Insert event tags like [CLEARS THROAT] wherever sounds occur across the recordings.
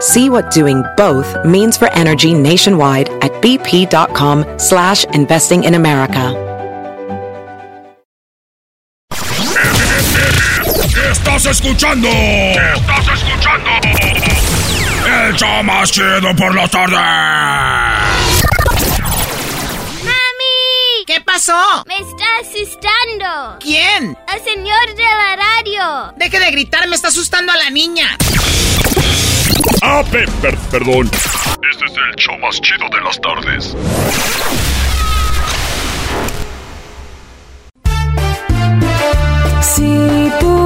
See what doing both means for energy nationwide at bp.com slash investing in America. Estás escuchando. Estás escuchando. El show más chido por la tarde. ¡Mami! ¿Qué pasó? Me está asustando. ¿Quién? El señor de la radio. Deje de gritar, me está asustando a la niña. Ah, per- per- perdón. Este es el show más chido de las tardes. Si tú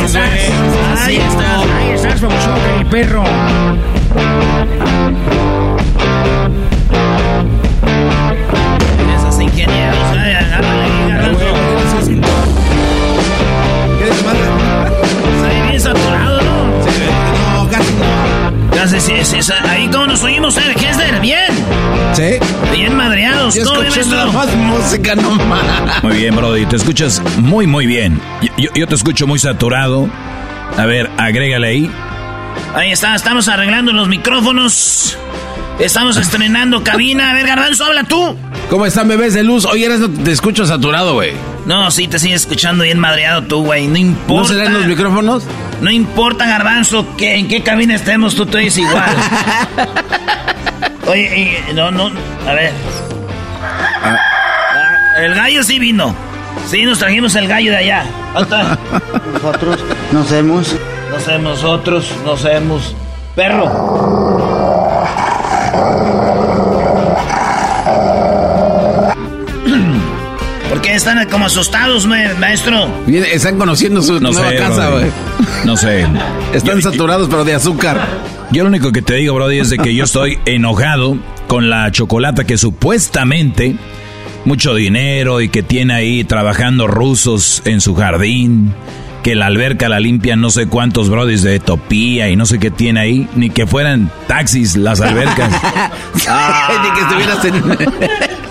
Ahí estás. Ahí estás. Ahí estás, el perro. Esos ingenieros. Sí, sí, sí. Ahí como nos oímos, ¿eh? Hessler, bien. ¿Sí? Bien madreados. Yo ¿Todo escuché nada más música nomás. Muy bien, Brody, te escuchas muy, muy bien. Yo, yo- yo te escucho muy saturado. A ver, agrégale ahí. Ahí está, estamos arreglando los micrófonos. Estamos estrenando cabina. A ver, Garbanzo, habla tú. ¿Cómo están, bebés de luz? Oye, eres, te escucho saturado, güey. No, sí, te sigues escuchando bien madreado tú, güey. No importa. ¿No serán los micrófonos? No importa, Garbanzo, que en qué cabina estemos, tú te oyes igual. Oye, no, no, a ver. Ah, El gallo sí vino. Sí, nos trajimos el gallo de allá. ¿Dónde está? Nosotros nos hemos. No sé, nosotros, no sabemos. Perro. ¿Por qué están como asustados, ma- maestro? Bien, están conociendo su No nueva sé, casa, güey. No sé. [LAUGHS] Están Yo- saturados, pero de azúcar. Yo lo único que te digo, Brody, es de que yo estoy enojado con la chocolata que supuestamente mucho dinero y que tiene ahí trabajando rusos en su jardín, que la alberca la limpian no sé cuántos brodis de Etopía y no sé qué tiene ahí, ni que fueran taxis las albercas. [LAUGHS] Ni que estuvieras en. [LAUGHS]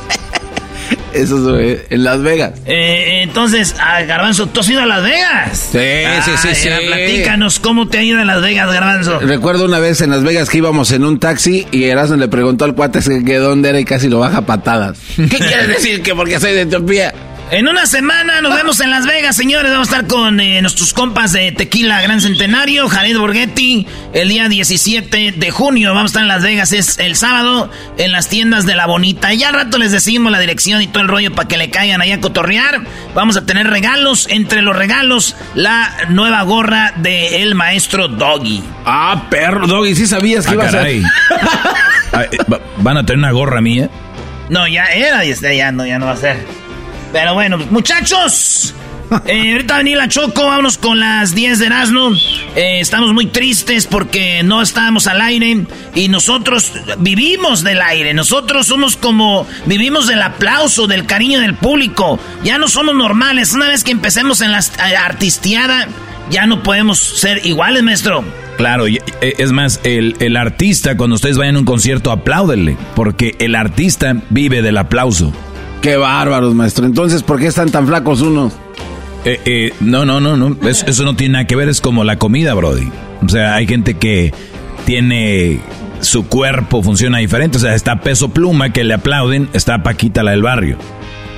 Eso, güey, en Las Vegas. Eh, entonces, ah, Garbanzo, ¿tú has ido a Las Vegas? Sí, sí, sí, Ay, sí. Platícanos cómo te ha ido a Las Vegas, Garbanzo. Recuerdo una vez en Las Vegas que íbamos en un taxi y Erasmo le preguntó al cuate que que dónde era y casi lo baja a patadas. [LAUGHS] ¿Qué quieres decir? Que porque soy de Etiopía. En una semana nos vemos en Las Vegas, señores. Vamos a estar con eh, nuestros compas de Tequila Gran Centenario, Jared Borghetti, el día 17 de junio. Vamos a estar en Las Vegas, es el sábado, en las tiendas de La Bonita. Ya al rato les decimos la dirección y todo el rollo para que le caigan ahí a cotorrear. Vamos a tener regalos. Entre los regalos, la nueva gorra del el maestro Doggy. Ah, perro, Doggy, sí sabías que Ah, iba a ser. [LAUGHS] Eh, va- ¿Van a tener una gorra mía? No, ya era y ya no, ya no va a ser. Pero bueno, muchachos. eh, ahorita venir la Choco, vámonos con las 10 de Erasmo. Eh, estamos muy tristes porque no estábamos al aire y nosotros vivimos del aire. Nosotros somos como, vivimos del aplauso, del cariño del público. Ya no somos normales. Una vez que empecemos en la ast- artisteada, ya no podemos ser iguales, maestro. Claro, es más, el, el artista, cuando ustedes vayan a un concierto, apláudenle, porque el artista vive del aplauso. Qué bárbaros, maestro. Entonces, ¿por qué están tan flacos unos? Eh, eh, no, no, no, no. Eso, no tiene nada que ver, es como la comida, Brody. O sea, hay gente que tiene su cuerpo funciona diferente. O sea, está peso pluma que le aplauden, está Paquita la del barrio.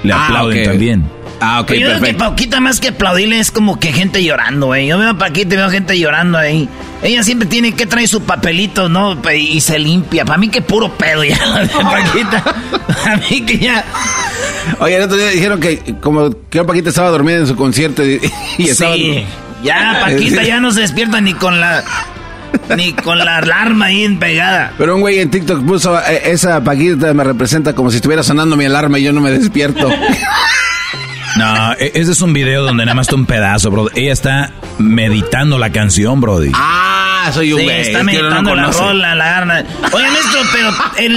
Le ah, aplauden también. Ah, ok, Pero yo creo que Paquita más que aplaudirle es como que gente llorando, güey. Yo veo a Paquita y veo gente llorando ahí. Ella siempre tiene que traer su papelito, ¿no? Y se limpia. Para mí que puro pedo ya, [LAUGHS] Paquita. A mí que ya... Oye, el otro día dijeron que como que Paquita estaba dormida en su concierto y, Sí, ya Paquita ya no se despierta ni con la... Ni con la alarma ahí pegada. Pero un güey en TikTok puso, eh, esa Paquita me representa como si estuviera sonando mi alarma y yo no me despierto. [LAUGHS] No, e, ese es un video donde nada más está un pedazo, bro. Ella está meditando la canción, Brody. Ah, soy un sí, está meditando la rola, la garna. Oye, maestro, pero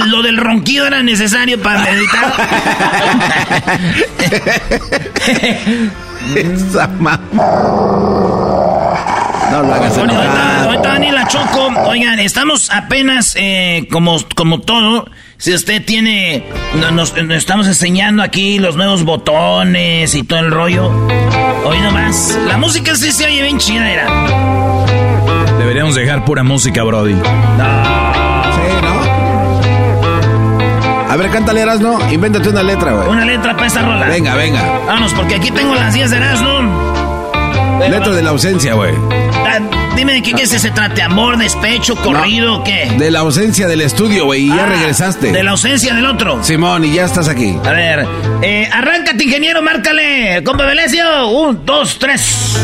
lo del ronquido era necesario para meditar. [LAUGHS] Esa no lo hagas ahorita, Daniela Choco. Oigan, estamos apenas eh, como, como todo. Si usted tiene. Nos, estamos enseñando aquí los nuevos botones y todo el rollo. Hoy nomás. La música sí se oye bien chida, era. Deberíamos dejar pura música, Brody. No. Sí, ¿no? A ver, cántale Erasno, invéntate una letra, güey. Una letra para esa rola. Venga, venga. Vamos, porque aquí tengo las 10 de Erasno. Letra de la ausencia, güey. Dime de qué, se trate, amor, despecho, corrido, ¿qué? De la ausencia del estudio, güey, y ya ah, regresaste. De la ausencia del otro. Simón, y ya estás aquí. A ver, eh, arráncate, ingeniero, márcale. Compa Belecio, un, dos, tres.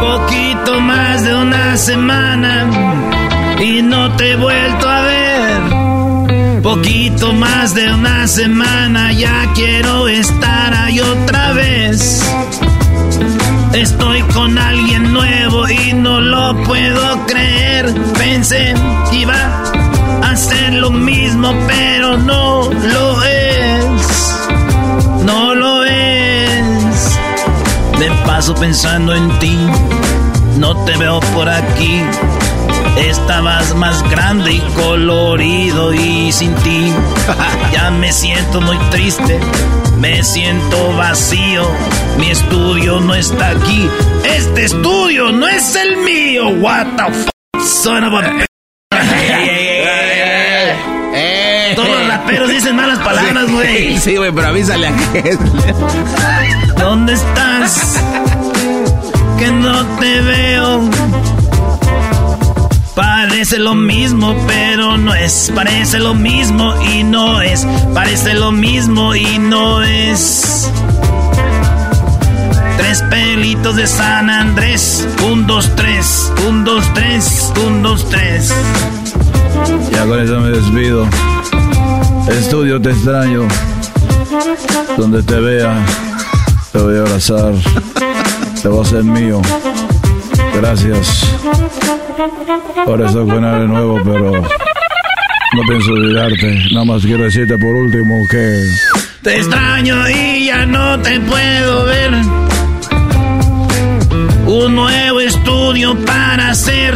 Poquito más de una semana y no te he vuelto a ver Poquito más de una semana ya quiero estar ahí otra vez. Estoy con alguien nuevo y no lo puedo creer. Pensé que iba a hacer lo mismo, pero no lo es. No lo es. De paso pensando en ti, no te veo por aquí Estabas más grande y colorido y sin ti ya me siento muy triste, me siento vacío. Mi estudio no está aquí, este estudio no es el mío. What the fuck, son of a... Todos los raperos dicen malas palabras, güey. Sí, güey, pero avísale a que... ¿Dónde estás? Que no te veo. Parece lo mismo, pero no es. Parece lo mismo y no es. Parece lo mismo y no es. Tres pelitos de San Andrés. Un, dos, tres. Un, dos, tres. Un, dos, tres. Ya con eso me despido. Estudio, te extraño. Donde te vea, te voy a abrazar. Te voy a ser mío. Gracias. Por eso buena de nuevo, pero no pienso olvidarte. Nada más quiero decirte por último que... Te extraño y ya no te puedo ver. Un nuevo estudio para hacer.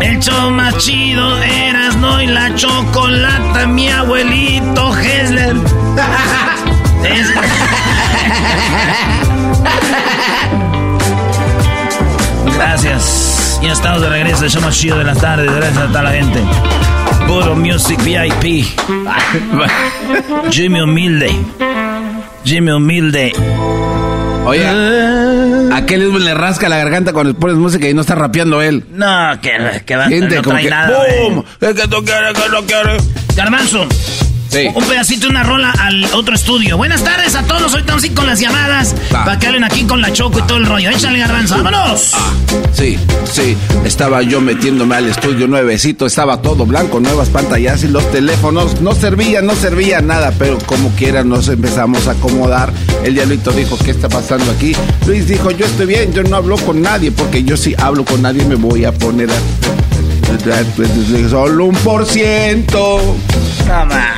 El show más chido eras no y la chocolata, mi abuelito Hessler. [LAUGHS] Gracias. Ya estamos de regreso. El show más chido de las tardes. Gracias a toda la gente. Puro Music VIP. [LAUGHS] Jimmy Humilde. Jimmy Humilde. Oye, ¿a ah. qué le rasca la garganta cuando pones música y no está rapeando él? No, que, que va, Gente, no trae nada. ¡Bum! Es que tú quieres, que no quieres. Garbanzo. Un pedacito, una rola al otro estudio. Buenas tardes a todos. Hoy estamos con las llamadas. Para que hablen aquí con la Choco y todo el rollo. Échale garbanzo. ¡Vámonos! Ah, sí, sí. Estaba yo metiéndome al estudio nuevecito. Estaba todo blanco, nuevas pantallas y los teléfonos. No servían, no servía nada. Pero como quiera nos empezamos a acomodar. El diablito dijo, ¿qué está pasando aquí? Luis dijo, yo estoy bien, yo no hablo con nadie. Porque yo sí hablo con nadie me voy a poner a Solo un por ciento. No, ma.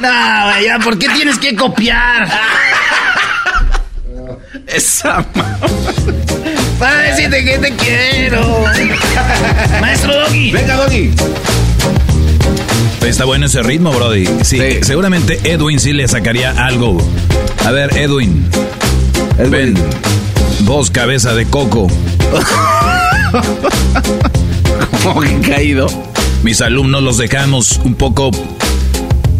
No, güey, ya, ¿por qué tienes que copiar? Esa Para decirte que te quiero. Maestro Doggy. Venga, Doggy. Está bueno ese ritmo, Brody. Sí, seguramente Edwin sí le sacaría algo. A ver, Edwin. Ven. Vos, cabeza de coco. [LAUGHS] ¿Cómo que caído? Mis alumnos los dejamos un poco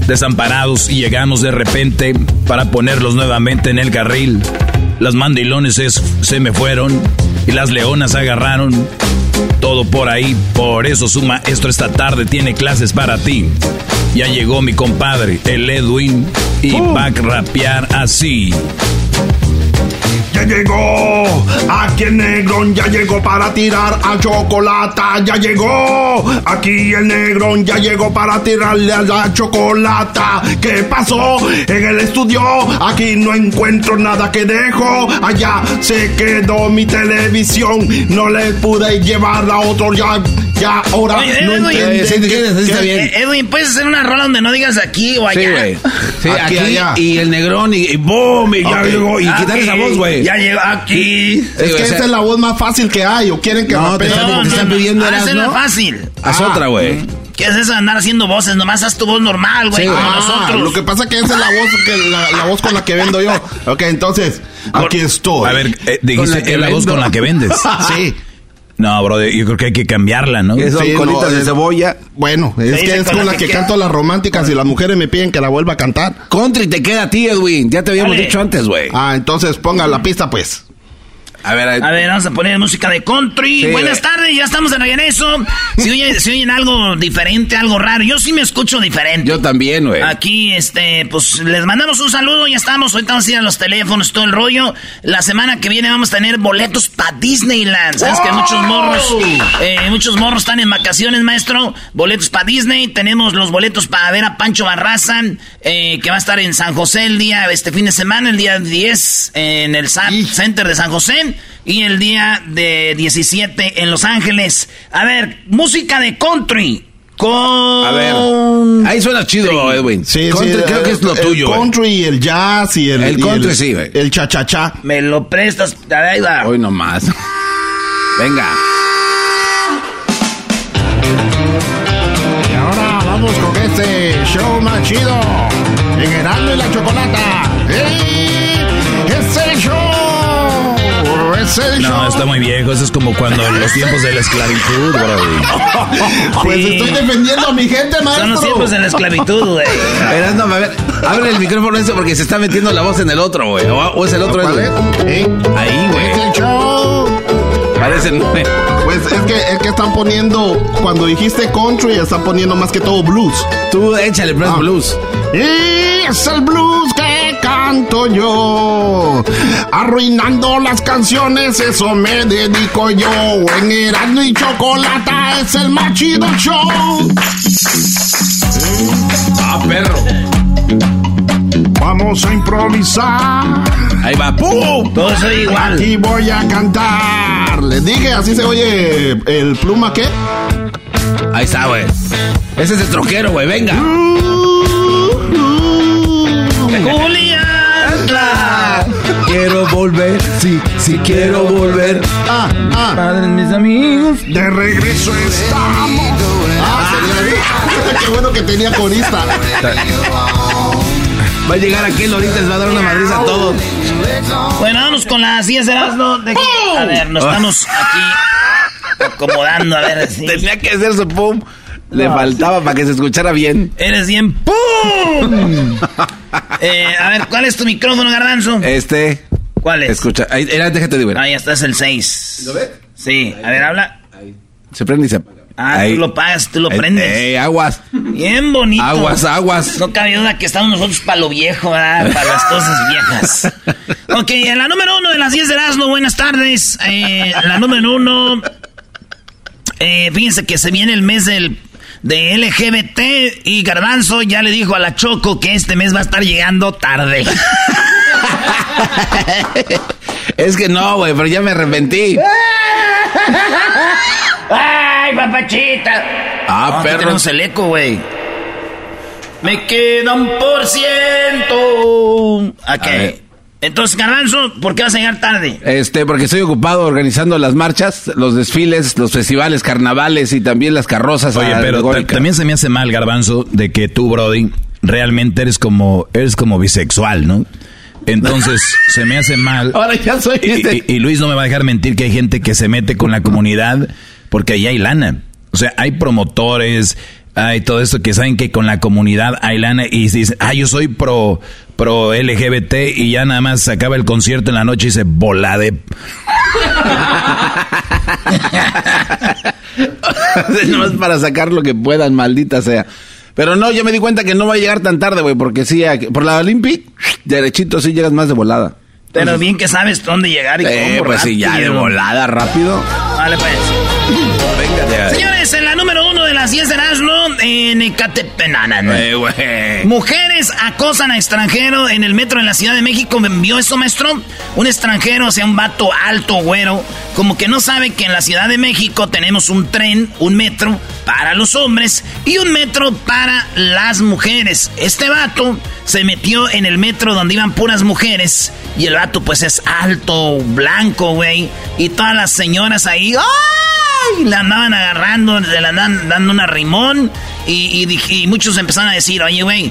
desamparados y llegamos de repente para ponerlos nuevamente en el carril. Las mandilones se me fueron y las leonas agarraron todo por ahí. Por eso su maestro esta tarde tiene clases para ti. Ya llegó mi compadre, el Edwin, y va a rapear así. Ya llegó, aquí el Negrón ya llegó para tirar a chocolata. Ya llegó, aquí el Negrón ya llegó para tirarle a la chocolata. ¿Qué pasó en el estudio? Aquí no encuentro nada que dejo. Allá se quedó mi televisión. No le pude llevar a otro ya. Ya ahora Oye, no Edwin, bien. Edwin, ¿puedes hacer una rola donde no digas aquí o allá? Sí, güey. Sí, Aquí, aquí, allá. y el negrón y, y boom, y ya llegó. Y Aquí, quitar esa voz, güey. Ya llegó aquí. Es que o sea- esa es la voz más fácil que hay. ¿O quieren que No, te están- No, te están no. pidiendo, Ah, ¿no? fácil. Haz Ah. otra, güey. ¿Qué es eso de andar haciendo voces? Nomás haz tu voz normal, güey, Sí, como ah, nosotros. Lo que pasa es que esa es la voz, que, la, la voz con la que vendo yo. Ok, entonces, aquí estoy. A ver, eh, dijiste que es la voz con la que vendes. [LAUGHS] Sí. No, brother, yo creo que hay que cambiarla, ¿no? Que son Sí, colitas no, de es- cebolla. Bueno, es que es con la que, queda. canto las románticas y las mujeres me piden que la vuelva a cantar. Country te queda a ti, Edwin. Ya te habíamos Dale. dicho antes, güey. Ah, entonces ponga la pista, pues. A ver, A ver, vamos a poner música de country. Sí, Buenas tardes, ya estamos de regreso. Si oyen, si oyen algo diferente, algo raro, yo sí me escucho diferente. yo también, güey. Aquí, este, pues les mandamos un saludo, ya estamos, ahorita vamos a ir a los teléfonos, todo el rollo. La semana que viene vamos a tener boletos para Disneyland. Sabes que muchos morros, eh, muchos morros están en vacaciones, maestro. Boletos para Disney, tenemos los boletos para ver a Pancho Barraza, eh, que va a estar en San José el día, este fin de semana, el día 10, en el SAP Center de San José. Y el día de 17 en Los Ángeles. A ver, música de country. Con... A ver. Ahí suena chido, Edwin. Sí, country sí, creo que es lo el tuyo, güey. country y el jazz y el... El y country sí, güey. El cha-cha-cha. Me lo prestas. Ahí va. Hoy nomás. Venga. Y ahora vamos con este show más chido. En Heraldo y la Chocolata. ¡Ey! ¡Es show! No, está muy viejo. Eso es como cuando en los tiempos de la esclavitud, Brody. [LAUGHS] Pues Sí. estoy defendiendo a mi gente, maestro. Son los tiempos de la esclavitud, güey. Erasno, a ver, abre el micrófono ese porque se está metiendo la voz en el otro, güey. O, o es el otro, ¿Cuál Edwin. es? ¿Eh? Ahí, Es güey. el show. Nueve. Pues es que, es que están poniendo, cuando dijiste country, están poniendo más que todo blues. Tú échale, Press Ah. Blues. Y es el blues canto yo. Arruinando las canciones, eso me dedico yo. En Erasmo y Chocolata es el más chido show. Ah, perro. Vamos a improvisar. Ahí va. ¡Pum! Todo eso igual. Aquí voy a cantar. Les dije, así se oye el pluma que. Ahí está, güey. Ese es el troquero, güey. Venga. Julián. Quiero volver. Sí, sí quiero volver. Ah, ah. Padres, mis amigos. De regreso estamos. Ah, señor. [LAUGHS] Qué bueno que tenía corista. Va a llegar aquel ahorita, les va a dar una madriza a todos. Bueno, vamos con las 10 de Erasmo. De... A ver, nos estamos aquí acomodando. A ver, así. Tenía que hacer su pum. Le faltaba para que se escuchara bien. Eres bien. ¡Pum! [LAUGHS] Eh, a ver, ¿cuál es tu micrófono, Garbanzo? Este. ¿Cuál es? Escucha. Ahí, era, déjate de ver. Ahí está, es el 6. ¿Lo ves? Sí. A ver, habla. Se prende y se apaga. Ah, Ahí. tú lo pagas, tú lo prendes. eh, aguas. Bien bonito. Aguas, aguas. No cabe duda que estamos nosotros para lo viejo, ¿verdad? Para las cosas viejas. [LAUGHS] Ok, en la número uno de las 10 de Erasmo, buenas tardes. Eh, la número uno. Eh, fíjense que se viene el mes del, de LGBT y Garbanzo ya le dijo a la Choco que este mes va a estar llegando tarde. [LAUGHS] Es que no, güey, pero ya me arrepentí. ¡Ay, papachita! Ah, perro. tenemos el eco, güey. Me queda un por ciento. Ok. Entonces, Garbanzo, ¿por qué vas a llegar tarde? Este, porque estoy ocupado organizando las marchas, los desfiles, los festivales, carnavales y también las carrozas. Oye, pero también se me hace mal, Garbanzo, de que tú, Brody, realmente eres como, eres como bisexual, ¿no? Entonces, [LAUGHS] se me hace mal. Ahora ya soy Y, este. y- y Luis no me va a dejar mentir que hay gente que se mete con la comunidad porque ahí hay lana. O sea, hay promotores, hay todo esto que saben que con la comunidad hay lana y dicen, ah, yo soy pro, pro LGBT y ya nada más se acaba el concierto en la noche y se bola de... [LAUGHS] Nomás para sacar lo que puedan, maldita sea. Pero no, yo me di cuenta que no va a llegar tan tarde, güey, porque sí, por la Olympic, derechito sí llegas más de volada. Pero bien que sabes dónde llegar y Eh, cómo. pues sí, ya de rápido. volada, rápido. Vale, pues. Venga de ahí. Señores, en la número uno de las 10 de Erasmo, en no, no. Eh. Mujeres acosan a extranjero en el metro en la Ciudad de México. ¿Me envió eso, maestro? Un extranjero, o sea, un vato alto, güero, como que no sabe que en la Ciudad de México tenemos un tren, un metro para los hombres y un metro para las mujeres. Este vato se metió en el metro donde iban puras mujeres y el vato pues es alto, blanco, güey, y todas las señoras ahí, ¡ay! Le andaban agarrando, dando un arrimón y, y dije- y muchos empezaron a decir, oye, güey,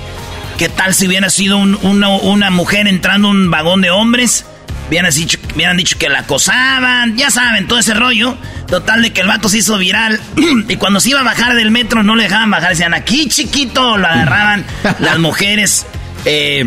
¿qué tal si hubiera sido un- una, una mujer entrando a un vagón de hombres? Hubieran dicho, hubieran dicho que la acosaban, ya saben, todo ese rollo. Total de que el vato se hizo viral. [CLEARS THROAT] y cuando se iba a bajar del metro no le dejaban bajar. Decían, aquí chiquito, lo agarraban [LAUGHS] las mujeres. eh,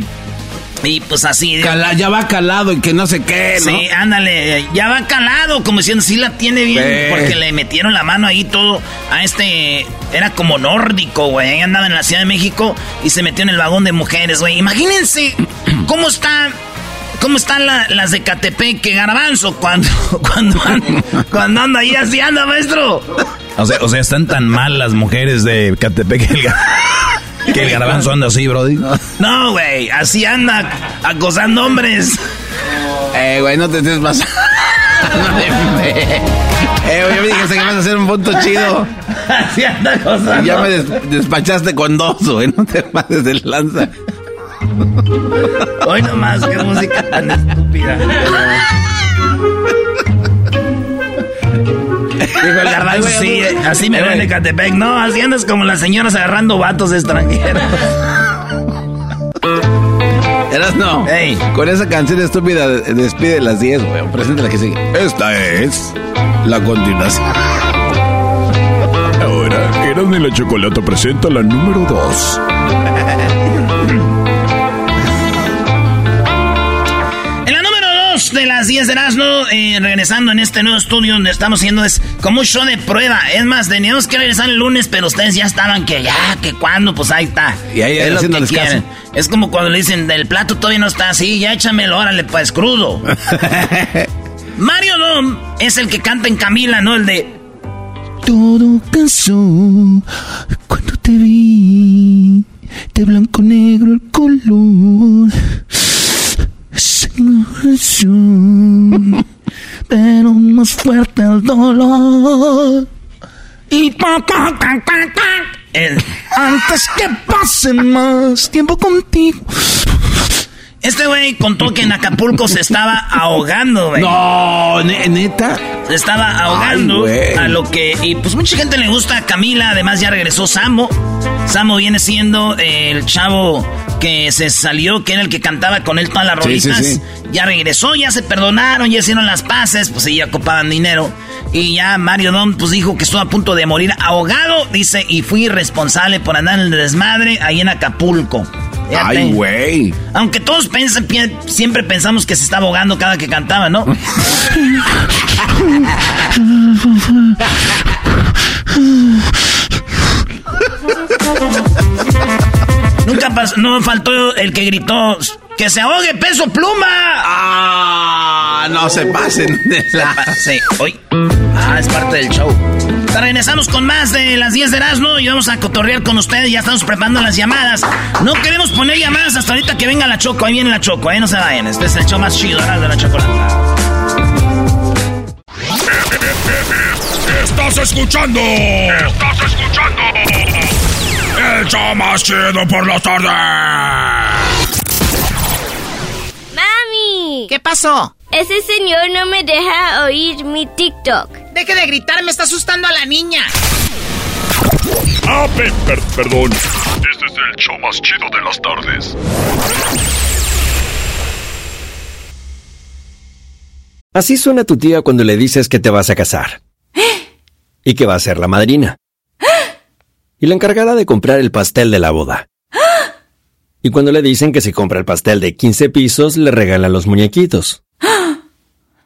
y pues así. Cala- ya va calado y que no sé qué, ¿no? Sí, ándale, ya va calado, como diciendo, sí la tiene bien, porque le metieron la mano ahí todo a este, era como nórdico, güey, ahí andaba en la Ciudad de México y se metió en el vagón de mujeres, güey. Imagínense cómo está, cómo están la- las de Catepec, que garbanzo, cuando, [LAUGHS] cuando, anda, cuando anda ahí así anda, maestro. O sea, o sea, están tan mal las mujeres de Catepec que el, ga- [LAUGHS] que el garbanzo anda así, Brody. No, güey, así anda, acosando hombres. Eh, güey, no te estés pasando. [LAUGHS] eh, güey, me dijiste que vas a hacer un punto chido. Así anda Y acosando. ya me des- despachaste con dos, güey, no te pases de lanza. Hoy nomás, qué música tan estúpida. Dijo el garbanzo, sí, güey. así me Eh, ven de. Catepec. No, así andas como las señoras agarrando vatos extranjeros. [LAUGHS] Eras no. Con esa canción estúpida de- despide las 10, güey. Presenta la que sigue. Esta es la continuación. Ahora, Erasmo y la Chocolata presenta la número 2. [LAUGHS] 2 de las 10 de Erasmo, eh, regresando en este nuevo estudio donde estamos haciendo es como un show de prueba. Es más, teníamos que regresar el lunes, pero ustedes ya estaban que ya, que cuándo, pues ahí está. Y ahí es lo que caso. quieren. Es como cuando le dicen, el plato todavía no está así, ya échamelo, órale, pues crudo. [LAUGHS] Mario Dom es el que canta en Camila, ¿no? El de... Todo casó cuando te vi, de blanco negro el color. Pero más fuerte el dolor. Y pa. el- antes que pase más tiempo contigo. Este güey contó que en Acapulco se estaba ahogando, güey. No, ne- neta. Se estaba ahogando Ay, a lo que... Y pues mucha gente le gusta a Camila, además ya regresó Samo. Samo viene siendo el chavo que se salió, que era el que cantaba con él todas las Sí, sí, rolitas. sí. Ya regresó, ya se perdonaron, ya hicieron las paces, pues sí, ya copaban dinero. Y ya Mario Don pues dijo que estuvo a punto de morir ahogado, dice, y fui responsable por andar en el desmadre ahí en Acapulco. Ay, güey. Aunque todos pensan, siempre pensamos que se estaba ahogando cada que cantaba, ¿no? Nunca pasó, no faltó el que gritó que se ahogue peso pluma. Ah, no se pasen de la... Sí, hoy. Ah, es parte del show. Regresamos con más de las 10 de Erasmo y vamos a cotorrear con ustedes. Ya estamos preparando las llamadas. No queremos poner llamadas hasta ahorita que venga la Choco. Ahí viene la Choco, ahí no se vayan. Este es el show más chido de la chocolata. Estás escuchando. Estás escuchando. El show más chido por la tarde. ¡Mami! ¿Qué pasó? Ese señor no me deja oír mi TikTok. Deje de gritar, me está asustando a la niña. Ah, perdón. Este es el show más chido de las tardes. Así suena tu tía cuando le dices que te vas a casar. [GASPS] Y que va a ser la madrina. [GASPS] Y la encargada de comprar el pastel de la boda. [GASPS] Y cuando le dicen que si compra el pastel de 15 pisos, le regalan los muñequitos.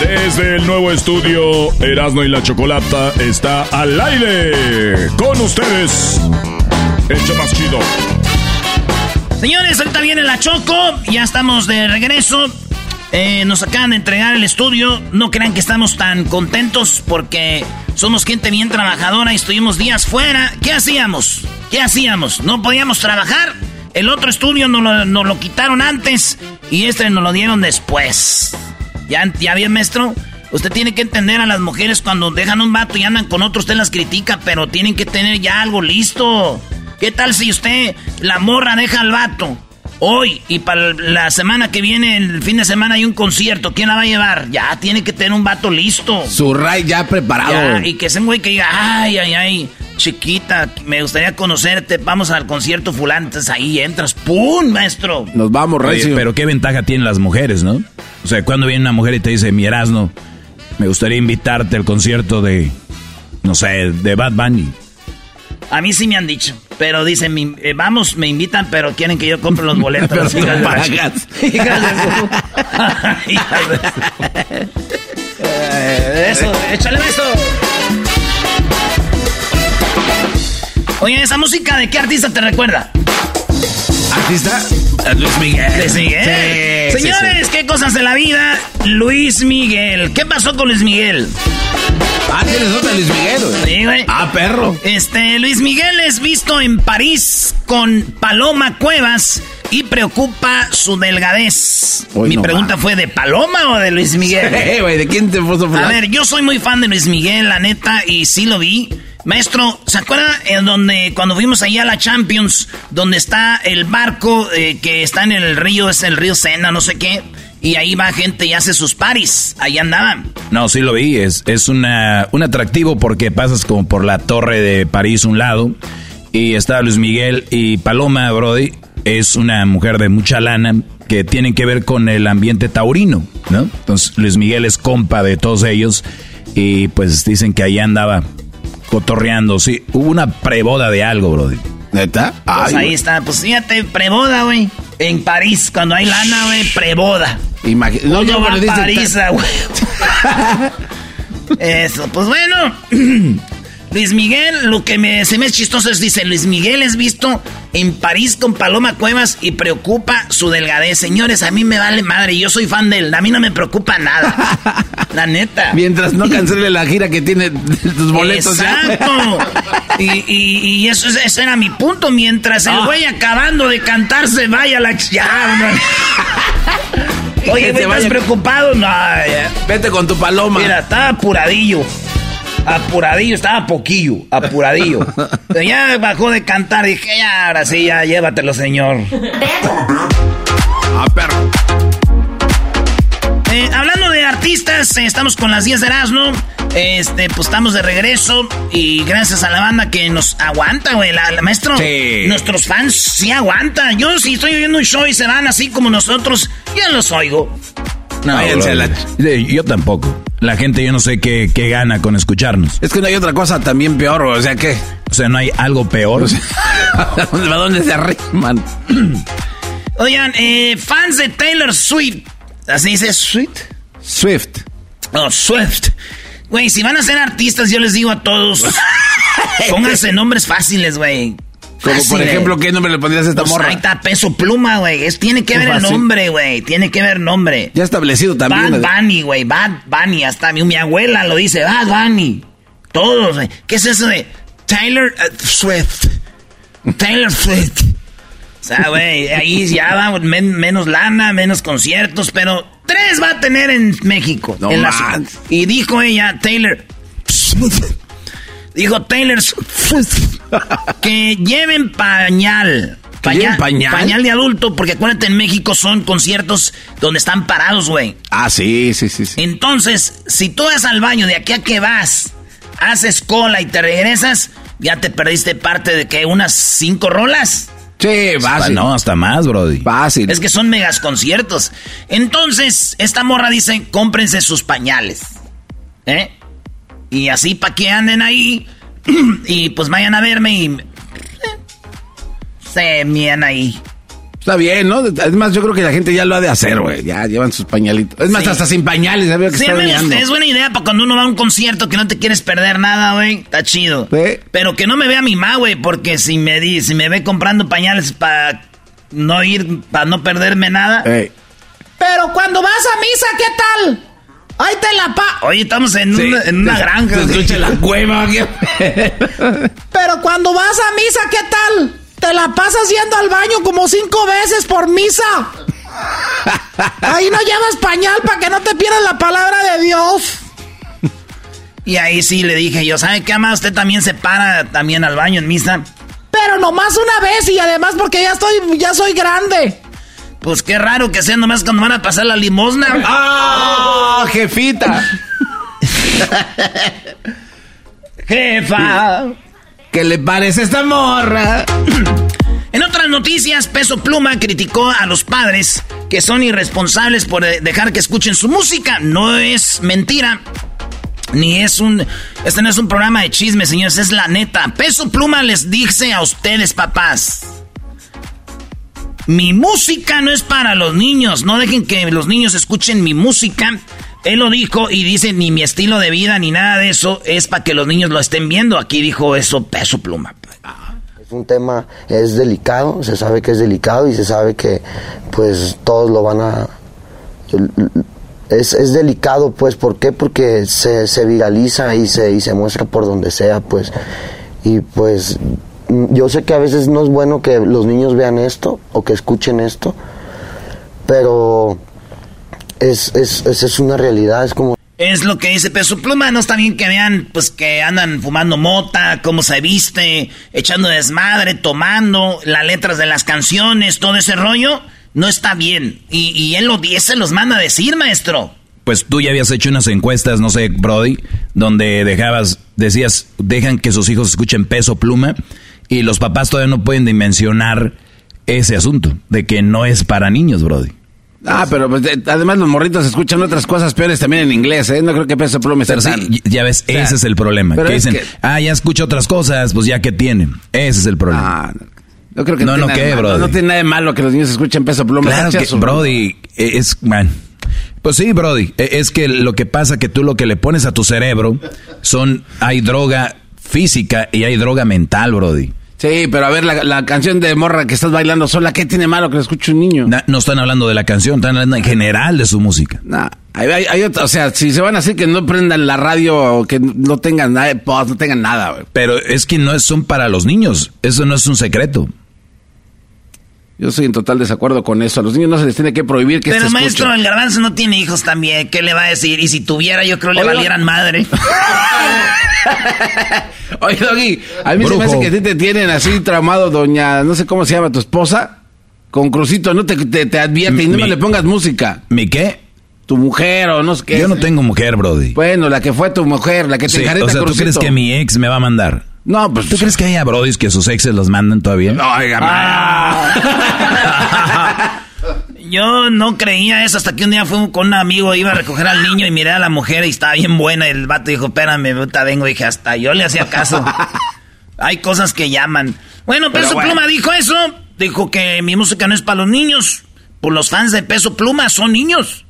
Desde el nuevo estudio, Erasmo y la Chocolata está al aire. Con ustedes, hecho más chido. Señores, ahorita viene la Choco, ya estamos de regreso. Eh, nos acaban de entregar el estudio. No crean que estamos tan contentos porque somos gente bien trabajadora y estuvimos días fuera. ¿Qué hacíamos? ¿Qué hacíamos? ¿No podíamos trabajar? El otro estudio nos lo, nos lo quitaron antes y este nos lo dieron después. ¿Ya, ya bien, maestro? Usted tiene que entender a las mujeres cuando dejan un vato y andan con otro, usted las critica, pero tienen que tener ya algo listo. ¿Qué tal si usted, la morra, deja al vato? Hoy y para la semana que viene, el fin de semana hay un concierto. ¿Quién la va a llevar? Ya tiene que tener un vato listo. Su ray ya preparado. Ya, y que ese güey que diga, ay, ay, ay, chiquita, me gustaría conocerte. Vamos al concierto fulano. Entonces ahí entras. ¡Pum, maestro! Nos vamos, recio. pero qué ventaja tienen las mujeres, ¿no? O sea, cuando viene una mujer y te dice, mi Erasmo, me gustaría invitarte al concierto de, no sé, de Bad Bunny. A mí sí me han dicho. Pero dicen, mi- eh, vamos, me invitan, pero quieren que yo compre los boletos. [LAUGHS] Pero tú hijas de la pagas. ch- hijas de su- Hijas de su- Eh, Eso, échale eso. Oye, ¿esa música de qué artista te recuerda? ¿Artista? Luis Miguel. Luis Miguel. Sí, sí, Señores, qué cosas de la vida. Luis Miguel. ¿Qué pasó con Luis Miguel? Ah, tienes otra Luis Miguel, güey. Sí, güey. Ah, perro. Este, Luis Miguel es visto en París con Paloma Cuevas y preocupa su delgadez. Mi no pregunta fue de Paloma o de Luis Miguel. [LAUGHS] Eh, güey, ¿de quién te puso A ver, yo soy muy fan de Luis Miguel, la neta, y sí lo vi. Maestro, ¿se acuerda en donde cuando fuimos allá a la Champions, donde está el barco eh, que está en el río, es el río Sena, no sé qué, y ahí va gente y hace sus paris, ahí andaban. No, sí lo vi, es, es una, un atractivo porque pasas como por la torre de París un lado y está Luis Miguel y Paloma Brody es una mujer de mucha lana que tienen que ver con el ambiente taurino, ¿no? Entonces Luis Miguel es compa de todos ellos y pues dicen que ahí andaba cotorreando, sí, hubo una preboda de algo, Brody. ¿Neta? Pues ahí está, pues fíjate, preboda, güey. En París, cuando hay lana, güey, preboda. Imagi- no, va pero París, huevo. [LAUGHS] Eso, pues bueno. [CLEARS THROAT] [CLEARS THROAT] Luis Miguel, lo que me, se me es chistoso es, dice, Luis Miguel es visto en París con Paloma Cuevas y preocupa su delgadez. Señores, a mí me vale madre, yo soy fan de él, a mí no me preocupa nada. La neta. [LAUGHS] Mientras no cancele la gira que tiene tus boletos. Exacto. Y, y- y eso, es- ese era mi punto. Mientras el Ah. güey acabando de cantar se vaya la... Ya. [LAUGHS] Oye, güey, se ¿estás preocupado? No, ya. Vete con tu paloma. Mira, estaba apuradillo. Apuradillo, estaba poquillo, apuradillo. Pero ya bajó de cantar, dije, ya, ahora sí, ya, llévatelo, señor. Ah, perro. Eh, hablando de artistas, eh, estamos con las 10 de Erasmo. Este, pues estamos de regreso y gracias a la banda que nos aguanta, güey. La, la- maestro, Sí. nuestros fans sí aguantan. Yo si estoy oyendo un show y se van así como nosotros, ya los oigo. No, Váyanse a la- Yo tampoco. La gente yo no sé qué, qué gana con escucharnos. Es que no hay otra cosa también peor, o sea que. O sea, no hay algo peor. [LAUGHS] ¿A dónde, a dónde se arriman? [CLEARS THROAT] Oigan, eh, fans de Taylor Swift. ¿Así dice Swift? Swift. Oh, Swift. Güey, si van a ser artistas, yo les digo a todos, [LAUGHS] pónganse nombres fáciles, güey. Como por ejemplo, ¿qué nombre le pondrías a esta Pues morra? ahí está peso pluma, güey. Tiene que ver el nombre, güey. Tiene que ver nombre. Ya establecido también. Bad Bunny, güey. Bad Bunny. Hasta mi, mi abuela lo dice. Bad Bunny. Todos, güey. ¿Qué es eso de Taylor uh, Swift? Taylor Swift. O sea, güey, ahí ya va men- menos lana, menos conciertos, pero tres va a tener en México. No en la y dijo ella, Taylor Swift. Dijo Taylor Swift [LAUGHS] que lleven pañal. ¿Que lleven pañal? Pañal de adulto, porque acuérdate, en México son conciertos donde están parados, güey. Ah, sí, sí, sí. sí. Entonces, si tú vas al baño de aquí a que vas, haces cola y te regresas, ya te perdiste parte de que unas cinco rolas. Sí, fácil. No, hasta más, Brody. Fácil. Es que son megas conciertos. Entonces, esta morra dice, cómprense sus pañales. ¿Eh? Y así para que anden ahí [CLEARS THROAT] y pues vayan a verme y... eh, se mien ahí. Está bien, ¿no? Es más, yo creo que la gente ya lo ha de hacer, güey. Ya llevan sus pañalitos. Es más, Sí. hasta sin pañales, ya veo que Sí, está es buena idea para cuando uno va a un concierto que no te quieres perder nada, güey. Está chido. Sí. Pero que no me vea mi ma, güey, porque si me di, si me ve comprando pañales para no ir, para no perderme nada. Ey. Pero cuando vas a misa, ¿qué tal? Ahí te la pa... Oye, estamos en, Sí. una, en una Se- granja. Se güey. escucha la cueva. [LAUGHS] Pero cuando vas a misa, ¿qué tal? Te la pasas yendo al baño como cinco veces por misa. Ahí no llevas pañal para que no te pierdas la palabra de Dios. Y ahí sí le dije yo, ¿sabe qué, ama? Usted también se para también al baño en misa. Pero nomás una vez y además porque ya estoy, ya soy grande. Pues qué raro que sea nomás cuando van a pasar la limosna. [LAUGHS] ¡Ah, jefita! [LAUGHS] Jefa. ¿Qué le parece esta morra? [CLEARS THROAT] En otras noticias, Peso Pluma criticó a los padres que son irresponsables por dejar que escuchen su música. No es mentira. Ni es un... Este no es un programa de chismes, señores, es la neta. Peso Pluma les dice a ustedes, papás. Mi música no es para los niños. No dejen que los niños escuchen mi música. Él lo dijo y dice, ni mi estilo de vida, ni nada de eso, es para que los niños lo estén viendo. Aquí dijo eso Peso Pluma. Es un tema, es delicado, se sabe que es delicado y se sabe que pues todos lo van a... Es, es delicado pues, ¿por qué? Porque se, se viraliza y se, y se muestra por donde sea pues. Y pues yo sé que a veces no es bueno que los niños vean esto o que escuchen esto, pero es, es, es, es una realidad, es como... Es lo que dice Peso Pluma, no está bien que vean pues que andan fumando mota, cómo se viste, echando desmadre, tomando, las letras de las canciones, todo ese rollo, no está bien. Y, y él, lo, se los manda a decir, maestro. Pues tú ya habías hecho unas encuestas, no sé, Brody, donde dejabas, decías, dejan que sus hijos escuchen peso pluma y los papás todavía no pueden dimensionar ese asunto de que no es para niños, Brody. Ah, pero pues, eh, además los morritos escuchan otras cosas peores también en inglés, ¿eh? No creo que Peso Pluma esté sí, tan... ya ves, O sea, ese es el problema. Que dicen, que- ah, ya escucho otras cosas, pues ya que tienen. Ese es el problema. Ah, no creo que No, tiene no, nada ¿qué, de malo. Brody? No tiene nada de malo que los niños escuchen Peso Pluma. claro que. Brody, es, man, Pues sí, Brody. E, es que lo que pasa que tú lo que le pones a tu cerebro son hay droga física y hay droga mental, Brody. Sí, pero a ver, la, canción de Morra que estás bailando sola, ¿qué tiene malo que la escuche un niño? no están hablando de la canción, están hablando en general de su música. Nah, hay, hay, otra, o sea, si se van a decir que no prendan la radio o que no tengan nada, no tengan nada. Pero es que no es, son para los niños, eso no es un secreto. Yo soy en total desacuerdo con eso. A los niños no se les tiene que prohibir que Pero maestro, el garbanzo no tiene hijos también. ¿Qué le va a decir? Y si tuviera, yo creo le valieran madre. [LAUGHS] Oye, Doggy, a mí se me hace que a ti te tienen así tramado, doña, no sé cómo se llama tu esposa, con crucito, no te, te, advierte y no me le pongas música. ¿Mi qué? Tu mujer o no sé qué. Yo no tengo mujer, Brody. Bueno, la que fue tu mujer, la que te sí, O sea, ¿tú crees que mi ex me va a mandar? No, pues. ¿Tú crees que haya brodis que sus exes los mandan todavía? Oiga, ah. Yo no creía eso hasta que un día fui con un amigo, iba a recoger al niño y miré a la mujer y estaba bien buena. Y el vato dijo, espérame, puta, vengo. Y dije, hasta yo le hacía caso. Hay cosas que llaman. Bueno, Peso Pluma dijo eso. Dijo que mi música no es para los niños. Pues los fans de Peso Pluma son niños.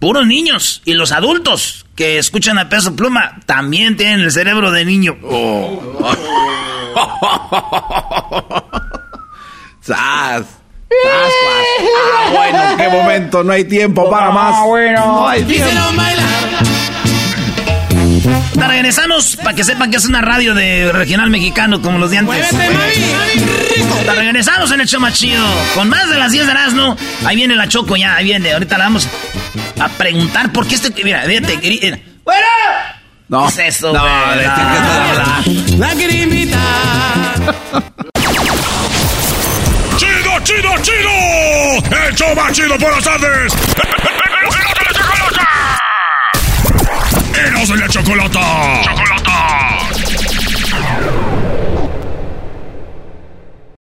Puros niños. Y los adultos que escuchan a Peso Pluma también tienen el cerebro de niño. Oh. [LAUGHS] ¡Sas! Ah, bueno, qué [LAUGHS] momento, no hay tiempo para más. Ah, bueno. No hay tiempo. regresamos para que sepan que es una radio de regional mexicano como los de antes. Te regresamos en el show más chido. Con más de las 10 de Erasmo. Ahí viene la Choco ya, ahí viene. Ahorita la vamos a preguntar por qué este. Mira, fíjate. ¡Bueno! No. ¿Qué es eso, no, de qué La grimita. ¡Chido, chido, chido! ¡El show más chido por las tardes! ¡Eros de la chocolata! ¡Chocolata!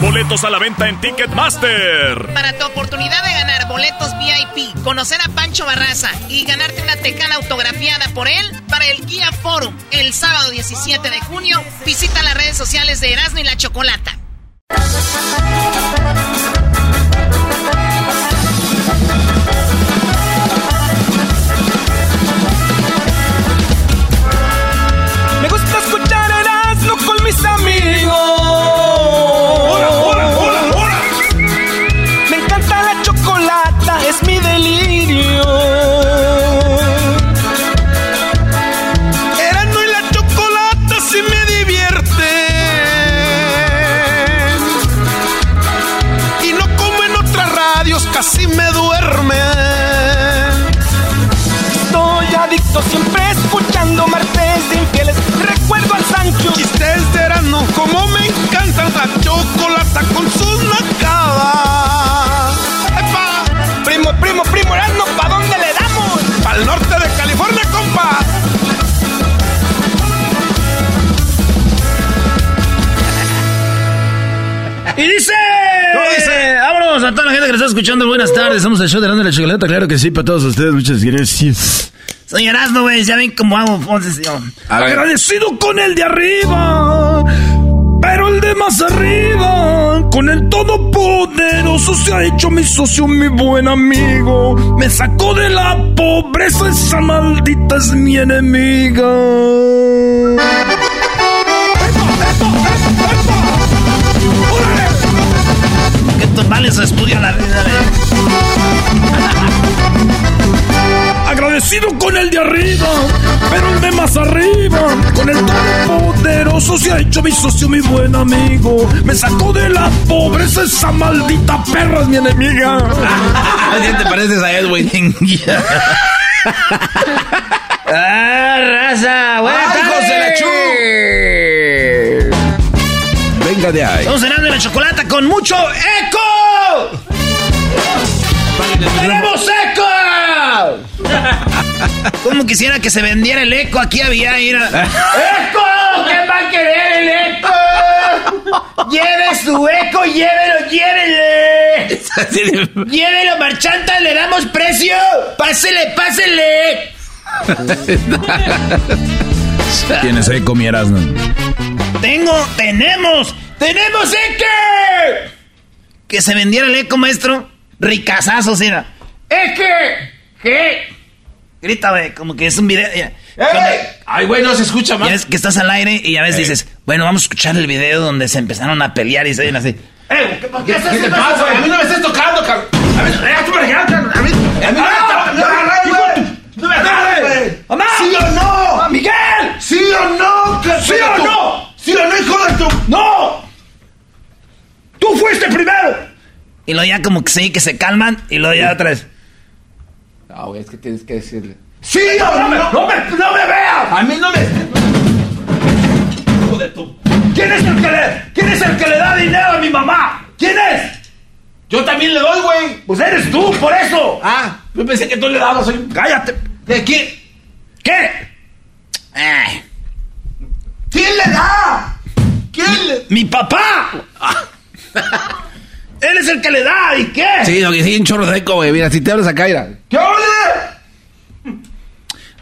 Boletos a la venta en Ticketmaster. Para tu oportunidad de ganar boletos VIP, conocer a Pancho Barraza y ganarte una tecana autografiada por él para el Guía Forum el sábado 17 de junio, visita las redes sociales de Erasmo y la Chocolata. Me gusta escuchar Erasmo con mis amigos. Y dice... Vámonos a toda la gente que nos está escuchando. Buenas tardes. Somos el show de la, chocolata. Claro que sí, para todos ustedes. Muchas gracias. Soy Erasmo, güey. Ya ven cómo hago. Agradecido con el de arriba, pero el de más arriba, con el todopoderoso se ha hecho mi socio, mi buen amigo. Me sacó de la pobreza, esa maldita es mi enemiga. Que tomales estudia la vida, [LAUGHS] Agradecido con el de arriba, pero el de más arriba, con el todopoderoso se ha hecho mi socio, mi buen amigo. Me sacó de la pobreza, esa maldita perra es mi enemiga. [LAUGHS] ¿Qué te pareces a Edwin? [LAUGHS] ¡Ah, raza! ¡Buenas ¡Ay, de. Estamos cenando la chocolata con mucho eco. ¡Tenemos eco! [LAUGHS] ¿Cómo quisiera que se vendiera el eco? Aquí había ir a... [LAUGHS] ¡Eco! ¿Quién va a querer el eco? ¡Lleve su eco! ¡Llévelo, llévele! [LAUGHS] Llévelo, marchanta, le damos precio. Pásele, pásele. Tienes eco, mi Erasmo. Tengo, tenemos, tenemos eco. Que se vendiera el eco, maestro. Ricazazos, era. ¡Eque! ¿Qué? Grita, güey, como que es un video. Ay, güey, no se escucha más. Ya ves que estás al aire y a veces dices, bueno, vamos a escuchar el video donde se empezaron a pelear y se ven así. ¡Eh! ¿Qué, ¿Qué, ¿Qué, te pasa, güey? A mí no me estés tocando, cabrón. A ver, tú me regalas, A mí, a mí no me güey. ¡Mamá! ¿Sí o no? ¡Miguel! ¿Sí o no? ¿Sí o no? ¿Sí o no, hijo de tu...? ¡No! ¡Tú fuiste primero! Y luego ya como que sí, que se calman y luego ya otra vez. No, güey, es que tienes que decirle. ¡Sí no! ¡No me, no me veas! A mí no me... Hijo de tu... ¿Quién es el que le, quién es el que le da dinero a mi mamá? ¿Quién es? Yo también le doy, güey. Pues eres tú, por eso. Ah, yo pensé que tú le dabas. Soy... Cállate. ¿De quién? ¿Qué? Eh. ¿Quién le da? ¿Quién le...? ¡Mi papá! [LAUGHS] Él es el que le da, ¿y qué? Sí, lo que sí, un chorro de eco, güey. Mira, si te hablas acá, mira. ¿Qué ole?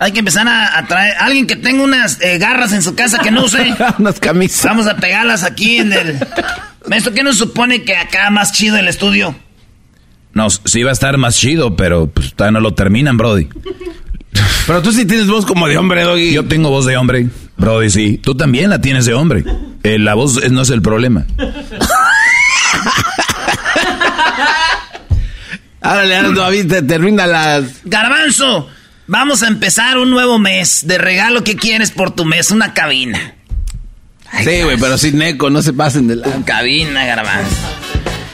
Hay que empezar a, traer alguien que tenga unas eh, garras en su casa que no use. [LAUGHS] unas camisas. Vamos a pegarlas aquí en el. Maestro, ¿qué nos supone que acá más chido el estudio? No, sí va a estar más chido, pero pues todavía no lo terminan, Brody. Pero tú sí tienes voz como de hombre, Doggy. Yo tengo voz de hombre, Brody, sí. Tú también la tienes de hombre. Eh, la voz no es el problema. [LAUGHS] Ahora David, termina las. Garbanzo, vamos a empezar un nuevo mes. De regalo, ¿qué quieres por tu mes? Una cabina. sí, güey, pero sin eco, no se pasen de la. Cabina, garbanzo.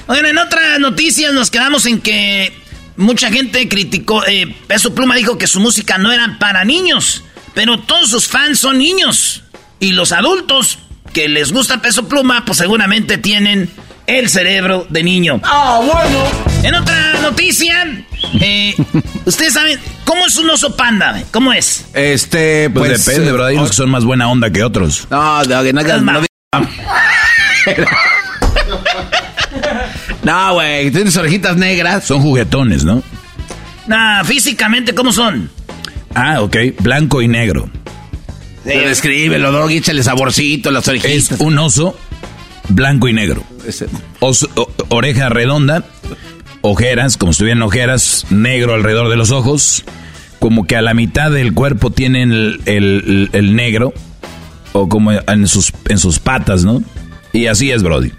Oigan, en otras noticias nos quedamos en que mucha gente criticó. Eh, Peso Pluma dijo que su música no era para niños, pero todos sus fans son niños. Y los adultos que les gusta Peso Pluma, pues seguramente tienen el cerebro de niño. Ah, bueno. En otra noticia, eh, [LAUGHS] ustedes saben, ¿cómo es un oso panda? ¿Cómo es? Este, pues, pues depende, bro. Hay unos que son más buena onda que otros. No, no, no, no, [LAUGHS] no, güey, tienes orejitas negras. Son juguetones, ¿no? Nah, físicamente, ¿cómo son? Ah, ok, blanco y negro. Sí. Descríbelo, Doggy, échale saborcito, las orejitas. Es un oso blanco y negro. oreja redonda, ojeras, como si tuvieran ojeras, negro alrededor de los ojos, como que a la mitad del cuerpo tienen el, negro, o como en sus, en sus patas, ¿no? Y así es, Brody.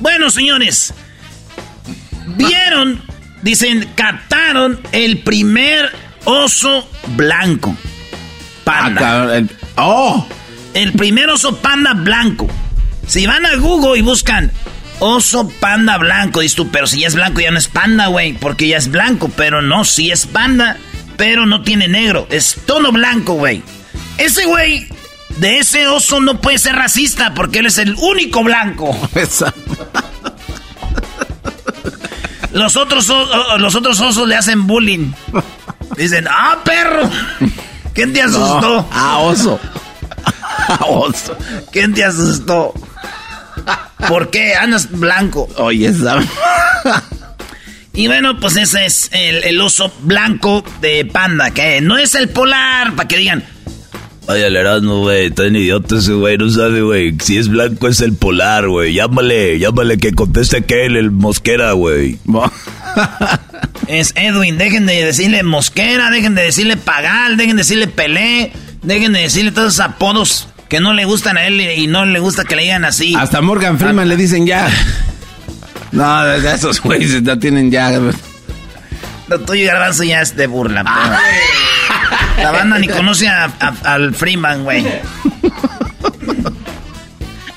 Bueno, señores, vieron, dicen, captaron el primer oso blanco. Panda. Ah, el, oh. El primer oso panda blanco. Si van a Google y buscan oso panda blanco, dices tú, pero si ya es blanco ya no es panda, güey, porque ya es blanco, pero no, si es panda, pero no tiene negro, es tono blanco, güey. Ese güey de ese oso no puede ser racista porque él es el único blanco. [LAUGHS] Los otros, los otros osos le hacen bullying. Dicen, ah, perro. ¿Quién te asustó? ah, oso. [LAUGHS] Ah, oso. ¿Quién te asustó? ¿Por qué andas blanco? Oye, esa. [LAUGHS] Y bueno, pues ese es el, oso blanco de panda, que no es el polar, para que digan. Vaya, el Erasmo, güey, tan idiota ese güey, no sabe, güey. Si es blanco es el polar, güey. Llámale, llámale que conteste aquel, el mosquera, güey. [LAUGHS] es Edwin, dejen de decirle mosquera, dejen de decirle pagal, dejen de decirle pelé, dejen de decirle todos esos apodos que no le gustan a él y no le gusta que le digan así. Hasta Morgan Freeman le dicen ya. No, esos güeyes no tienen ya. Lo tuyo, Garbanzo, ya es de burla. Ah. La banda ni conoce al Freeman, güey.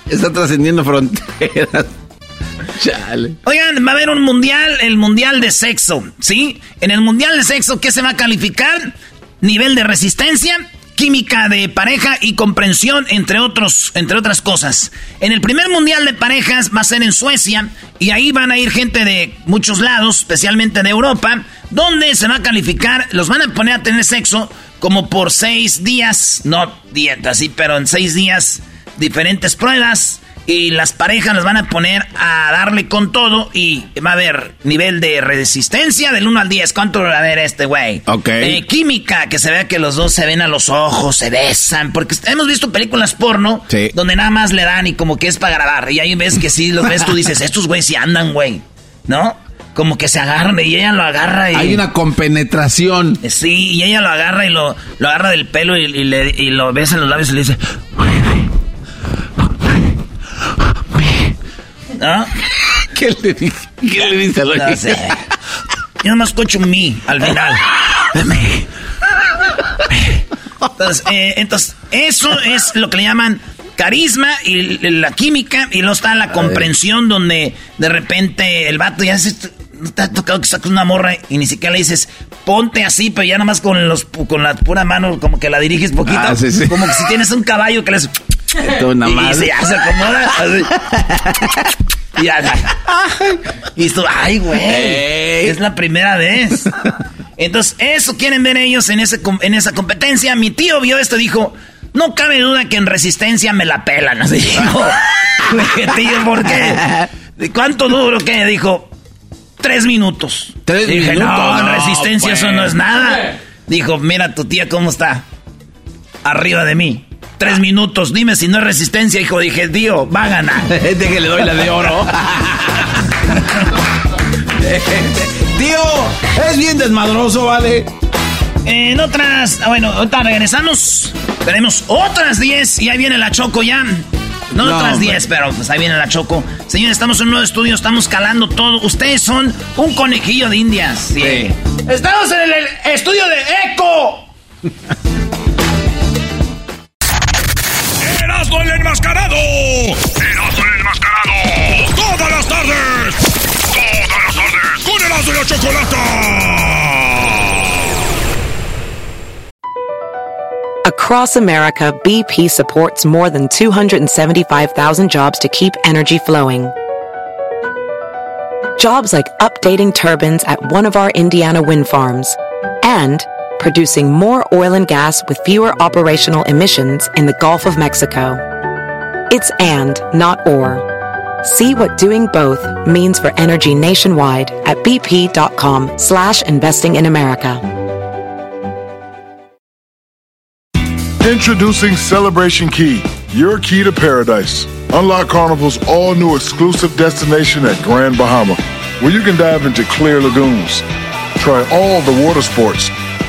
Está trascendiendo fronteras. [LAUGHS] Chale. Oigan, va a haber un mundial, el mundial de sexo, ¿sí? En el mundial de sexo, ¿qué se va a calificar? Nivel de resistencia, química de pareja y comprensión, entre, otros, entre otras cosas. En el primer mundial de parejas va a ser en Suecia y ahí van a ir gente de muchos lados, especialmente de Europa, donde se va a calificar, los van a poner a tener sexo como por seis días, no dieta, sí, pero en seis días diferentes pruebas y las parejas las van a poner a darle con todo y va a haber nivel de resistencia del 1 al 10. ¿Cuánto va a haber este güey? Ok. Eh, química, que se vea que los dos se ven a los ojos, se besan, porque hemos visto películas porno donde nada más le dan y como que es para grabar. Y ahí ves que sí, los ves, tú dices, estos güeyes sí andan, güey, ¿no? Como que se agarran y ella lo agarra y... Hay una compenetración. Sí, y ella lo agarra y lo, lo agarra del pelo y, le, y lo besa en los labios y le dice... ¿No? ¿Qué le dice? ¿Qué le dice a No sé. Yo nomás escucho mi al final. Entonces, eh, entonces, eso es lo que le llaman carisma y la química y luego está la comprensión donde de repente el vato ya se te ha tocado que saques una morra y ni siquiera le dices ponte así, pero ya nada más con los con la pura mano como que la diriges poquito, Ah, sí, sí. como que si tienes un caballo que le haces Esto nada más. y se, ya se acomoda así. [LAUGHS] y ya, y tú, ay, güey, es la primera vez. Entonces, eso quieren ver ellos en, ese, en esa competencia. Mi tío vio esto y dijo, no cabe duda que en resistencia me la pelan. Así dijo, [LAUGHS] tío, ¿por qué? [LAUGHS] ¿De ¿Cuánto duro qué? Dijo, tres minutos. Tres dije, minutos, no, en no, resistencia pues. eso no es nada. Dijo, mira tu tía cómo está. Arriba de mí. Tres minutos, dime si no es resistencia, hijo. Dije, tío, va a ganar. [LAUGHS] Este que le doy la de oro. [LAUGHS] Tío, es bien desmadroso, ¿vale? En otras, ah, bueno, ahorita regresamos. Tenemos otras 10 y ahí viene la Choco ya. No, No, otras hombre. 10, pero pues ahí viene la Choco. Señores, estamos en un nuevo estudio, estamos calando todo. Ustedes son un conejillo de indias. Sí. Estamos en el estudio de Eco. [LAUGHS] ¡Erasmo el enmascarado! ¡Erasmo el enmascarado! ¡Todas las tardes! ¡Todas las tardes! ¡Con Erasmo y la Chocolata! Across America, BP supports more than 275,000 jobs to keep energy flowing. Jobs like updating turbines at one of our Indiana wind farms and producing more oil and gas with fewer operational emissions in the Gulf of Mexico. It's and, not or. See what doing both means for energy nationwide at bp.com slash investing in America. Introducing Celebration Key, your key to paradise. Unlock Carnival's all new exclusive destination at Grand Bahama, where you can dive into clear lagoons, try all the water sports,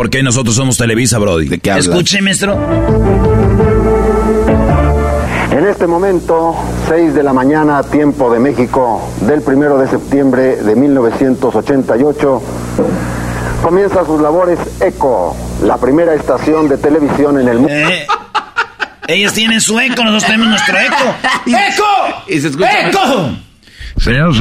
¿Por qué nosotros somos Televisa, Brody? ¿De qué Escuche, maestro. En este momento, 6 de la mañana, tiempo de México, del primero de septiembre de 1988, comienza sus labores ECO, la primera estación de televisión en el mundo. Eh, ellos tienen su eco, nosotros tenemos nuestro eco. [LAUGHS] ¡Eco! Y se escucha- ¡Eco! Señor,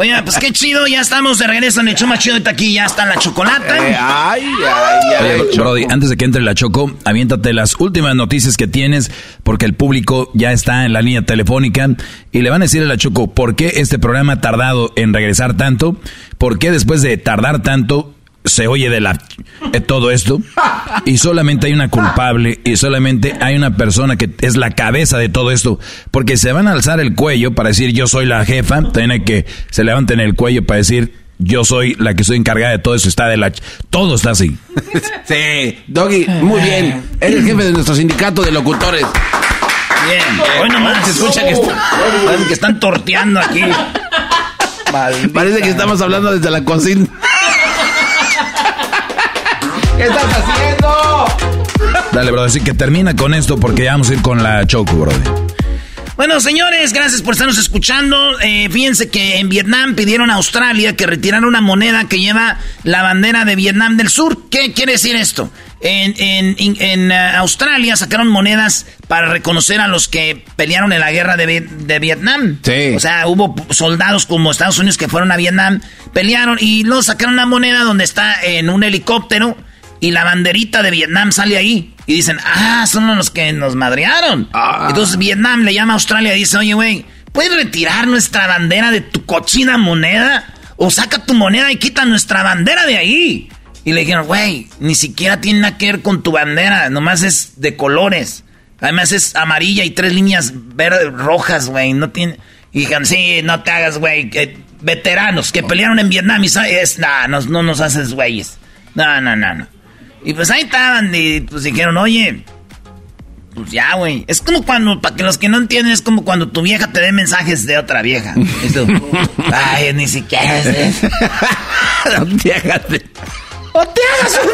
Oye, [LAUGHS] pues qué chido, ya estamos de regreso en el show más chido de aquí, ya está la chocolata. Eh, ay, ay, ay. Oye, Brody, antes de que entre la Choco, aviéntate las últimas noticias que tienes, porque el público ya está en la línea telefónica y le van a decir a la Choco por qué este programa ha tardado en regresar tanto, por qué después de tardar tanto se oye de la eh, todo esto y solamente hay una culpable y solamente hay una persona que es la cabeza de todo esto porque se van a alzar el cuello para decir yo soy la jefa hay que se levanten el cuello para decir yo soy la que soy encargada de todo eso está de la ch- todo está así Sí, Doggy, muy bien. Eres el jefe de nuestro sindicato de locutores. Bien, hoy nomás. Se escucha que está- Parece que están torteando aquí. Parece que estamos hablando desde la cocina. ¿Qué estás haciendo? dale bro así que termina con esto porque ya vamos a ir con la Choco bro Bueno, señores, gracias por estarnos escuchando. Eh, fíjense que en Vietnam pidieron a Australia que retirara una moneda que lleva la bandera de Vietnam del Sur. ¿Qué quiere decir esto? En, en, en, uh, Australia sacaron monedas para reconocer a los que pelearon en la guerra de, de, Vietnam. Sí. O sea, hubo soldados como Estados Unidos que fueron a Vietnam, pelearon y luego sacaron una moneda donde está en un helicóptero y la banderita de Vietnam sale ahí. Y dicen, ah, son los que nos madrearon. Ah. Entonces Vietnam le llama a Australia y dice, oye, güey, ¿puedes retirar nuestra bandera de tu cochina moneda? O saca tu moneda y quita nuestra bandera de ahí. Y le dijeron, güey, ni siquiera tiene nada que ver con tu bandera, nomás es de colores. Además es amarilla y tres líneas verdes, rojas, güey. No tiene. Y dijeron, sí, no te hagas, güey. veteranos que pelearon en Vietnam y es, nah, no, no nos haces güeyes. No, no, no, no. Y pues ahí estaban y pues dijeron, oye, pues ya, güey. Es como cuando, para que los que no entienden, es como cuando tu vieja te dé mensajes de otra vieja. Esto, [LAUGHS] ay, ni siquiera es [LAUGHS] eso. ¡O te hagas un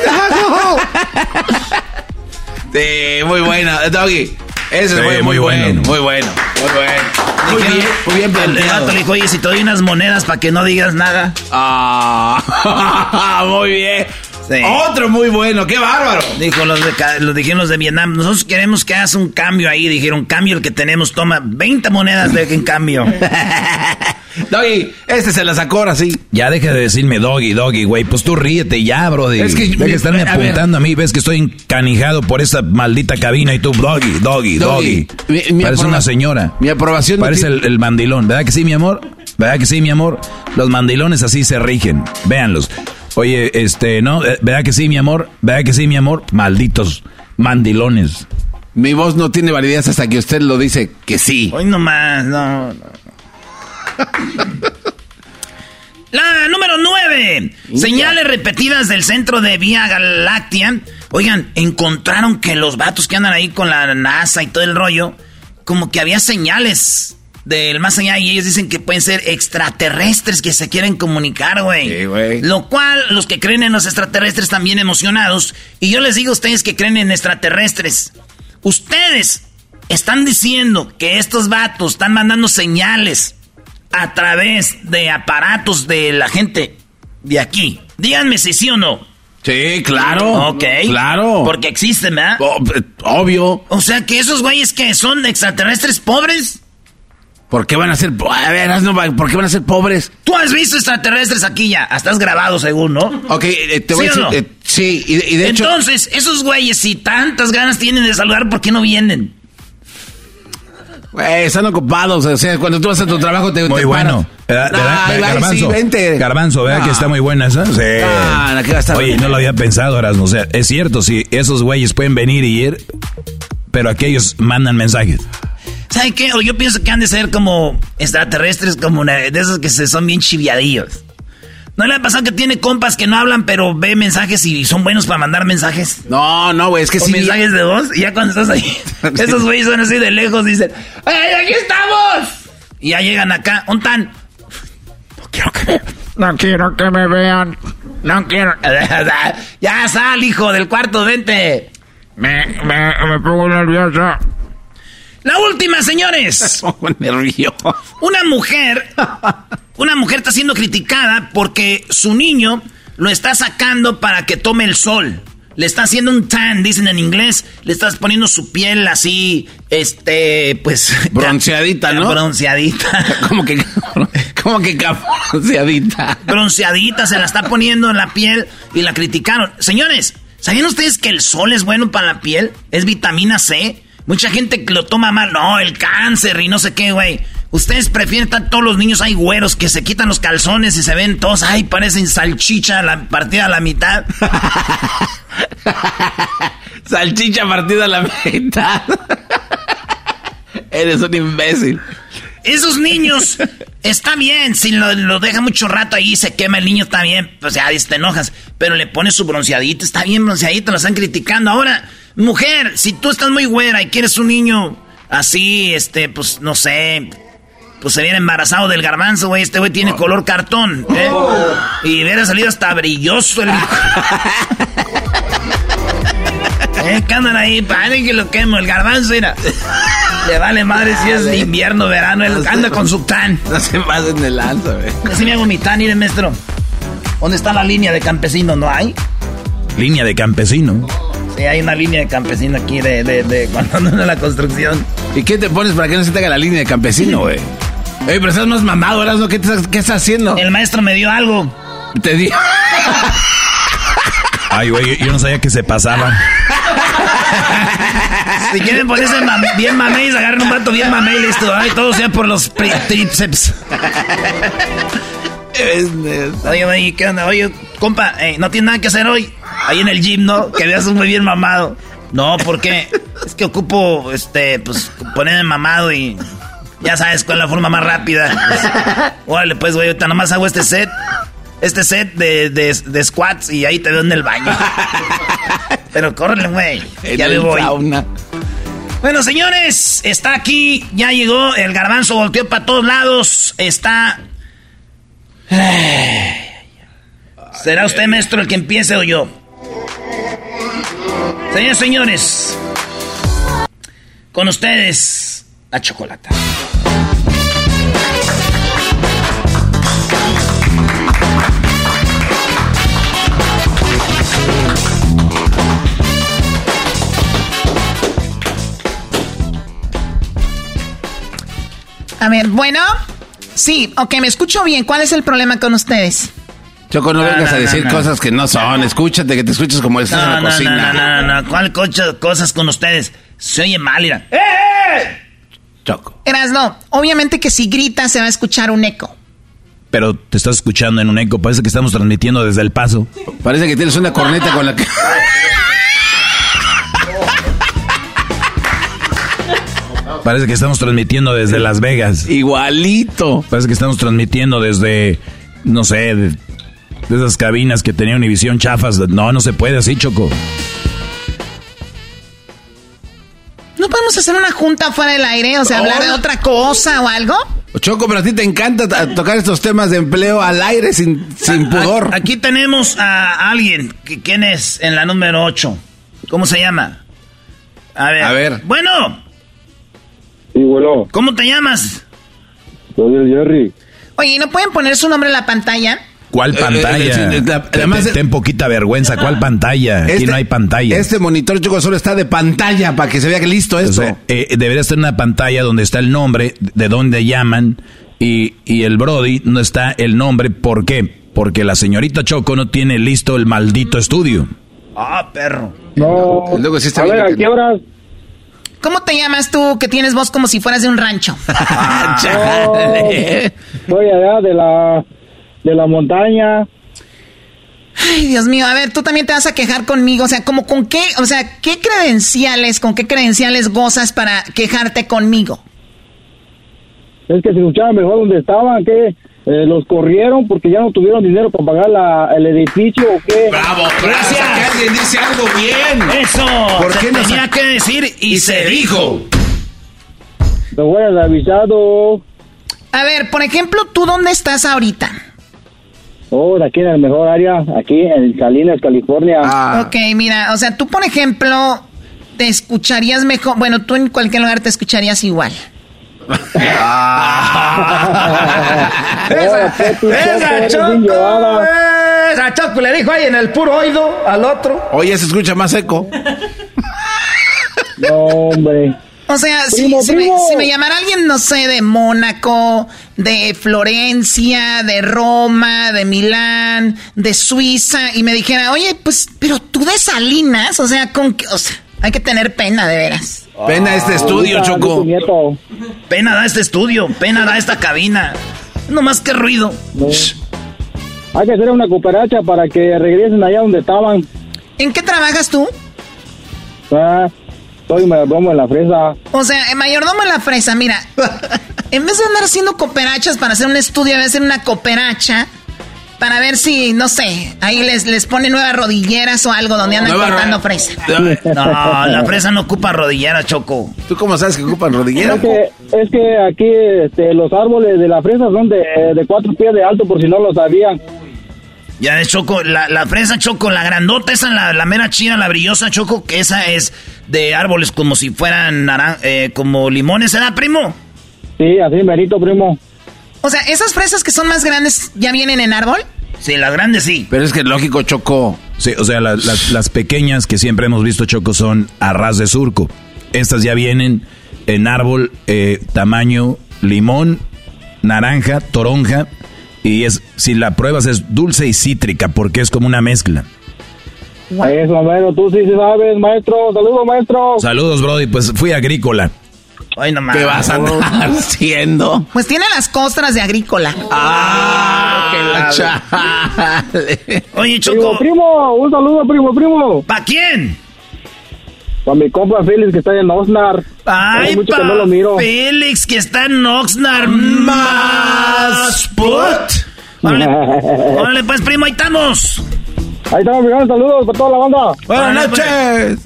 [LAUGHS] sí, muy bueno, Doggy. Ese Sí, es muy, muy bueno, bueno. muy bueno, muy bueno. Muy bien, muy bien El planteado. gato le dijo, oye, si te doy unas monedas para que no digas nada. Ah, muy bien. Sí. Otro muy bueno, qué bárbaro. Dijo los de, ca- los dijeron los de Vietnam, nosotros queremos que hagas un cambio ahí. Dijeron, cambio el que tenemos, toma 20 monedas de en cambio. [LAUGHS] Doggy, este se la sacó ahora sí. Ya deja de decirme doggy, doggy, güey. Pues tú ríete ya, brody. Es que- Deja de estarme a ver. apuntando a mí. Ves que estoy encanijado por esta maldita cabina y tú, doggy, doggy, Doggy, doggy. mi- mi Parece una señora. Mi aprobación Parece el, el mandilón. ¿Verdad que sí, mi amor? ¿Verdad que sí, mi amor? Los mandilones así se rigen. Véanlos. Oye, este, ¿no? Eh, ¿Verdad que sí, mi amor? ¿Verdad que sí, mi amor? Malditos mandilones. Mi voz no tiene validez hasta que usted lo dice que sí. Hoy nomás, no. no. [LAUGHS] La número 9. Señales repetidas del centro de Vía Galáctea. Oigan, encontraron que los vatos que andan ahí con la NASA y todo el rollo, como que había señales del más allá y ellos dicen que pueden ser extraterrestres que se quieren comunicar, güey. Sí, güey. Lo cual, los que creen en los extraterrestres están bien emocionados. Y yo les digo a ustedes que creen en extraterrestres. Ustedes están diciendo que estos vatos están mandando señales a través de aparatos de la gente de aquí. Díganme si sí o no. Sí, claro. Ok. Claro. Porque existen, ¿verdad? Oh, eh, obvio. O sea que esos güeyes que son extraterrestres pobres. ¿Por qué van a ser a ver, ¿por qué van a ser pobres? Tú has visto extraterrestres aquí ya. Estás grabado según, ¿no? Ok, eh, te voy ¿Sí a o decir. no? eh, sí, y, y de hecho. Entonces, esos güeyes, si tantas ganas tienen de saludar, ¿por qué no vienen? Güey, están ocupados. O sea, cuando tú vas a tu trabajo te. Muy te bueno. ¿Verdad, verdad, Ay, verdad, Garbanzo, sí, vente. Garbanzo, ¿verdad Ah. que está muy buena esa? Sí. Ah, aquí va a estar Oye, no lo había pensado, Erasmo. O sea, es cierto, si esos güeyes pueden venir y ir, pero aquellos mandan mensajes. ¿Saben qué? O yo pienso que han de ser como extraterrestres, como una- de esos que se son bien chiviadillos. ¿No le ha pasado que tiene compas que no hablan, pero ve mensajes y son buenos para mandar mensajes? No, no, güey, es que O sí. mensajes de voz, y ya cuando estás ahí, [LAUGHS] esos güeyes son así de lejos, dicen, ¡Ay, aquí estamos! Y ya llegan acá, ¿un tan? No quiero que me, no quiero que me vean, no quiero... [LAUGHS] ya sal, hijo del cuarto, vente. Me, me, me pongo nervioso. La última, señores. [LAUGHS] nervioso. Una mujer, una mujer está siendo criticada porque su niño lo está sacando para que tome el sol. Le está haciendo un tan, dicen en inglés. Le estás poniendo su piel así, este, pues... [LAUGHS] Bronceadita, ¿no? Bronceadita. [LAUGHS] Como que. Como que bronceadita. Bronceadita se la está poniendo en la piel y la criticaron. Señores, ¿sabían ustedes que el sol es bueno para la piel? Es vitamina C. Mucha gente lo toma mal. No, el cáncer y no sé qué, güey. Ustedes prefieren estar todos los niños ahí güeros que se quitan los calzones y se ven todos, ay, parecen salchicha la partida a la mitad. [LAUGHS] Salchicha partida a la mitad. [LAUGHS] Eres un imbécil. Esos niños, está bien, si lo, lo deja mucho rato ahí se quema el niño, está bien, pues ya te enojas, pero le pones su bronceadito, está bien bronceadito, lo están criticando. Ahora, mujer, si tú estás muy güera y quieres un niño así, este, pues no sé, pues se viene embarazado del garbanzo, güey, este güey tiene color cartón, ¿eh? Y hubiera salido hasta brilloso el hijo. [LAUGHS] ¿Eh? ¿Qué andan ahí? Paren que lo quemo, el garbanzo, mira. Le vale madre si es invierno, verano, él anda con su tan. No se pasen de lanza, güey. Así me hago mi tan, mire, maestro. ¿Dónde está la línea de campesino? ¿No hay? Línea de campesino. Sí, hay una línea de campesino aquí de, de, de cuando ando en la construcción. ¿Y qué te pones para que no se te haga la línea de campesino, güey? Ey, pero estás más mamado, ¿verdad? ¿Qué, te- ¿Qué estás haciendo? El maestro me dio algo. Te di. [LAUGHS] Ay, güey, yo no sabía que se pasaba. Si quieren ponerse bien mameis, agarren un vato bien mamey, listo. Ay, todo sea por los tríceps. Oye, oye, ¿qué onda? Oye, compa, eh, no tiene nada que hacer hoy. Ahí en el gym, ¿no? Que veas muy bien mamado. No, ¿por qué? Es que ocupo, este, pues, ponerme mamado y... Ya sabes cuál es la forma más rápida. Pues, órale, pues, güey, ahorita nomás hago este set. Este set de, de, de squats y ahí te veo en el baño. Pero córrele, güey. Ya me voy. Bueno, señores, está aquí, ya llegó, el garbanzo volteó para todos lados, está... ¿Será usted, maestro, el que empiece o yo? Señores, señores, con ustedes, la chocolata. A ver, bueno. Sí, ok, me escucho bien. ¿Cuál es el problema con ustedes? Choco, no, No, vengas no, a decir no, cosas que no son. Escúchate, que te escuches como estás en la no, cocina. no, no, no, no, ¿cuál cocha- cosas con ustedes? Se oye mal, mira. Choco. Erasno, obviamente que si gritas se va a escuchar un eco. Pero te estás escuchando en un eco, parece que estamos transmitiendo desde el paso. Parece que tienes una corneta con la que... [LAUGHS] Parece que estamos transmitiendo desde Las Vegas. Igualito. Parece que estamos transmitiendo desde, no sé, de, de esas cabinas que tenía Univisión chafas. No, no se puede así, Choco. ¿No podemos hacer una junta fuera del aire? O sea, hablar de otra cosa o algo. Choco, pero a ti te encanta ta- tocar estos temas de empleo al aire sin, sin pudor. Aquí tenemos a alguien. ¿Quién es en la número 8? ¿Cómo se llama? A ver. A ver. Bueno, Sí, bueno, ¿cómo te llamas? soy el Jerry. Oye, ¿y ¿no pueden poner su nombre en la pantalla? ¿Cuál Eh, pantalla? eh, eh, la- Te- además- te- ten poquita vergüenza. ¿Cuál pantalla? Aquí Este- no hay pantalla. Este monitor, Choco, solo está de pantalla para que se vea que listo O esto. sea, eh, debería estar una pantalla donde está el nombre, de dónde llaman, y, y el Brody no está el nombre. ¿Por qué? Porque la señorita Choco no tiene listo el maldito estudio. Ah, perro. No, Luego sí está a ver, ¿a qué no. ¿Cómo te llamas tú que tienes voz como si fueras de un rancho? [LAUGHS] Ah, No, soy allá de la, de la montaña. Ay, Dios mío, a ver, tú también te vas a quejar conmigo, o sea, como con qué, o sea, ¿qué credenciales, con qué credenciales gozas para quejarte conmigo? Es que se escuchaba mejor donde estaban, que eh, los corrieron porque ya no tuvieron dinero para pagar la, el edificio o qué. Bravo, gracias. Que alguien dice algo bien. Eso. ¿Por se qué no tenía que decir y, se dijo. Me hubieran avisado. A ver, por ejemplo, ¿tú dónde estás ahorita? Oh, de aquí en el mejor área, aquí en Salinas, California. Ah, Ok, mira, o sea, tú, por ejemplo, te escucharías mejor, bueno, tú en cualquier lugar te escucharías igual. [LAUGHS] Ahora, Peti, Esa Choco le dijo ahí en el puro oído al otro. Oye, se escucha más eco. No, hombre. O sea, si- Primo, si, me, si me llamara alguien, no sé, de Mónaco, de Florencia, de Roma, de Milán, de Suiza, y me dijera, oye, pues, pero tú de Salinas, o sea, con qué, o sea, hay que tener pena, de veras. Pena este estudio, Ahorita, Choco. Pena da este estudio, pena da esta cabina. No más que ruido. No. Hay que hacer una cooperacha para que regresen allá donde estaban. ¿En qué trabajas tú? Ah, soy mayordomo en la fresa. O sea, el mayordomo en la fresa, mira, [LAUGHS] en vez de andar haciendo cooperachas para hacer un estudio, debe hacer una cooperacha para ver si, no sé, ahí les, les pone nuevas rodilleras o algo donde andan Nueva cortando fresa. [LAUGHS] No, la fresa no ocupa rodillera, Choco. ¿Tú cómo sabes que ocupan rodillera? Es que, es que aquí este, los árboles de la fresa son de, de cuatro pies de alto, por si no lo sabían. Ya ves, Choco, la, la fresa, Choco, la grandota, esa, la, la mera chida, la brillosa, Choco, que esa es de árboles como si fueran naran eh, como limones, ¿verdad, primo? Sí, así merito, primo. O sea, esas fresas que son más grandes ya vienen en árbol. Sí, las grandes sí. Pero es que lógico, Choco. Sí, o sea, las pequeñas que siempre hemos visto, Choco, son a ras de surco. Estas ya vienen en árbol eh, tamaño limón, naranja, toronja. Y es, si la pruebas es dulce y cítrica porque es como una mezcla. Eso, bueno, tú sí sabes, maestro. Saludos, maestro. Saludos, Brody. Pues fui agrícola. Ay, no ¿Qué vas a andar [LAUGHS] haciendo? Pues tiene las costras de agrícola. ¡Ah! Chale. Oye, Choco. Primo, primo, un saludo, primo, primo. ¿Para quién? Para mi compa Félix que está en Oxnard. Ay, mucho que no lo miro. Félix que está en Oxnard. Más put. Órale, [LAUGHS] pues, primo, ahí estamos. Ahí estamos, mi saludos para toda la banda. Buenas noches.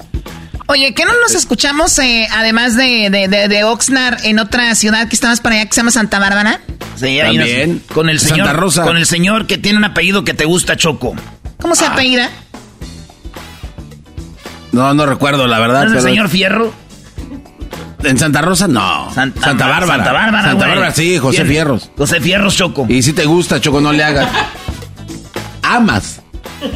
Oye, ¿qué no nos escuchamos, eh, además de, de, de, Oxnard, en otra ciudad que estamos para allá que se llama Santa Bárbara? Sí, ahí También. con el señor, Santa Rosa. Con el señor que tiene un apellido que te gusta, Choco. ¿Cómo se ah. apellida? No, no recuerdo, la verdad. ¿No es el señor Fierro? En Santa Rosa, no. Santa, Bárbara. Santa Bárbara, Santa Bárbara, sí, José Fierros. José Fierros, Choco. Y si te gusta, Choco, no le hagas. Amas.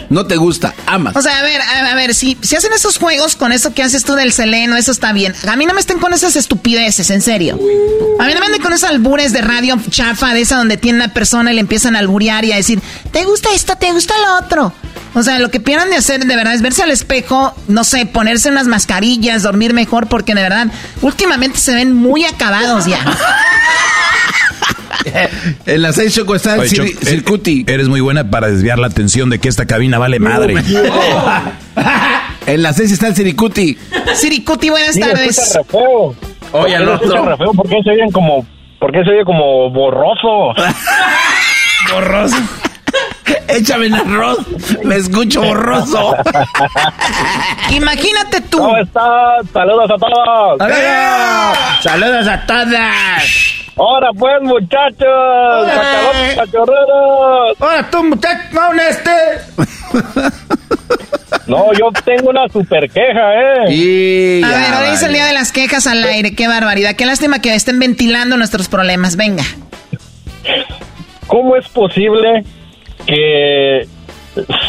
No te gusta, amas. O sea, a ver, a, ver, si, si hacen esos juegos con eso que haces tú del seleno, eso está bien. A mí no me estén con esas estupideces, en serio. A mí no me anden con esos albures de radio chafa, de esa donde tiene una persona y le empiezan a alburear y a decir, ¿te gusta esto? ¿Te gusta lo otro? O sea, lo que pierdan de hacer de verdad es verse al espejo, no sé, ponerse unas mascarillas, dormir mejor, porque de verdad, últimamente se ven muy acabados ya. [LAUGHS] en la 6 Choco está el Circuti. Eres muy buena para desviar la atención de que esta cabina vale madre. [LAUGHS] en la 6 está el Siricuti. Siricuti, buenas tardes. Oye, el otro. ¿Por qué se oyen como, por qué se oye como borroso? [LAUGHS] borroso. [LAUGHS] Échame el arroz, me escucho borroso. [LAUGHS] Imagínate tú. ¿Cómo estás? Saludos a todos. ¡Saludos! ¡Saludos a todas! Ahora pues, muchachos. cachorreros. Ahora tú, muchacho, no, este. No, yo tengo una super queja, ¿eh? a ver, hoy es el día de las quejas al aire. Qué barbaridad. Qué lástima que estén ventilando nuestros problemas. Venga. ¿Cómo es posible que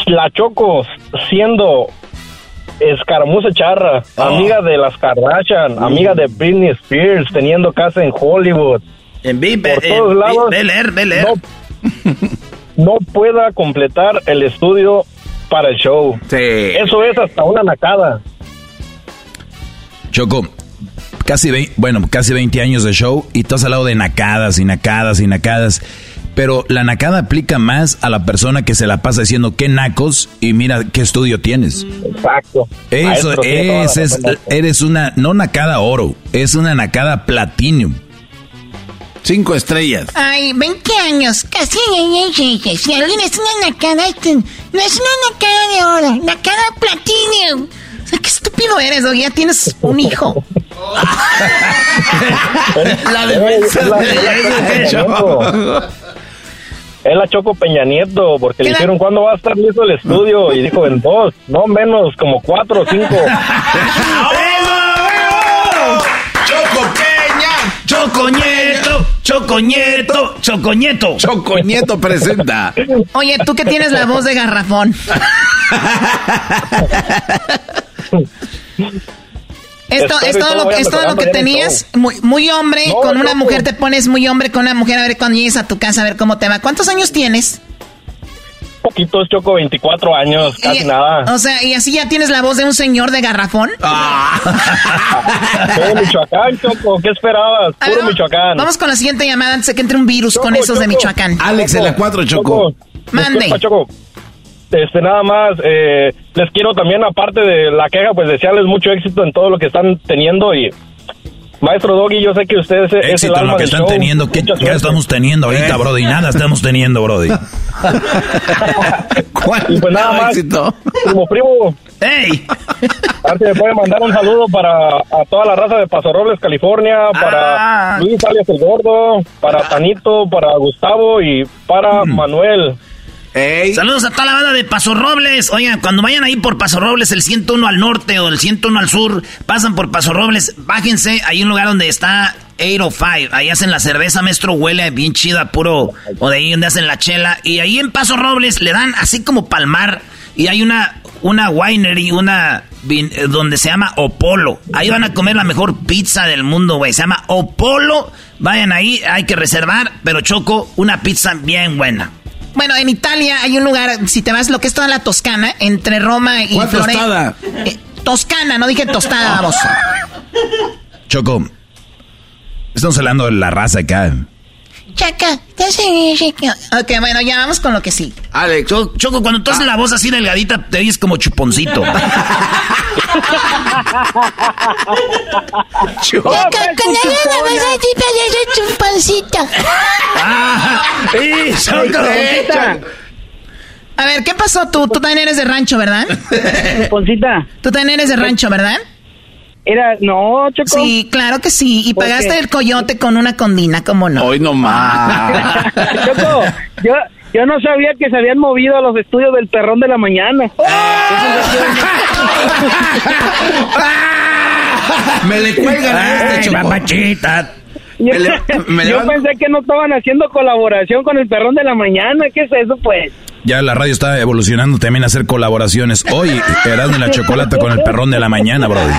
la Choco, siendo escaramuza charra, oh. amiga de las Kardashian, amiga de Britney Spears, teniendo casa en Hollywood, en por todos lados, No, pueda completar el estudio para el show. Eso es hasta una nacada. Choco, casi, bueno, casi 20 años de show y tú has hablado de nacadas y nacadas y nacadas. Pero la nacada aplica más a la persona que se la pasa diciendo qué nacos y mira qué estudio tienes. Exacto. Eso es, eres una, no nacada oro, es una nacada platinum. Cinco estrellas. Ay, 20 años, casi. Si alguien es una nacada, no es una nacada de oro, nacada platinum. O sea, qué estúpido eres, o ya tienes un hijo. [LAUGHS] la defensa de [LAUGHS] es la Choco Peña Nieto, porque le dijeron cuándo va a estar listo el estudio y dijo en dos, no menos, como cuatro o cinco. [LAUGHS] ¡Choco Peña! ¡Choco Nieto! ¡Choco Nieto! ¡Choco Nieto! ¡Choco Nieto presenta! Oye, tú que tienes la voz de garrafón. [LAUGHS] Esto, es todo, lo, es todo lo que tenías. Muy, muy hombre, con una mujer te pones muy hombre con una mujer, a ver cuando llegues a tu casa, a ver cómo te va. ¿Cuántos años tienes? Poquitos, Choco, 24 años, casi nada. O sea, ¿y así ya tienes la voz de un señor de garrafón? [LAUGHS] Ah. Michoacán, Choco, ¿qué esperabas? Puro Michoacán. Vamos con la siguiente llamada antes de que entre un virus con esos de Michoacán. Alex en la 4, Choco. Mande. Choco este nada más eh, les quiero también aparte de la queja pues desearles mucho éxito en todo lo que están teniendo y Maestro Doggy, yo sé que ustedes es, Éxito en lo que están teniendo. ¿Qué, estamos teniendo ahorita, eh. Brody? Nada estamos teniendo, Brody. [LAUGHS] ¿Cuál y pues nada más, éxito? Primo, primo. ¡Ey! Antes me puede mandar un saludo para a toda la raza de Paso Robles, California, para ah. Luis Alias el Gordo, para Tanito, para Gustavo y para mm. Manuel. Saludos a toda la banda de Paso Robles. Oigan, cuando vayan ahí por Paso Robles, el 101 al norte o el 101 al sur, pasan por Paso Robles, bájense. Hay un lugar donde está 805. Ahí hacen la cerveza, maestro, huele bien chida, puro. O de ahí donde hacen la chela. Y ahí en Paso Robles le dan así como palmar. Y hay una, una winery, una eh, donde se llama Opolo. Ahí van a comer la mejor pizza del mundo, güey. Se llama Opolo. Vayan ahí, hay que reservar, pero Choco, una pizza bien buena. Bueno, en Italia hay un lugar, si te vas lo que es toda la Toscana, entre Roma y Florencia. Eh, toscana, no dije tostada, vamos. Choco, estamos hablando de la raza acá. Chaca, Ok, bueno, ya vamos con lo que sí. Alex. Choco, cuando tú haces la voz así delgadita, te oyes como chuponcito. Choco. Cuando haces la voz así, te oyes chuponcito. ah, Choco. A ver, ¿qué pasó tú? Tú también eres de rancho, ¿verdad? Chuponcita. Tú también eres de rancho, ¿verdad? Era, no, Choco. Sí, claro que sí. Y pagaste el coyote con una condina, ¿cómo no? Hoy no más. [LAUGHS] Choco, yo, yo no sabía que se habían movido a los estudios del perrón de la mañana. [LAUGHS] Me le cuelgan a este Papachita. Yo, [LAUGHS] yo pensé que no estaban haciendo colaboración con el perrón de la mañana. ¿Qué es eso, pues? Ya la radio está evolucionando también a hacer colaboraciones. Hoy, Erasmo la chocolate con el perrón de la mañana, brother.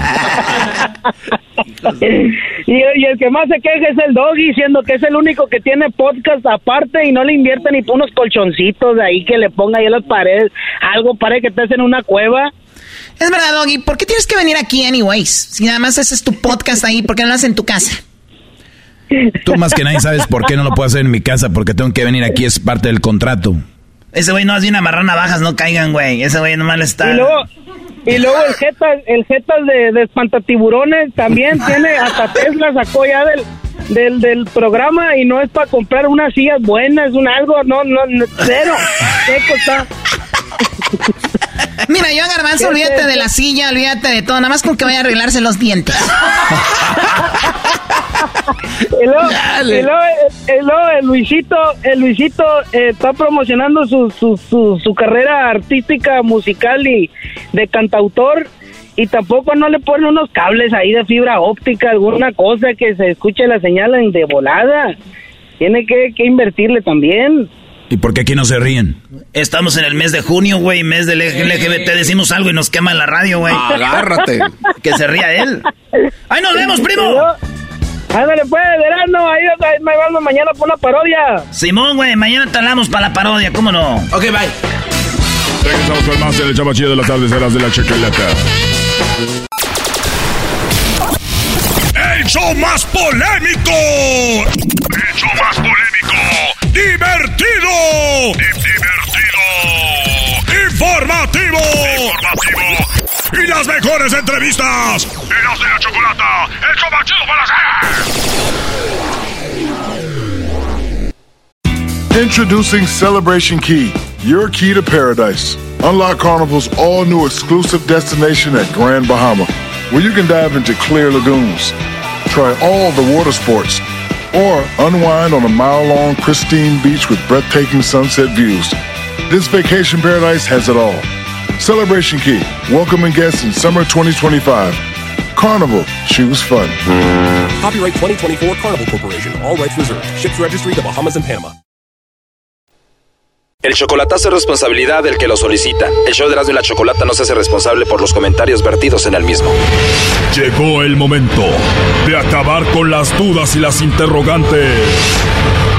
y, el que más se queja es el doggy, siendo que es el único que tiene podcast aparte y no le invierte ni unos colchoncitos de ahí que le ponga ahí en las paredes, algo para que estés en una cueva. Es verdad, Doggy, ¿por qué tienes que venir aquí anyways? Si nada más ese es tu podcast ahí, ¿por qué no lo haces en tu casa? Tú más que nadie sabes por qué no lo puedo hacer en mi casa, porque tengo que venir aquí, es parte del contrato. Ese güey no hace una marrana bajas, no caigan, güey. Ese güey nomás le está. Y luego, y luego el Jetas, el Jetas de, de espantatiburones también [LAUGHS] tiene, hasta Tesla sacó ya del, del, del programa y no es para comprar unas sillas buenas, un algo, no, no, cero. Seco está. [LAUGHS] Mira, yo a Garbanzo, olvídate de la silla, olvídate de todo, nada más con que vaya a arreglarse los dientes. [LAUGHS] y luego, el, Luisito, el Luisito eh, está promocionando su, su, su, su, carrera artística, musical y de cantautor. Y tampoco no le ponen unos cables ahí de fibra óptica, alguna cosa que se escuche la señal de volada. Tiene que, que invertirle también. ¿Y por qué aquí no se ríen? Estamos en el mes de junio, güey, mes del LGBT. Decimos algo y nos quema la radio, güey. Agárrate. que se ría él. ¡Ahí nos vemos, primo! Ándale, pues, verano, ahí me vamos mañana por una parodia. Simón, güey, mañana te hablamos para la parodia, ¿cómo no? Ok, bye. Regresamos con más del chamachido de las tardes, de la chocolata. El show más polémico. El show más polémico divertido, divertido, informativo, informativo y las mejores entrevistas. Eras de la chocolata, el chido para hacer. Introducing Celebration Key, your key to paradise. Unlock Carnival's all new exclusive destination at Grand Bahama, where you can dive into clear lagoons, try all the water sports or unwind on a mile long, pristine beach with breathtaking sunset views. This vacation paradise has it all. Celebration Key, welcoming guests in summer 2025. Carnival, choose fun. Copyright 2024 Carnival Corporation, all rights reserved. Ships registry the Bahamas and Panama. El chocolatazo es responsabilidad del que lo solicita. El show de Erasmo y la Chocolata no se hace responsable por los comentarios vertidos en el mismo. Llegó el momento de acabar con las dudas y las interrogantes.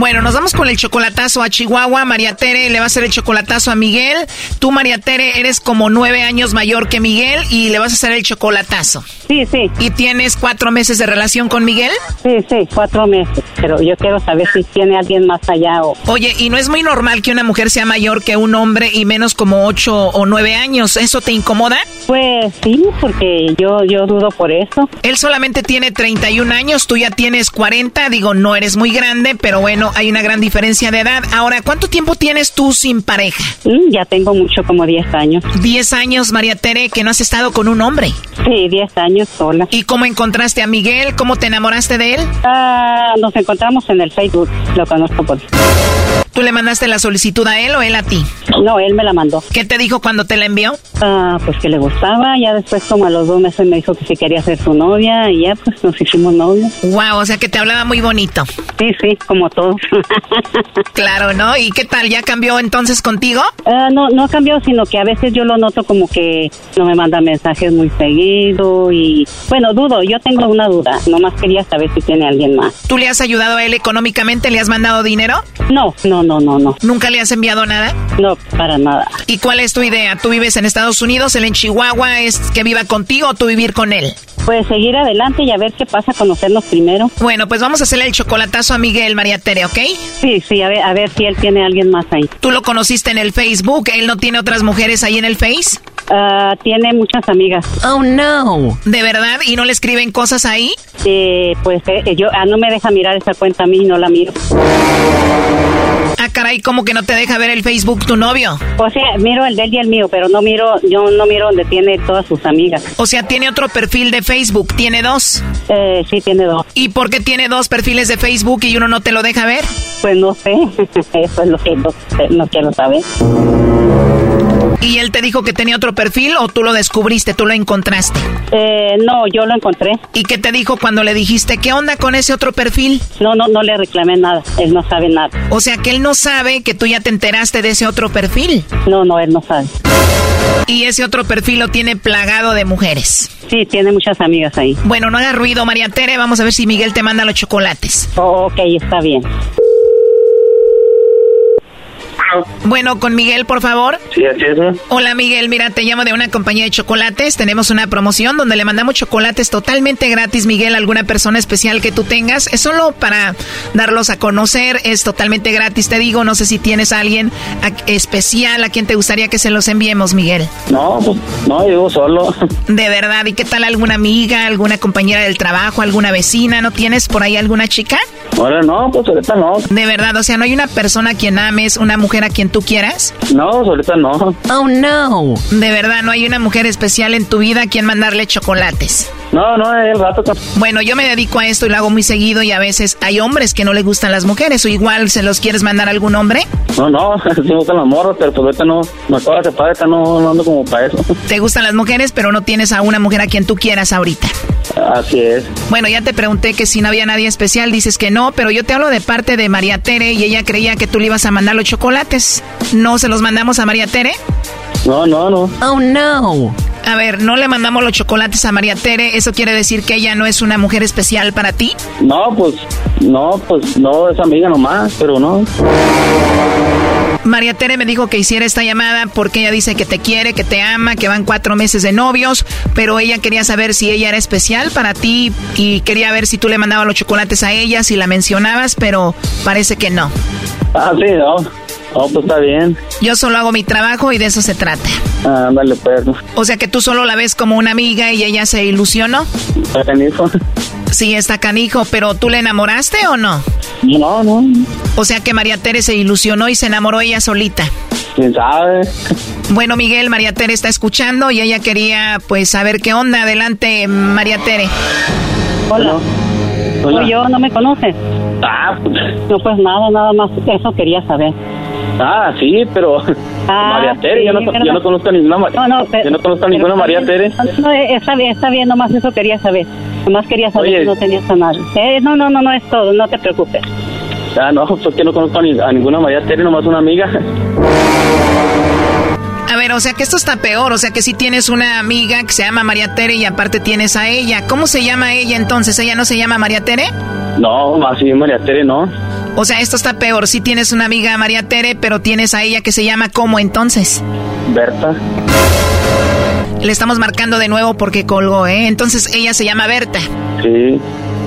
Bueno, nos vamos con el chocolatazo a Chihuahua. María Tere le va a hacer el chocolatazo a Miguel. Tú, María Tere, eres como nueve años mayor que Miguel y le vas a hacer el chocolatazo. Sí, sí. ¿Y tienes cuatro meses de relación con Miguel? Sí, sí, cuatro meses. Pero yo quiero saber si tiene alguien más allá o... Oye, ¿y no es muy normal que una mujer sea mayor que un hombre y menos como ocho o nueve años? ¿Eso te incomoda? Pues sí, porque yo, yo dudo por eso. Él solamente tiene 31 años, tú ya tienes 40. Digo, no eres muy grande, pero bueno, hay una gran diferencia de edad. Ahora, ¿cuánto tiempo tienes tú sin pareja? Mm, ya tengo mucho, como 10 años. 10 años, María Tere, que no has estado con un hombre. Sí, 10 años sola. ¿Y cómo encontraste a Miguel? ¿Cómo te enamoraste de él? Ah, nos encontramos en el Facebook, lo conozco por ¿Tú le mandaste la solicitud a él o él a ti? No, él me la mandó. ¿Qué te dijo cuando te la envió? Ah, pues que le gustaba. Ya después, como a los dos meses, me dijo que si quería ser su novia y ya, pues nos hicimos novios. Wow, o sea que te hablaba muy bonito. Sí, sí, como todos. [LAUGHS] claro, ¿no? ¿Y qué tal? ¿Ya cambió entonces contigo? Ah, no, no ha cambiado, sino que a veces yo lo noto como que no me manda mensajes muy seguido y, bueno, dudo. Yo tengo una duda. Nomás quería saber si tiene alguien más. ¿Tú le has ayudado a él económicamente? ¿Le has mandado dinero? No, no, no, no, no. ¿Nunca le has enviado nada? No, para nada. ¿Y cuál es tu idea? ¿Tú vives en Estados Unidos, él en Chihuahua? ¿Es que viva contigo o tú vivir con él? Pues seguir adelante y a ver qué pasa, conocernos primero. Bueno, pues vamos a hacerle el chocolatazo a Miguel María Tere, ¿ok? Sí, sí, a ver, a ver si él tiene a alguien más ahí. ¿Tú lo conociste en el Facebook? ¿Él no tiene otras mujeres ahí en el Face? Uh, tiene muchas amigas. Oh, no. ¿De verdad? ¿Y no le escriben cosas ahí? Eh, pues eh, yo ah, no me deja mirar esa cuenta a mí, no la miro. Ah, caray, ¿cómo que no te deja ver el Facebook tu novio? O sea, miro el de él y el mío, pero no miro, yo no miro donde tiene todas sus amigas. O sea, tiene otro perfil de Facebook, ¿tiene dos? Eh, sí, tiene dos. ¿Y por qué tiene dos perfiles de Facebook y uno no te lo deja ver? Pues no sé, [LAUGHS] eso es lo que no, no quiero saber. ¿Y él te dijo que tenía otro perfil o tú lo descubriste, tú lo encontraste? Eh, no, yo lo encontré. ¿Y qué te dijo cuando le dijiste qué onda con ese otro perfil? No, no, no le reclamé nada. Él no sabe nada. O sea que él no sabe que tú ya te enteraste de ese otro perfil. No, no, él no sabe. Y ese otro perfil lo tiene plagado de mujeres. Sí, tiene muchas amigas ahí. Bueno, no hagas ruido, María Tere. Vamos a ver si Miguel te manda los chocolates. Oh, ok, está bien. Bueno, con Miguel, por favor. Sí, así es. Hola, Miguel. Mira, te llamo de una compañía de chocolates. Tenemos una promoción donde le mandamos chocolates totalmente gratis, Miguel, a alguna persona especial que tú tengas. Es solo para darlos a conocer. Es totalmente gratis, te digo. No sé si tienes a alguien especial a quien te gustaría que se los enviemos, Miguel. No, pues no, yo solo. [LAUGHS] De verdad. ¿Y qué tal alguna amiga, alguna compañera del trabajo, alguna vecina? ¿No tienes por ahí alguna chica? Ahora no, pues ahorita no. De verdad, o sea, no hay una persona a quien ames, una mujer a quien tú quieras? No, ahorita no. Oh, no. De verdad, no hay una mujer especial en tu vida a quien mandarle chocolates. No, no, el rato. Bueno, yo me dedico a esto y lo hago muy seguido y a veces hay hombres que no les gustan las mujeres o igual se los quieres mandar a algún hombre. No, no, [LAUGHS] sí me gustan las morras, pero pues ahorita no, me acabo de separar, no, no ando como para eso. [LAUGHS] Te gustan las mujeres, pero no tienes a una mujer a quien tú quieras ahorita. Así es. Bueno, ya te pregunté que si no había nadie especial, dices que no, pero yo te hablo de parte de María Tere y ella creía que tú le ibas a mandar los chocolates. ¿No se los mandamos a María Tere? No, no, no. Oh, no. A ver, ¿no le mandamos los chocolates a María Tere? ¿Eso quiere decir que ella no es una mujer especial para ti? No, pues, no, pues, no, es amiga nomás, pero no. María Tere me dijo que hiciera esta llamada porque ella dice que te quiere, que te ama, que van cuatro meses de novios, pero ella quería saber si ella era especial para ti y quería ver si tú le mandabas los chocolates a ella, si la mencionabas, pero parece que no. Ah, sí, no. Oh, pues está bien. Yo solo hago mi trabajo y de eso se trata. Ah, dale, perro. O sea que tú solo la ves como una amiga y ella se ilusionó. Está canijo. Sí, está canijo, pero ¿tú le enamoraste o no? No, no. O sea que María Tere se ilusionó y se enamoró ella solita. ¿Quién sabe? Bueno, Miguel, María Tere está escuchando y ella quería pues saber qué onda. Adelante, María Tere. Hola. Hola. yo, ¿no me conoces? Ah, pues. No, pues nada, nada más. Eso quería saber. Ah, sí, pero Ah, María Tere, sí, yo, no, pero- yo no conozco a ninguna, Ma- No, no, pero- yo no conozco ninguna María. Tere. No, eh, está bien, está bien, nomás eso quería saber. Nomás quería saber Oye. si no tenías a nadie. Eh, no, no, no, no es todo, no te preocupes. Ah, no, pues que no conozco a, ni- a ninguna María Tere, nomás una amiga. A ver, o sea que esto está peor, o sea que si tienes una amiga que se llama María Tere y aparte tienes a ella. ¿Cómo se llama ella entonces? ¿Ella no se llama María Tere? No, así María Tere, no. O sea, esto está peor. Si tienes una amiga María Tere, pero tienes a ella que se llama ¿cómo entonces? Berta. Le estamos marcando de nuevo porque colgó, ¿eh? Entonces ella se llama Berta. Sí.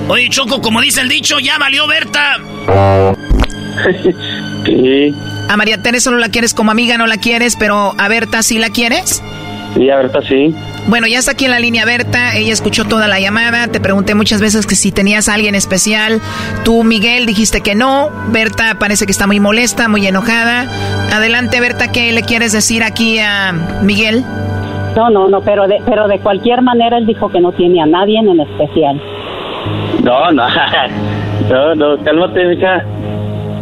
Oye, Choco, como dice el dicho, ya valió Berta. [LAUGHS] Sí. A María Tere solo la quieres como amiga, no la quieres, pero a Berta sí la quieres. Sí, a Berta sí. Bueno, ya está aquí en la línea Berta, ella escuchó toda la llamada, te pregunté muchas veces que si tenías a alguien especial, tú Miguel dijiste que no, Berta parece que está muy molesta, muy enojada. Adelante Berta, ¿qué le quieres decir aquí a Miguel? No, no, no, pero de, pero de cualquier manera él dijo que no tiene a nadie en especial. No, no. [LAUGHS] No, no, cálmate, mija.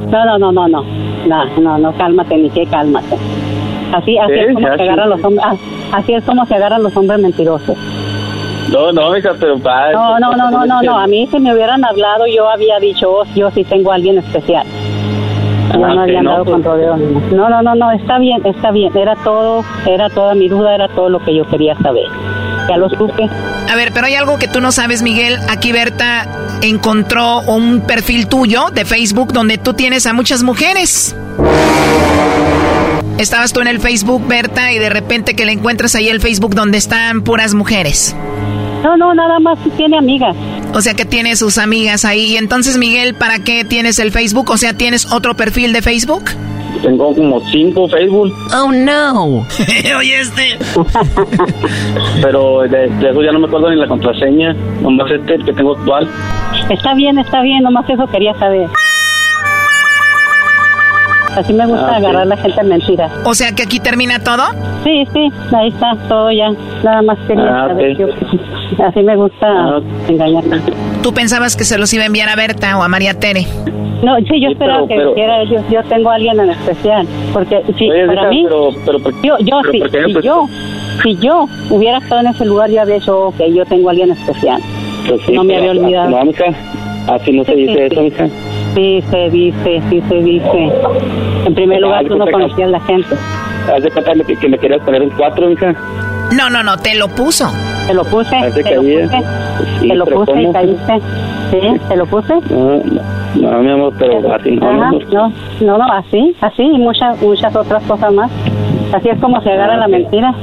No, no, no, no, no. No, no, no, cálmate, ni que cálmate. Así, así es como se agarran los hombres, así es como se agarran los hombres mentirosos. No, no, hija, pero No, no, no, no, no, no. A mí si me hubieran hablado, yo había dicho, oh, yo sí tengo a alguien especial. Yo Ah, no no, andado pues. con rodeos. No, no, no, no, está bien, está bien. Era todo, era toda mi duda, era todo lo que yo quería saber. Ya lo supe. A ver, pero hay algo que tú no sabes, Miguel. Aquí Berta encontró un perfil tuyo de Facebook donde tú tienes a muchas mujeres. Estabas tú en el Facebook, Berta, y de repente que le encuentras ahí el Facebook donde están puras mujeres. No, no, nada más tiene amigas. O sea que tiene sus amigas ahí. Y entonces, Miguel, ¿para qué tienes el Facebook? O sea, ¿tienes otro perfil de Facebook? Tengo como cinco Facebook, Oh, no. [LAUGHS] Oye, este. [LAUGHS] pero de, de eso ya no me acuerdo ni la contraseña. Nomás este el que tengo actual. Está bien, está bien, nomás eso quería saber. Así me gusta Ah, sí. agarrar a la gente en mentiras. O sea que aquí termina todo. Sí, sí, ahí está, todo ya. Nada más quería Ah, saber. ok. yo- así me gusta Ah. engañar. ¿Tú pensabas que se los iba a enviar a Berta o a María Tere? No, sí, yo esperaba pero- que pero- dijera, yo, yo tengo a alguien en especial. Porque sí, Oye, para mí, pero, pero, ¿por- yo, yo, pero sí, si Pues- yo, si yo hubiera estado en ese lugar, yo había dicho, ok, yo tengo a alguien especial. pues sí, no me pero- había olvidado. Así no se dice Sí, eso, sí. mija. Sí, se dice, sí se dice. En primer Ah, lugar, tú no conocías a la gente. Haz de cuenta que, que me querías poner un cuatro, mija. No, no, no, te lo puso. Te lo puse, te lo puse, Sí, te lo puse y caíste. Sí, te lo puse. No, no, no, mi amor, pero así no, Ajá, no, no, no, así, así y muchas, muchas otras cosas más. Así es como se agarra la mentira.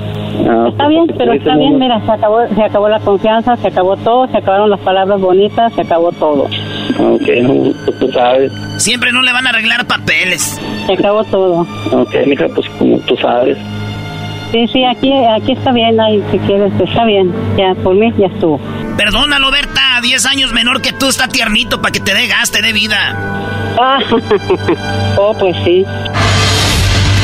Ah, Está bien, pero está bien, mira, se acabó, se acabó la confianza, se acabó todo, se acabaron las palabras bonitas, se acabó todo. Ok, no, pues tú sabes. Siempre no le van a arreglar papeles. Se acabó todo. Ok, mija, pues como tú sabes. Sí, sí, aquí, aquí está bien, ahí si quieres, está bien. Ya, por mí ya estuvo. Perdónalo, Berta. 10 años menor que tú está tiernito para que te dé gas, te dé vida. Ah, [LAUGHS] oh, pues sí.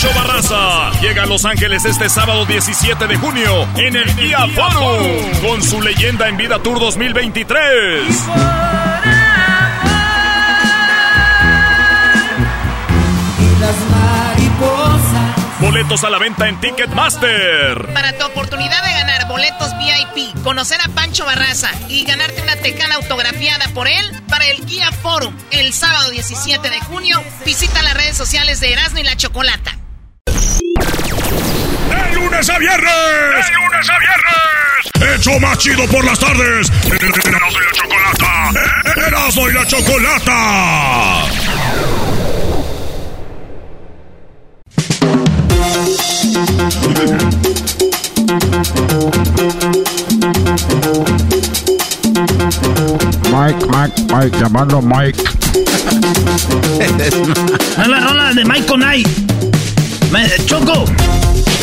Pancho Barraza llega a Los Ángeles este sábado 17 de junio en el Día Forum con su leyenda en vida Tour 2023. Las mariposas. Boletos a la venta en Ticketmaster. Para tu oportunidad de ganar boletos VIP, conocer a Pancho Barraza y ganarte una tecana autografiada por él para el Guía Forum el sábado 17 de junio, visita las redes sociales de Erasmo y la Chocolata. ¡De lunes a viernes! ¡De lunes a viernes! ¡Hecho más chido por las tardes! ¡Erasmo y la Chocolata! ¡Erasmo y la Chocolata! Mike, Mike, Mike, llamando Mike. Es la rola de Mike Conay. Me- Choco,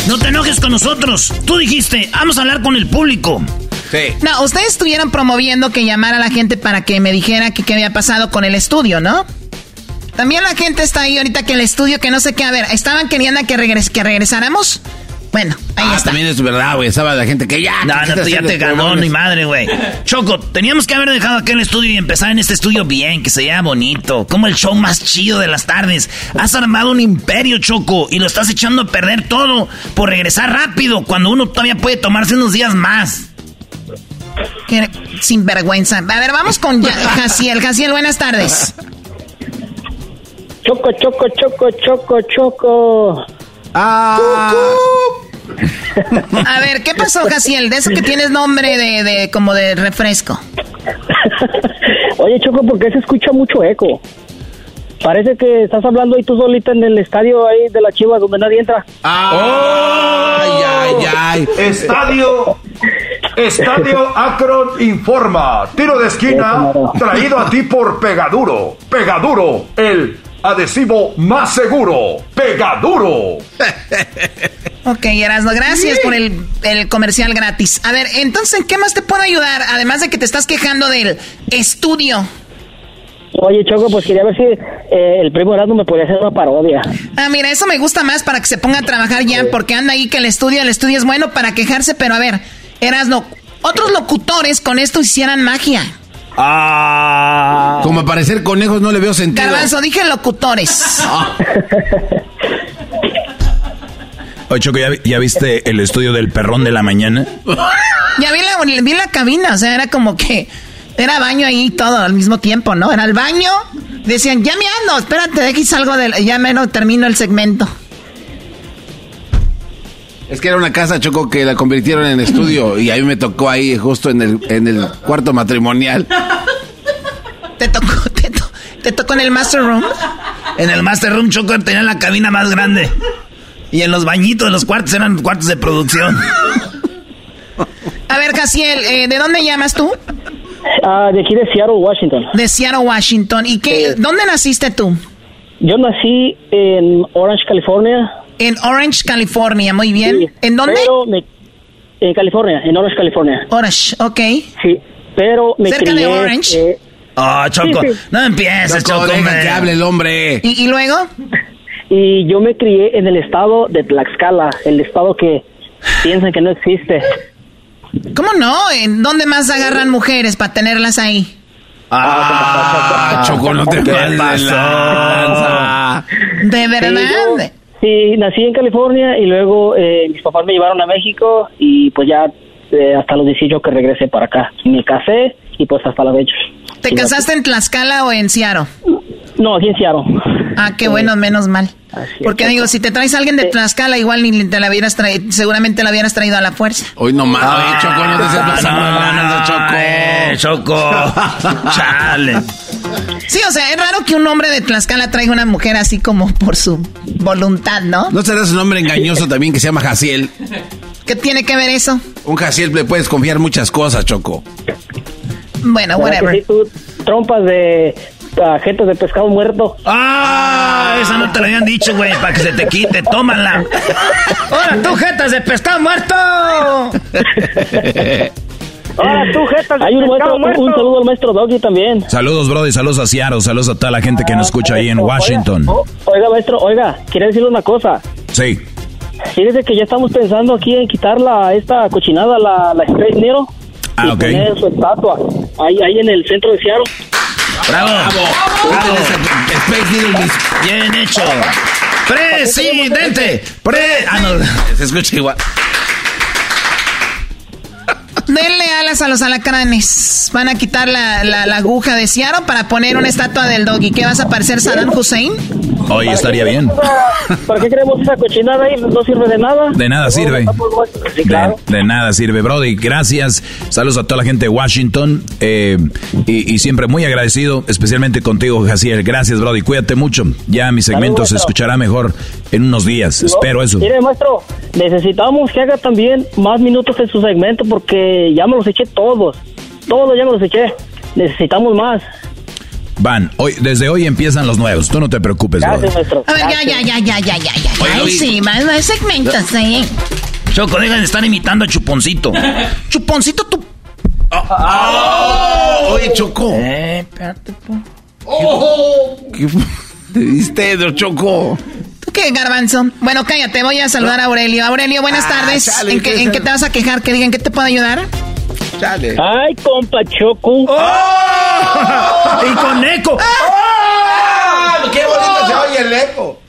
no te enojes con nosotros. Tú dijiste, vamos a hablar con el público. Sí. No, ustedes estuvieron promoviendo que llamara a la gente para que me dijera que qué había pasado con el estudio, ¿no? También la gente está ahí ahorita que el estudio, que no sé qué. A ver, ¿estaban queriendo que, regres que regresáramos? Bueno, ahí Ah, está. también es verdad, güey. Estaba la gente que ya. No, no, tú ya te ganó, ni madre, güey. Choco, teníamos que haber dejado aquel estudio y empezar en este estudio bien, que se vea bonito, como el show más chido de las tardes. Has armado un imperio, Choco, y lo estás echando a perder todo por regresar rápido, cuando uno todavía puede tomarse unos días más. Qué sinvergüenza. A ver, vamos con Ya- Jaciel. Jaciel, buenas tardes. Choco, choco, choco, choco, choco. Ah. A ver, ¿qué pasó, Jaciel? De eso que tienes nombre de, de como de refresco. Oye, Choco, ¿por qué se escucha mucho eco? Parece que estás hablando ahí tú solita en el estadio ahí de la Chivas donde nadie entra. Ay, ay, ay. Estadio. Estadio Akron informa. Tiro de esquina traído a ti por Pegaduro. Pegaduro, el adhesivo más seguro. Pegaduro. [LAUGHS] Ok, Erasno, gracias por el, el, comercial gratis. A ver, entonces, ¿en qué más te puedo ayudar? Además de que te estás quejando del estudio. Oye, Choco, pues quería ver si eh, el primo Erasmo me podía hacer una parodia. Ah, mira, eso me gusta más para que se ponga a trabajar ya, porque anda ahí que el estudio, el estudio es bueno para quejarse, pero a ver, Erasno, otros locutores con esto hicieran magia. Ah. Como aparecer conejos no le veo sentido. Garbanzo, dije locutores. Ah. Oye, Choco, ¿ya, viste el estudio del perrón de la mañana? Ya vi la, vi la cabina, o sea, era como que era baño ahí todo al mismo tiempo, ¿no? Era el baño. Decían, ya me ando, espérate, de aquí salgo del. Ya menos termino el segmento. Es que era una casa, Choco, que la convirtieron en estudio y a mí me tocó ahí, justo en el, en el cuarto matrimonial. ¿Te tocó, te, tocó en el master room? En el master room, Choco, tenía la cabina más grande. Y en los bañitos, los cuartos eran cuartos de producción. A ver, Casiel, eh, ¿de dónde llamas tú? Ah, de aquí de Seattle, Washington. De Seattle, Washington. ¿Y qué, dónde naciste tú? Yo nací en Orange, California. En Orange, California, muy bien. ¿En dónde? en California, en Orange, California. Orange, ok. Sí, pero me Cerca de Orange. Eh, oh, Choco, no empieces, Choco. que hable el hombre. ¿Y, ¿Y luego? Y yo me crié en el estado de Tlaxcala, el estado que piensan que no existe. ¿Cómo no? ¿En dónde más agarran mujeres para tenerlas ahí? Ah, Choco, no te pasó. ¿De verdad? Sí, nací en California y luego eh, mis papás me llevaron a México y pues ya eh, hasta los 18 que regresé para acá. Me casé y pues hasta la fecha. ¿Te casaste en Tlaxcala o en Ciaro? No, aquí en Ciaro. Ah, qué bueno, menos mal. Porque digo, si te traes a alguien de Tlaxcala, igual ni te la hubieras traído, seguramente la hubieras traído a la fuerza. Hoy no más, ah, Choco, no te Choco. Choco. [LAUGHS] Chale. Sí, o sea, es raro que un hombre de Tlaxcala traiga una mujer así como por su voluntad, ¿no? ¿No será un hombre engañoso también que se llama Jaciel? ¿Qué tiene que ver eso? Un Jaciel le puedes confiar muchas cosas, Choco. Bueno, whatever. trompas de tarjetas de pescado muerto. ¡Ah! Esa no te lo habían dicho, güey, para que se te quite. Tómala. ¡Ahora tú, jetas de pescado muerto! [LAUGHS] Ahora tú, jetas de un, pescado muerto. un saludo al maestro Doggy también. Saludos, Brody. Saludos a Seattle. Saludos a toda la gente que nos escucha ahí en Washington. Oiga, maestro, oiga, quería decirle una cosa. Sí. Fíjese que ya estamos pensando aquí en quitar la, esta cochinada, la, la Space Nero. Ah, ok. Poner su estatua ahí, ahí en el centro de Seattle. Bravo. Bravo. Bien hecho. Presidente. Pre. Ah, no. [LAUGHS] Se escucha igual. Denle alas a los alacranes. Van a quitar la, la, aguja de Ciaro para poner una estatua del doggy. ¿Qué vas a parecer Saddam Hussein? Hoy estaría bien. ¿Para qué queremos esa cochinada ahí? No sirve de nada. De nada sirve. de, nada sirve, Brody. Gracias. Saludos a toda la gente de Washington. Eh, y, siempre muy agradecido, especialmente contigo, Jaciel. Gracias, Brody. Cuídate mucho. Ya mi segmento se escuchará mejor en unos días. Espero eso. Mire, maestro, necesitamos que haga también más minutos en su segmento porque ya me los eché todos. Todos ya me los eché. Necesitamos más. Van, hoy, desde hoy empiezan los nuevos. Tú no te preocupes, Gracias, maestro. A ver, ya, ya, ya, ya, ya, ya, ya. Ay, sí, más, más segmentos, ¿eh? Choco, deja de estar imitando a Chuponcito. [LAUGHS] Chuponcito, tú. Oh, oye, Choco. Eh, espérate, po. Oh. ¿Qué te diste, Choco? ¿Tú qué, Garbanzo? Bueno, cállate, voy a saludar a Aurelio. Aurelio, buenas ah, tardes. ¿En, qué, ¿En qué te vas a quejar? Que digan, ¿qué te puedo ayudar? Ay, compa Choco. ¡Oh! y con eco. ¡Oh! ¡Qué bonito se oye el eco!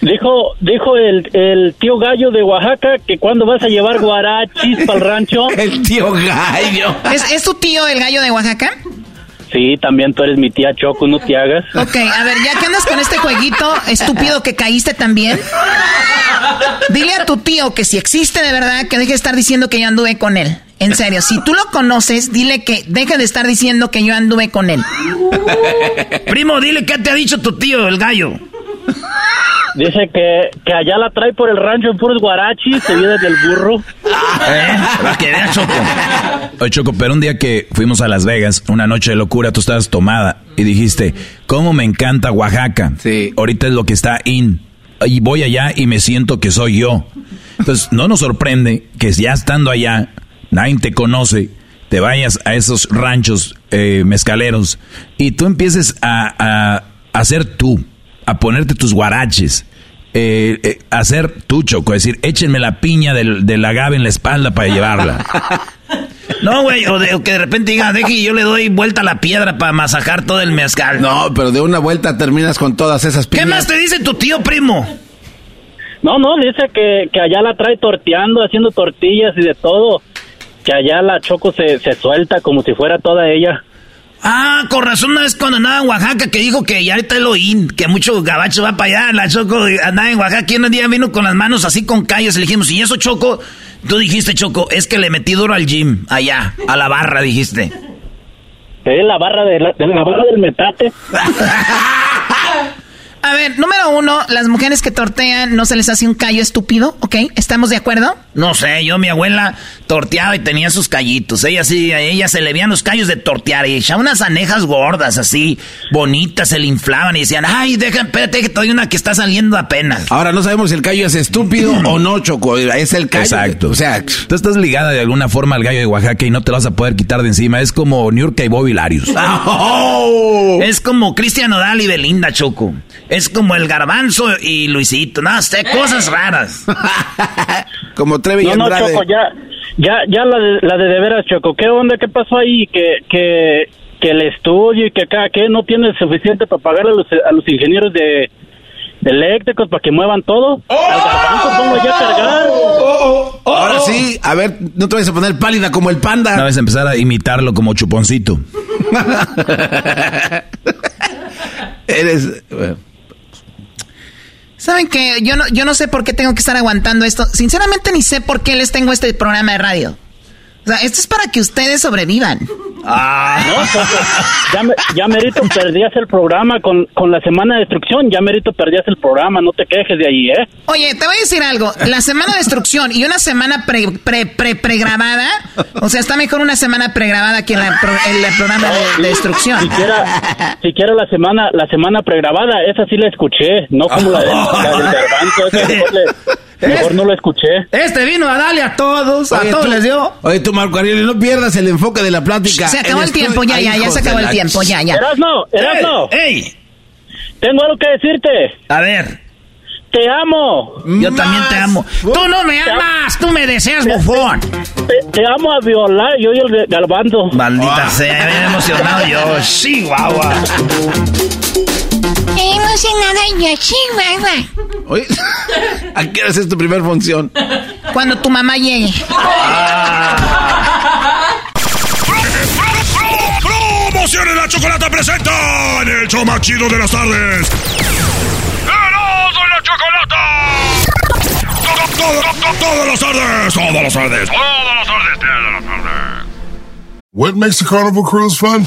Dijo, dijo el, el, tío Gallo de Oaxaca que cuando vas a llevar guarachis para el rancho. [LAUGHS] el tío Gallo. ¿Es, ¿Es tu tío el Gallo de Oaxaca? Sí, también tú eres mi tía Choco, no te hagas. Ok, a ver, ya que andas con este jueguito estúpido que caíste también, dile a tu tío que si existe de verdad, que deje de estar diciendo que yo anduve con él. En serio, si tú lo conoces, dile que deje de estar diciendo que yo anduve con él. Primo, dile qué te ha dicho tu tío, el gallo. Dice que, que allá la trae por el rancho en puros guarachis, se viene del burro. ¿Eh? Para que Choco. Oye, Choco, pero un día que fuimos a Las Vegas, una noche de locura, tú estabas tomada y dijiste, ¿cómo me encanta Oaxaca? Sí. Ahorita es lo que está in. y voy allá y me siento que soy yo. Entonces, no nos sorprende que ya estando allá, nadie te conoce, te vayas a esos ranchos eh, mezcaleros y tú empieces a, a, ser tú, a ponerte tus guaraches. Eh, eh, hacer tu choco, es decir, échenme la piña del, del agave en la espalda para llevarla. [LAUGHS] No, güey, o, que de repente diga, deje y yo le doy vuelta a la piedra para masajar todo el mezcal. No, pero de una vuelta terminas con todas esas piñas. ¿Qué más te dice tu tío primo? No, no, dice que, que allá la trae torteando, haciendo tortillas y de todo. Que allá la Choco se, se suelta como si fuera toda ella. Ah, con razón una vez cuando andaba en Oaxaca que dijo que ya ahorita lo in, que mucho gabacho va para allá, la Choco andaba en Oaxaca y un día vino con las manos así con callos y le dijimos, ¿y eso Choco? Tú dijiste, Choco, es que le metí duro al gym, allá, a la barra, dijiste. ¿Eh? La barra de la, de la barra del metate. [LAUGHS] A ver, número uno, las mujeres que tortean no se les hace un callo estúpido, ¿ok? ¿Estamos de acuerdo? No sé, yo mi abuela torteaba y tenía sus callitos. Ella sí, a ella se le veían los callos de tortear y echaba unas anejas gordas así, bonitas, se le inflaban y decían, ay, deja, espérate que todavía una que está saliendo apenas. Ahora no sabemos si el callo es estúpido o no, Choco, es el callo. Exacto. O sea, tú estás ligada de alguna forma al gallo de Oaxaca y no te lo vas a poder quitar de encima. Es como Niurka y Bobby Larius. [LAUGHS] Es como Cristian Odal y Belinda, Choco. Es como el garbanzo y Luisito, no sé, cosas raras. [LAUGHS] como Trevi y no, No, Choco, ya, ya, ya la de, la de, de veras, Choco, ¿qué onda? ¿Qué pasó ahí? Que, que, que el estudio y que acá, que no tiene suficiente para pagarle a los, a los ingenieros de, eléctricos para que muevan todo. ¡Oh! Al garbanzo pongo ya a cargar. ¡Oh, oh, Ahora sí, a ver, no te vayas a poner pálida como el panda. No vas a empezar a imitarlo como chuponcito. [LAUGHS] [LAUGHS] Eres... ¿Saben qué? Yo no, yo no sé por qué tengo que estar aguantando esto. Sinceramente ni sé por qué les tengo este programa de radio. O sea, esto es para que ustedes sobrevivan. Ah, no, pues, [LAUGHS] ya, ya merito perdías el programa con, con la semana de destrucción, ya merito perdías el programa, no te quejes de ahí, ¿eh? Oye, te voy a decir algo, la semana de destrucción y una semana pre, pre, pre, pregrabada, o sea, está mejor una semana pregrabada que la, el, programa de, destrucción. Siquiera, siquiera la semana, la semana pregrabada, esa sí la escuché, no como la, de, la del garbanzo, esa mejor le, Mejor no lo escuché. Este vino a darle a todos, a todos les dio. Oye, tú, Marco Ariel, no pierdas el enfoque de la plática. Se acabó el, tiempo, ya, ya, ya se acabó el tiempo, ya, ya. Erasno, Erasno. ¡Ey! Tengo algo que decirte. A ver. Te amo. Yo también te amo. Tú no me amas, tú me deseas, bufón. Te, amo a violar, yo y el galvando. Maldita sea, bien emocionado yo. Sí, guagua. Sí. Oye, [LAUGHS] ¿a qué hora es tu primera función? Cuando tu mamá llegue. Promociones la chocolata presenta en el show más chido de las tardes. ¡Eros de la chocolata! Todo, todo, todas las tardes, todas las tardes, todas las tardes, todas las tardes. What makes a carnival cruise fun?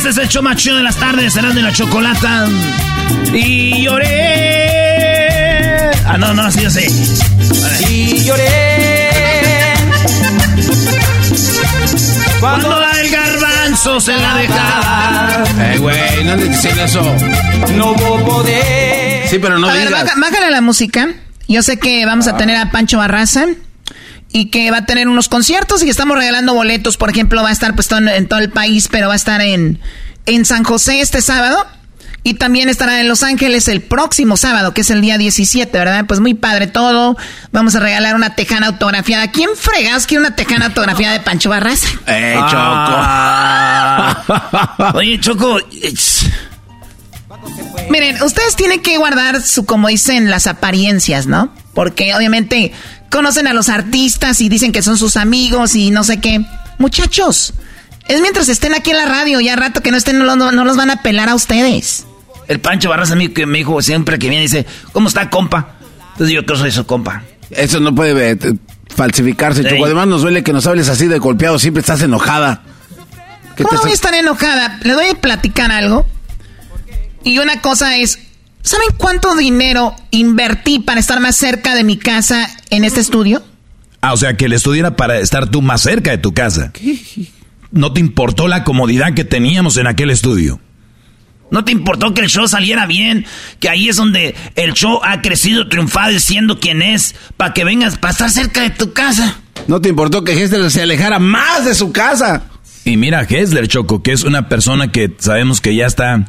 Este es el show más chido de las tardes, serán de la chocolata. Y lloré. Ah, no, no, así yo sé. Y lloré. Cuando la del garbanzo se la dejaba. Eh, güey, no le dicen eso. No voy a poder. Sí, pero no a digas. Ver, bájale la música. Yo sé que vamos a tener a Pancho Barraza y que va a tener unos conciertos y estamos regalando boletos. Por ejemplo, va a estar pues todo en, en todo el país, pero va a estar en, en San José este sábado. Y también estará en Los Ángeles el próximo sábado, que es el día 17, ¿verdad? Pues muy padre todo. Vamos a regalar una tejana autografiada. ¿Quién fregas quiere una tejana autografiada de Pancho Barraza? ¡Eh, Choco! Ah. [LAUGHS] Oye, Choco. Miren, ustedes tienen que guardar su, como dicen, las apariencias, ¿no? Porque obviamente conocen a los artistas y dicen que son sus amigos y no sé qué. Muchachos, es mientras estén aquí en la radio, ya rato que no estén, no, no los van a pelar a ustedes. El Pancho Barras a mí que me dijo siempre que viene dice, ¿cómo está, compa? Entonces yo que soy su compa. Eso no puede eh, falsificarse, Choco. Además nos duele que nos hables así de golpeado, siempre estás enojada. ¿Cómo voy a estar enojada? Le doy a platicar algo. Y una cosa es, ¿saben cuánto dinero invertí para estar más cerca de mi casa en este estudio? Ah, o sea, que el estudio era para estar tú más cerca de tu casa. ¿No te importó la comodidad que teníamos en aquel estudio? ¿No te importó que el show saliera bien? Que ahí es donde el show ha crecido, triunfado y siendo quien es, para que vengas, para estar cerca de tu casa. ¿No te importó que Hessler se alejara más de su casa? Y mira, Hessler Choco, que es una persona que sabemos que ya está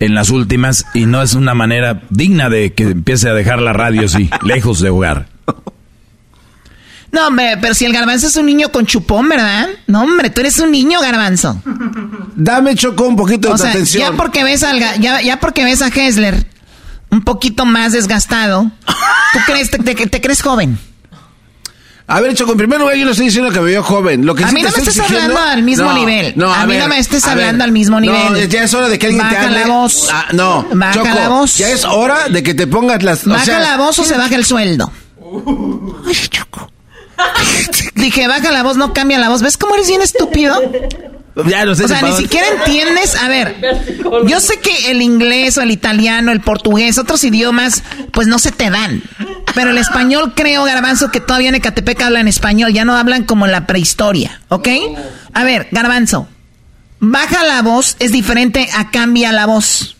en las últimas y no es una manera digna de que empiece a dejar la radio así, [LAUGHS] lejos de hogar. No, hombre, pero si el garbanzo es un niño con chupón, ¿verdad? No, hombre, tú eres un niño garbanzo. Dame, Choco, un poquito de atención. Ya porque, ves al, ya, ya porque ves a Hessler un poquito más desgastado, ¿tú crees, te, te, crees joven? A ver, Choco, en primer lugar yo no estoy diciendo que me veo joven. Lo que a mí no me estés hablando al mismo nivel. No, a, mí no me estés hablando al mismo nivel. No, ya es hora de que alguien baja te hable. la voz. Ah, no, baja Choco, la voz. ya es hora de que te pongas las... Baja la voz o se baja el sueldo. Ay, Choco. Dije, baja la voz, no cambia la voz. ¿Ves cómo eres bien estúpido? Ya lo sé. O sea, ni siquiera entiendes. A ver, [LAUGHS] yo sé que el inglés o el italiano, el portugués, otros idiomas, pues no se te dan. Pero el español, creo, Garbanzo, que todavía en Ecatepec hablan español. Ya no hablan como en la prehistoria, ¿ok? A ver, Garbanzo, baja la voz es diferente a cambia la voz.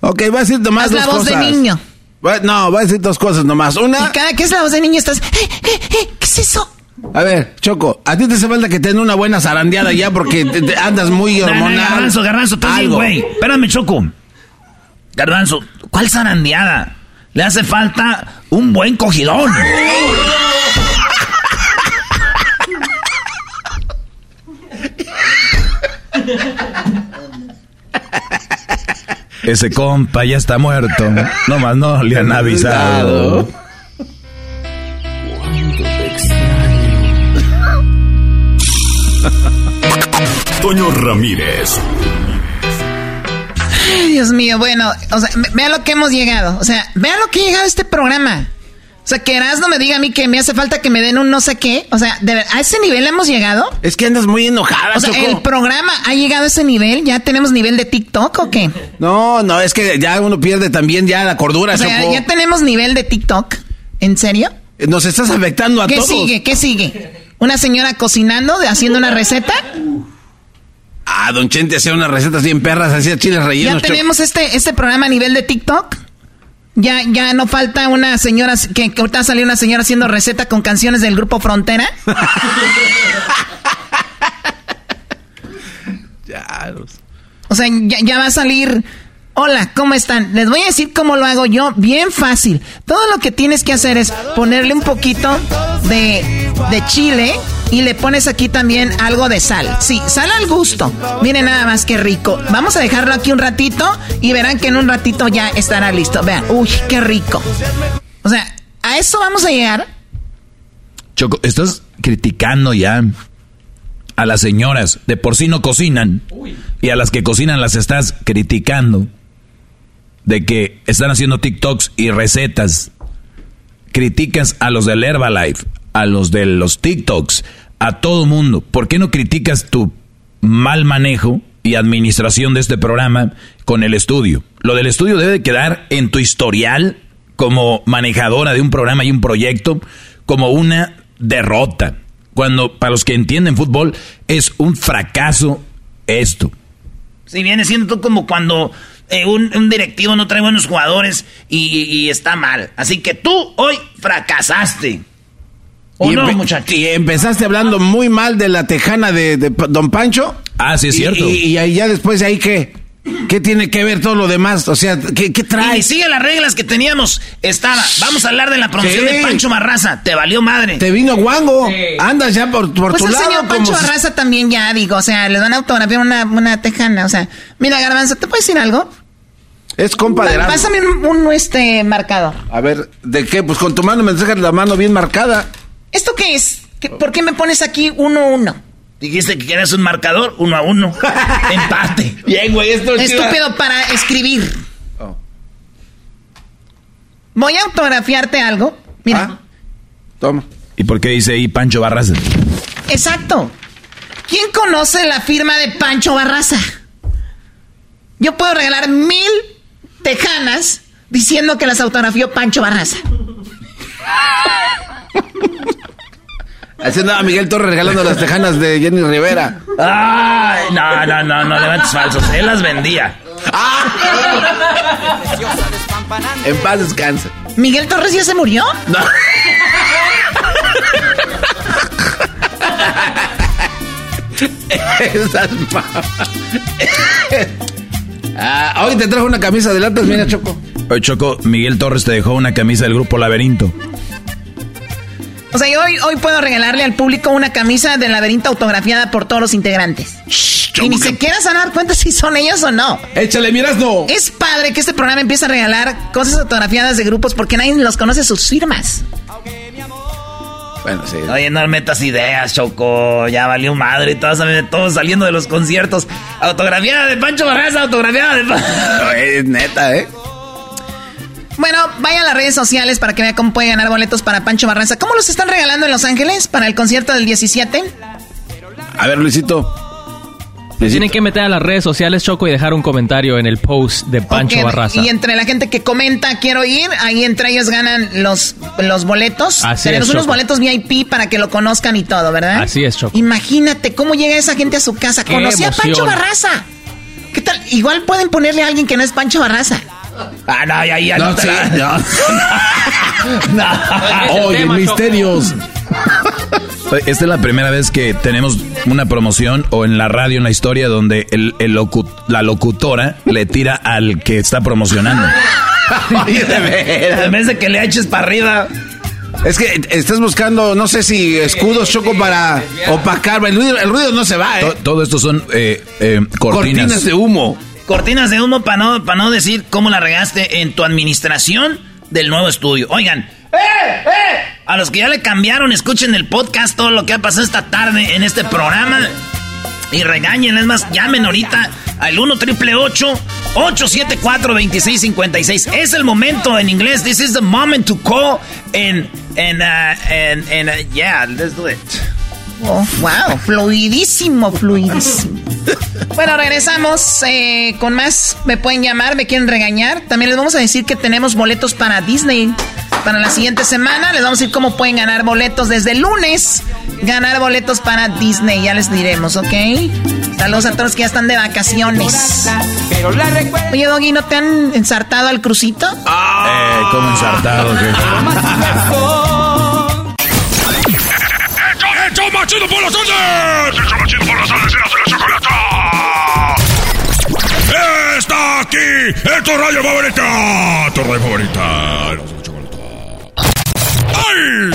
Ok, va a decir más Haz la voz de niño. No, voy a decir dos cosas nomás. Una. Y cada que es la voz de niño estás. Eh, eh, eh, ¿Qué es eso? A ver, Choco, a ti te hace falta que tenga una buena zarandeada ya porque te, andas muy hormonal. No, garbanzo, garbanzo, tú sí, güey. Espérame, Choco. Garbanzo, ¿cuál zarandeada? Le hace falta un buen cogidón. [LAUGHS] Ese compa ya está muerto. Nomás no le han avisado. Toño Ramírez. Ay, Dios mío, bueno, o sea, vean lo que hemos llegado. O sea, vean lo que ha llegado este programa. O sea, que no me diga a mí que me hace falta que me den un no sé qué. O sea, ¿a ese nivel hemos llegado? Es que andas muy enojada, O sea, ¿el programa ha llegado a ese nivel? ¿Ya tenemos nivel de TikTok o qué? No, no, es que ya uno pierde también ya la cordura, o sea, ¿ya tenemos nivel de TikTok? ¿En serio? Nos estás afectando a ¿Qué todos. ¿Qué sigue? ¿Qué sigue? ¿Una señora cocinando, haciendo una receta? Ah, Don Chente hacía unas recetas bien perras, hacía chiles rellenos. ¿Ya tenemos este, este programa a nivel de TikTok? Ya, ya no falta una señora que, que ahorita salió una señora haciendo receta con canciones del grupo Frontera. [LAUGHS] ya. O sea, ya, ya, va a salir. Hola, ¿cómo están? Les voy a decir cómo lo hago yo. Bien fácil. Todo lo que tienes que hacer es ponerle un poquito de, de chile y le pones aquí también algo de sal. Sí, sal al gusto. Miren nada más que rico. Vamos a dejarlo aquí un ratito y verán que en un ratito ya estará listo. Vean, uy, qué rico. O sea, a eso vamos a llegar. Choco, estás criticando ya a las señoras. De por sí no cocinan. Y a las que cocinan las estás criticando. De que están haciendo TikToks y recetas. Criticas a los del Herbalife, a los de los TikToks, a todo mundo. ¿Por qué no criticas tu mal manejo y administración de este programa con el estudio? Lo del estudio debe quedar en tu historial como manejadora de un programa y un proyecto como una derrota. Cuando, para los que entienden fútbol, es un fracaso esto. Si viene siendo como cuando eh, un, directivo no trae buenos jugadores y, está mal. Así que tú hoy fracasaste. ¿O y no, empezaste hablando muy mal de la tejana de, de Don Pancho. Ah, sí, es cierto. Y, y, y ya después de ahí, ¿qué? ¿Qué tiene que ver todo lo demás? O sea, ¿qué, qué trae? Y sigue las reglas que teníamos. Estaba, vamos a hablar de la promoción de Pancho Marraza. Te valió madre. Te vino guango. Andas ya por, por Pues tu el lado. señor Pancho como Barraza también ya, digo, o sea, le dan autografía a una, una tejana, o sea, mira, Garbanzo, ¿te puedo decir algo? Es compa de. Pásame un, un, este, marcador. A ver, ¿de qué? Pues con tu mano me dejas la mano bien marcada. ¿Esto qué es? ¿Qué- ¿Por qué me pones aquí uno uno? Dijiste que querías un marcador, uno a uno. [LAUGHS] Empate. Bien, güey, esto es Estúpido para escribir. Oh. Voy a autografiarte algo. Mira, Ah. Toma. ¿Y por qué dice ahí Pancho Barraza? exacto. ¿Quién conoce la firma de Pancho Barraza? Yo puedo regalar mil tejanas diciendo que las autografió Pancho Barraza. [LAUGHS] Así andaba Miguel Torres regalando las tejanas de Jenny Rivera. Ay, no, no, no, no levantes falsos. Él las vendía. En paz descanse. ¿Miguel Torres ya se murió? No. [LAUGHS] Esas ah, hoy te trajo una camisa de latas, mira, Choco. Oye, Choco, Miguel Torres te dejó una camisa del grupo Laberinto. O sea, yo hoy, hoy puedo regalarle al público una camisa del laberinto autografiada por todos los integrantes. y ni siquiera se van a dar cuenta si son ellos o no. Échale, miras, no. Es padre que este programa empiece a regalar cosas autografiadas de grupos porque nadie los conoce sus firmas. Bueno, sí. Oye, no metas ideas, Choco. Ya valió madre. Todos, todos saliendo de los conciertos. Autografiada de Pancho Barraza, autografiada de Pancho. [LAUGHS] Es neta, ¿eh? Bueno, vaya a las redes sociales para que vea cómo puede ganar boletos para Pancho Barraza. ¿Cómo los están regalando en Los Ángeles para el concierto del 17? A ver, Luisito. Tienen que meter a las redes sociales, Choco, y dejar un comentario en el post de Pancho Ok, Barraza. Y entre la gente que comenta quiero ir, ahí entre ellos ganan los, los boletos. Así Tenemos es, unos Choco. boletos VIP para que lo conozcan y todo, ¿verdad? Así es, Choco. Imagínate cómo llega esa gente a su casa. Conocí a Pancho. Barraza. ¿Qué tal? Igual pueden ponerle a alguien que no es Pancho Barraza. Ah, no, ya, ya No, no, sí, la- [LAUGHS] no. [LAUGHS] Oye, tema, misterios. Esta es la primera vez que tenemos una promoción o en la radio en la historia donde el, el locu- la locutora le tira al que está promocionando. [LAUGHS] Oye, de veras. En vez de que le eches para arriba. Es que estás buscando, no sé si escudos, Choco, para opacar. El ruido, el ruido no se va, ¿eh? To- todo esto son eh, eh, cortinas. Cortinas de humo. Cortinas de humo para no, para no decir cómo la regaste en tu administración del nuevo estudio. Oigan, ¡eh, eh! A los que ya le cambiaron, escuchen el podcast, todo lo que ha pasado esta tarde en este programa. Y regañen, es más, llamen ahorita al 1 triple 874 2656 Es el momento en inglés. This is the moment to call and, and, uh, and, and uh, yeah, let's do it. Oh, wow, fluidísimo, fluidísimo. [LAUGHS] Bueno, regresamos eh, con más. Me pueden llamar, me quieren regañar. También les vamos a decir que tenemos boletos para Disney para la siguiente semana. Les vamos a decir cómo pueden ganar boletos desde el lunes. Ganar boletos para Disney, ya les diremos, ¿ok? Saludos a todos los que ya están de vacaciones. Oye, Doggy, ¿no te han ensartado al crucito? Eh, como ensartado. [LAUGHS] ¡Hecho machido por las tardes! ¡Hecho machido por las tardes! ¡Eras de la chocolata! ¡Está aquí! ¡Es tu radio favorita! ¡Tu radio favorita! La chocolata. ¡Ay!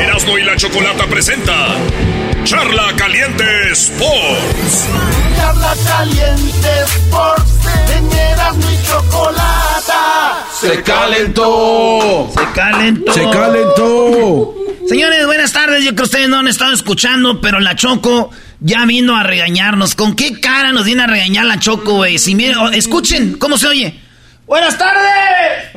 Erasmo y la chocolata presenta Charla Caliente Sports. Charla caliente Sports, en Erasmo y Chocolata. Se calentó. Se calentó. Se calentó. Señores, buenas tardes. Yo creo que ustedes no han estado escuchando, pero la Choco ya vino a regañarnos. ¿Con qué cara nos viene a regañar la Choco, güey? Si miren, oh, escuchen cómo se oye. ¡Buenas tardes!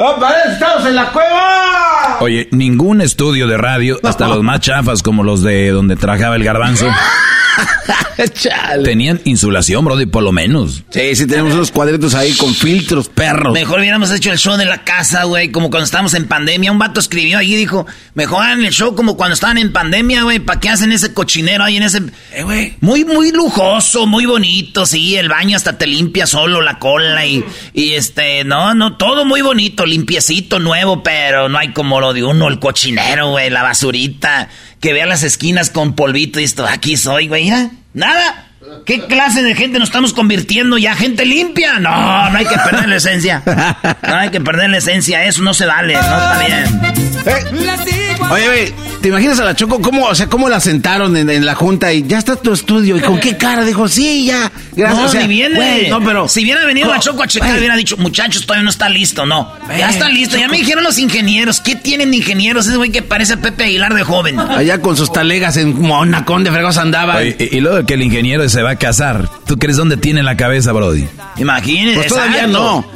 ¡Estamos en la cueva! Oye, ningún estudio de radio, hasta los más chafas como los de donde trabajaba el garbanzo, [LAUGHS] [LAUGHS] tenían insulación, brody, por lo menos. Sí, sí, tenemos unos cuadritos ahí con filtros, perros. Mejor hubiéramos hecho el show de la casa, güey, como cuando estábamos en pandemia. Un vato escribió ahí y dijo, mejor hagan el show como cuando estaban en pandemia, güey, ¿para qué hacen ese cochinero ahí en ese... Eh, güey, muy, muy lujoso, muy bonito, sí, el baño hasta te limpia solo la cola y, y este, no, no, todo muy bonito, limpiecito, nuevo, pero no hay como lo de uno, el cochinero, güey, la basurita. Que vea las esquinas con polvito y esto, aquí soy, güey, nada. ¿Qué clase de gente nos estamos convirtiendo ya? ¿Gente limpia? No, no hay que perder la esencia. No hay que perder la esencia, eso no se vale, no está bien. Oye, güey, ¿te imaginas a la Choco cómo, o sea, cómo la sentaron en, la junta y ya está tu estudio? ¿Y con qué cara? Dijo, sí, ya. Gracias. No, o sea, ni viene. güey, no, pero... Si hubiera venido la Choco a checar, hubiera dicho, muchachos, todavía no está listo. No, ya está listo. Ya me dijeron los ingenieros. ¿Qué tienen de ingenieros? Ese güey que parece Pepe Aguilar de joven. Allá con sus talegas en Monacón de fregos andaba. Oye, y, y luego que el ingeniero se va a casar. ¿Tú crees dónde tiene la cabeza, Brody? Imagínese. Pues todavía exacto. no.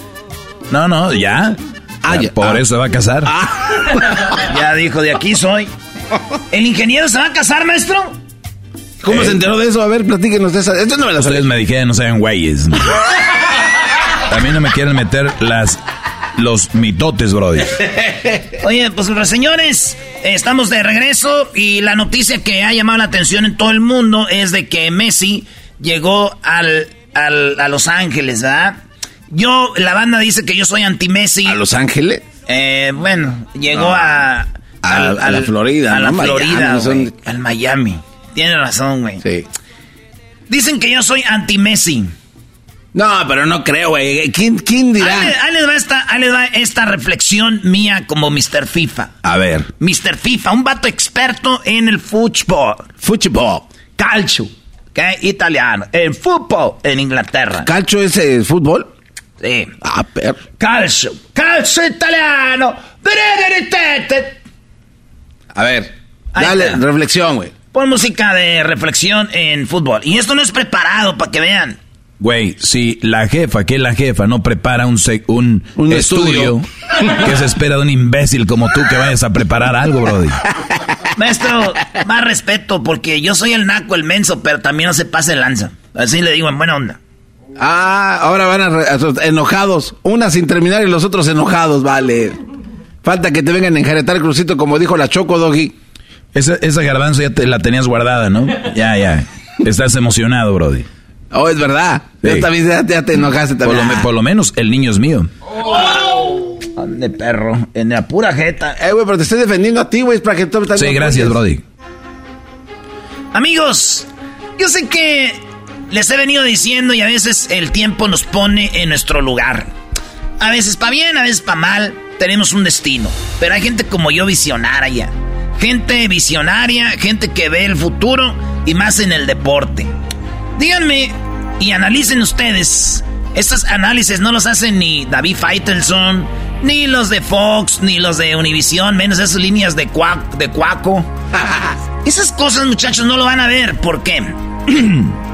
No, no, ya. Ah, Ya. Por Ah. eso se va a casar. [LAUGHS] Ya dijo, de aquí soy. ¿El ingeniero se va a casar, maestro? ¿Cómo Eh. se enteró de eso? A ver, platíquenos de esa. Esto no me la Ustedes me dijeron, no sean güeyes. [LAUGHS] Mí no me quieren meter las los mitotes, Brody. [LAUGHS] Oye, pues señores, estamos de regreso y la noticia que ha llamado la atención en todo el mundo es de que Messi llegó al, al- a Los Ángeles, ¿verdad? Yo, la banda dice que yo soy anti-Messi. ¿A Los Ángeles? Eh, bueno, llegó No. a... A- a la Florida, A la ¿no? Miami, Florida, son- Al Miami. Tiene razón, güey. Sí. Dicen que yo soy anti-Messi. No, pero no creo, güey. ¿Quién, quién dirá? ahí les va esta, ahí les va esta reflexión mía como Mr. FIFA. A ver. Mr. FIFA, un vato experto en el fútbol. Fútbol. Calcio, que es italiano. El fútbol en Inglaterra. ¿Calcio es eh, fútbol? Sí. Ah, pero. Calcio, calcio italiano. A ver. Dale, reflexión, güey. Pon música de reflexión en fútbol. Y esto no es preparado para que vean. Güey, si la jefa, que es la jefa, no prepara un, sec- un, Un estudio, estudio. [LAUGHS] ¿qué se espera de un imbécil como tú que vayas a preparar algo, Brody? Maestro, más respeto, porque yo soy el naco, el menso, pero también no se pase el lanza. Así le digo en buena onda. Ah, ahora van a, re- a- enojados. Una sin terminar y los otros enojados, vale. Falta que te vengan a enjaretar el crucito como dijo la Choco Doggy. Esa, esa garbanzo ya te la tenías guardada, ¿no? Ya, ya. Estás emocionado, Brody. Oh, es verdad. Sí. Ya, también, ya, ya te enojaste Por también. lo, me- por lo menos el niño es mío. De perro, en la pura jeta. Eh, güey, pero te estoy defendiendo a ti, güey, para que tú también Sí, gracias. Brody. Amigos, yo sé que les he venido diciendo y a veces el tiempo nos pone en nuestro lugar. A veces para bien, a veces para mal, tenemos un destino. Pero hay gente como yo visionaria. Gente visionaria, gente que ve el futuro y más en el deporte. Díganme y analicen ustedes. Estos análisis no los hacen ni David Faitelson, ni los de Fox, ni los de Univision, menos esas líneas de, cuac, de cuaco. [LAUGHS] Esas cosas, muchachos, no lo van a ver. ¿Por qué? [CLEARS THROAT]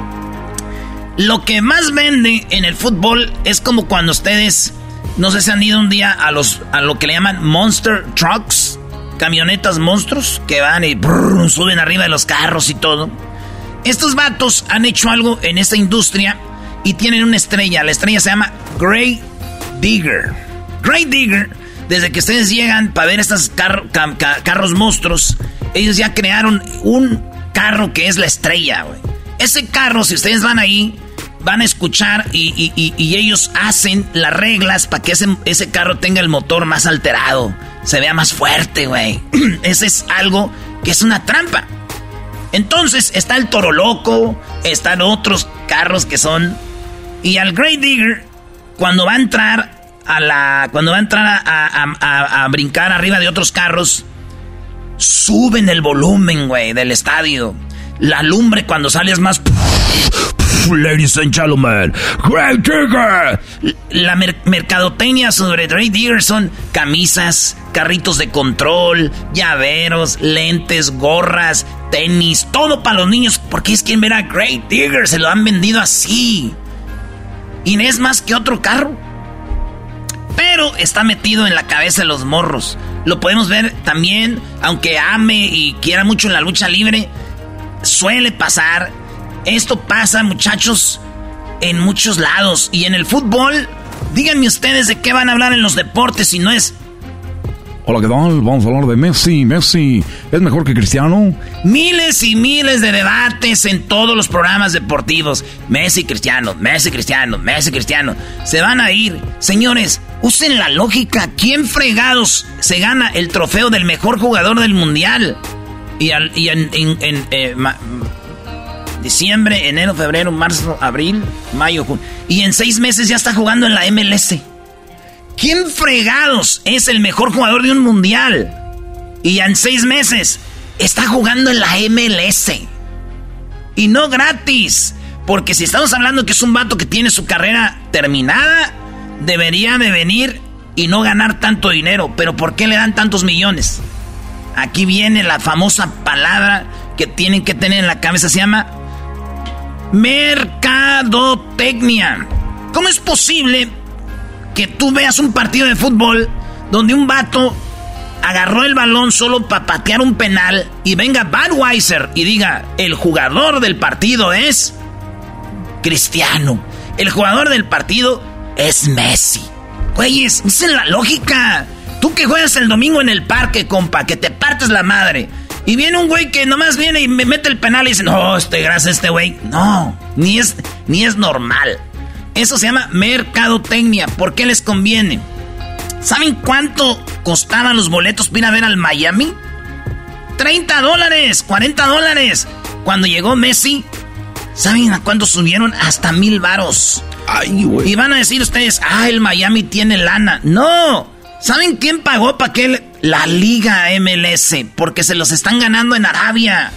lo que más vende en el fútbol es como cuando ustedes, no sé si han ido un día a, los, a lo que le llaman Monster Trucks, camionetas monstruos, que van y suben arriba de los carros y todo. Estos vatos han hecho algo en esta industria y tienen una estrella. La estrella se llama Grey Digger. Grey Digger, desde que ustedes llegan para ver estos carro- ca- ca- carros monstruos, ellos ya crearon un carro que es la estrella. Ese carro, si ustedes van ahí, van a escuchar y, ellos hacen las reglas para que ese, ese carro tenga el motor más alterado, se vea más fuerte, güey. [CLEARS THROAT] Ese es algo que es una trampa. Entonces está el Toro Loco, están otros carros que son... Y al Great Digger, cuando va a entrar a la... Cuando va a entrar a, a- a- a brincar arriba de otros carros, suben el volumen, güey, del estadio. La lumbre cuando sales más... Ladies and gentlemen, Great Digger. La mer- mercadotecnia sobre Great Digger son camisas, carritos de control, llaveros, lentes, gorras, tenis, todo para los niños. Porque es quien ver a Great Digger, se lo han vendido así. Y no es más que otro carro. Pero está metido en la cabeza de los morros. Lo podemos ver también, aunque ame y quiera mucho la lucha libre, suele pasar. Esto pasa, muchachos, en muchos lados. Y en el fútbol, díganme ustedes de qué van a hablar en los deportes si no es Hola, ¿qué tal? Vamos a hablar de Messi. Messi es mejor que Cristiano. Miles y miles de debates en todos los programas deportivos. Messi Cristiano, Messi Cristiano, Messi Cristiano. Se van a ir. Señores, usen la lógica. ¿Quién fregados se gana el trofeo del mejor jugador del mundial? Y, en, eh, diciembre, enero, febrero, marzo, abril, mayo, junio. Y en seis meses ya está jugando en la MLS. ¿Quién fregados es el mejor jugador de un mundial? Y en seis meses está jugando en la MLS. Y no gratis. Porque si estamos hablando que es un vato que tiene su carrera terminada, debería de venir y no ganar tanto dinero. Pero ¿por qué le dan tantos millones? Aquí viene la famosa palabra que tienen que tener en la cabeza. Se llama mercadotecnia. ¿Cómo es posible que tú veas un partido de fútbol donde un vato agarró el balón solo para patear un penal y venga Budweiser y diga, el jugador del partido es Cristiano, el jugador del partido es Messi. Güeyes, esa es la lógica. Tú que juegas el domingo en el parque, compa, que te partes la madre. Y viene un güey que nomás viene y me mete el penal y dice, no, este, gracias este güey. No, ni es, ni es normal. Eso se llama mercadotecnia. ¿Por qué les conviene? ¿Saben cuánto costaban los boletos para ir a ver al Miami? 30 dólares, 40 dólares. Cuando llegó Messi, ¿saben a cuánto subieron? Hasta mil varos. Ay, güey. Y van a decir ustedes, ah, el Miami tiene lana. No. ¿Saben quién pagó para que la Liga MLS? Porque se los están ganando en Arabia.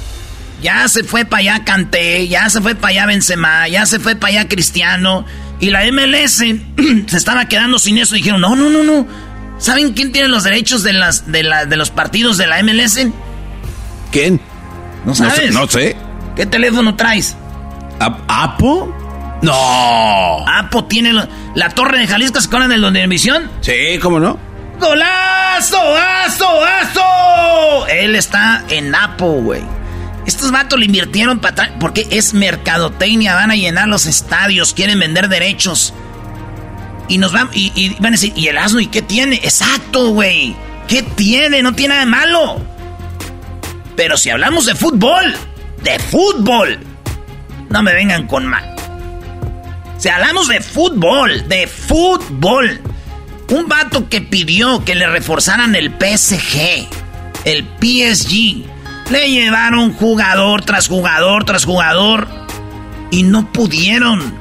Ya se fue para allá Canté, ya se fue para allá Benzema, ya se fue para allá Cristiano. Y la MLS [CLEARS THROAT] se estaba quedando sin eso. Dijeron, no, no, no, no. ¿Saben quién tiene los derechos de, las, de, la, de los partidos de la MLS? ¿Quién? ¿No sabes? No sé. ¿Qué teléfono traes? ¿Apo? No. ¿Apo tiene la torre de Jalisco? ¿Se acuerdan de la emisión? Sí, ¿cómo no? ¡Golazo! ¡Azo! ¡Azo! Él está en Apo, güey. Estos vatos le invirtieron para porque es mercadotecnia, van a llenar los estadios, quieren vender derechos. Y nos van, y, van a decir, ¿y el asno y qué tiene? Exacto, güey. ¿Qué tiene? No tiene nada de malo. Pero si hablamos de fútbol, de fútbol, no me vengan con mal. Si hablamos de fútbol, de fútbol, un vato que pidió que le reforzaran el PSG, el PSG, le llevaron jugador tras jugador tras jugador y no pudieron.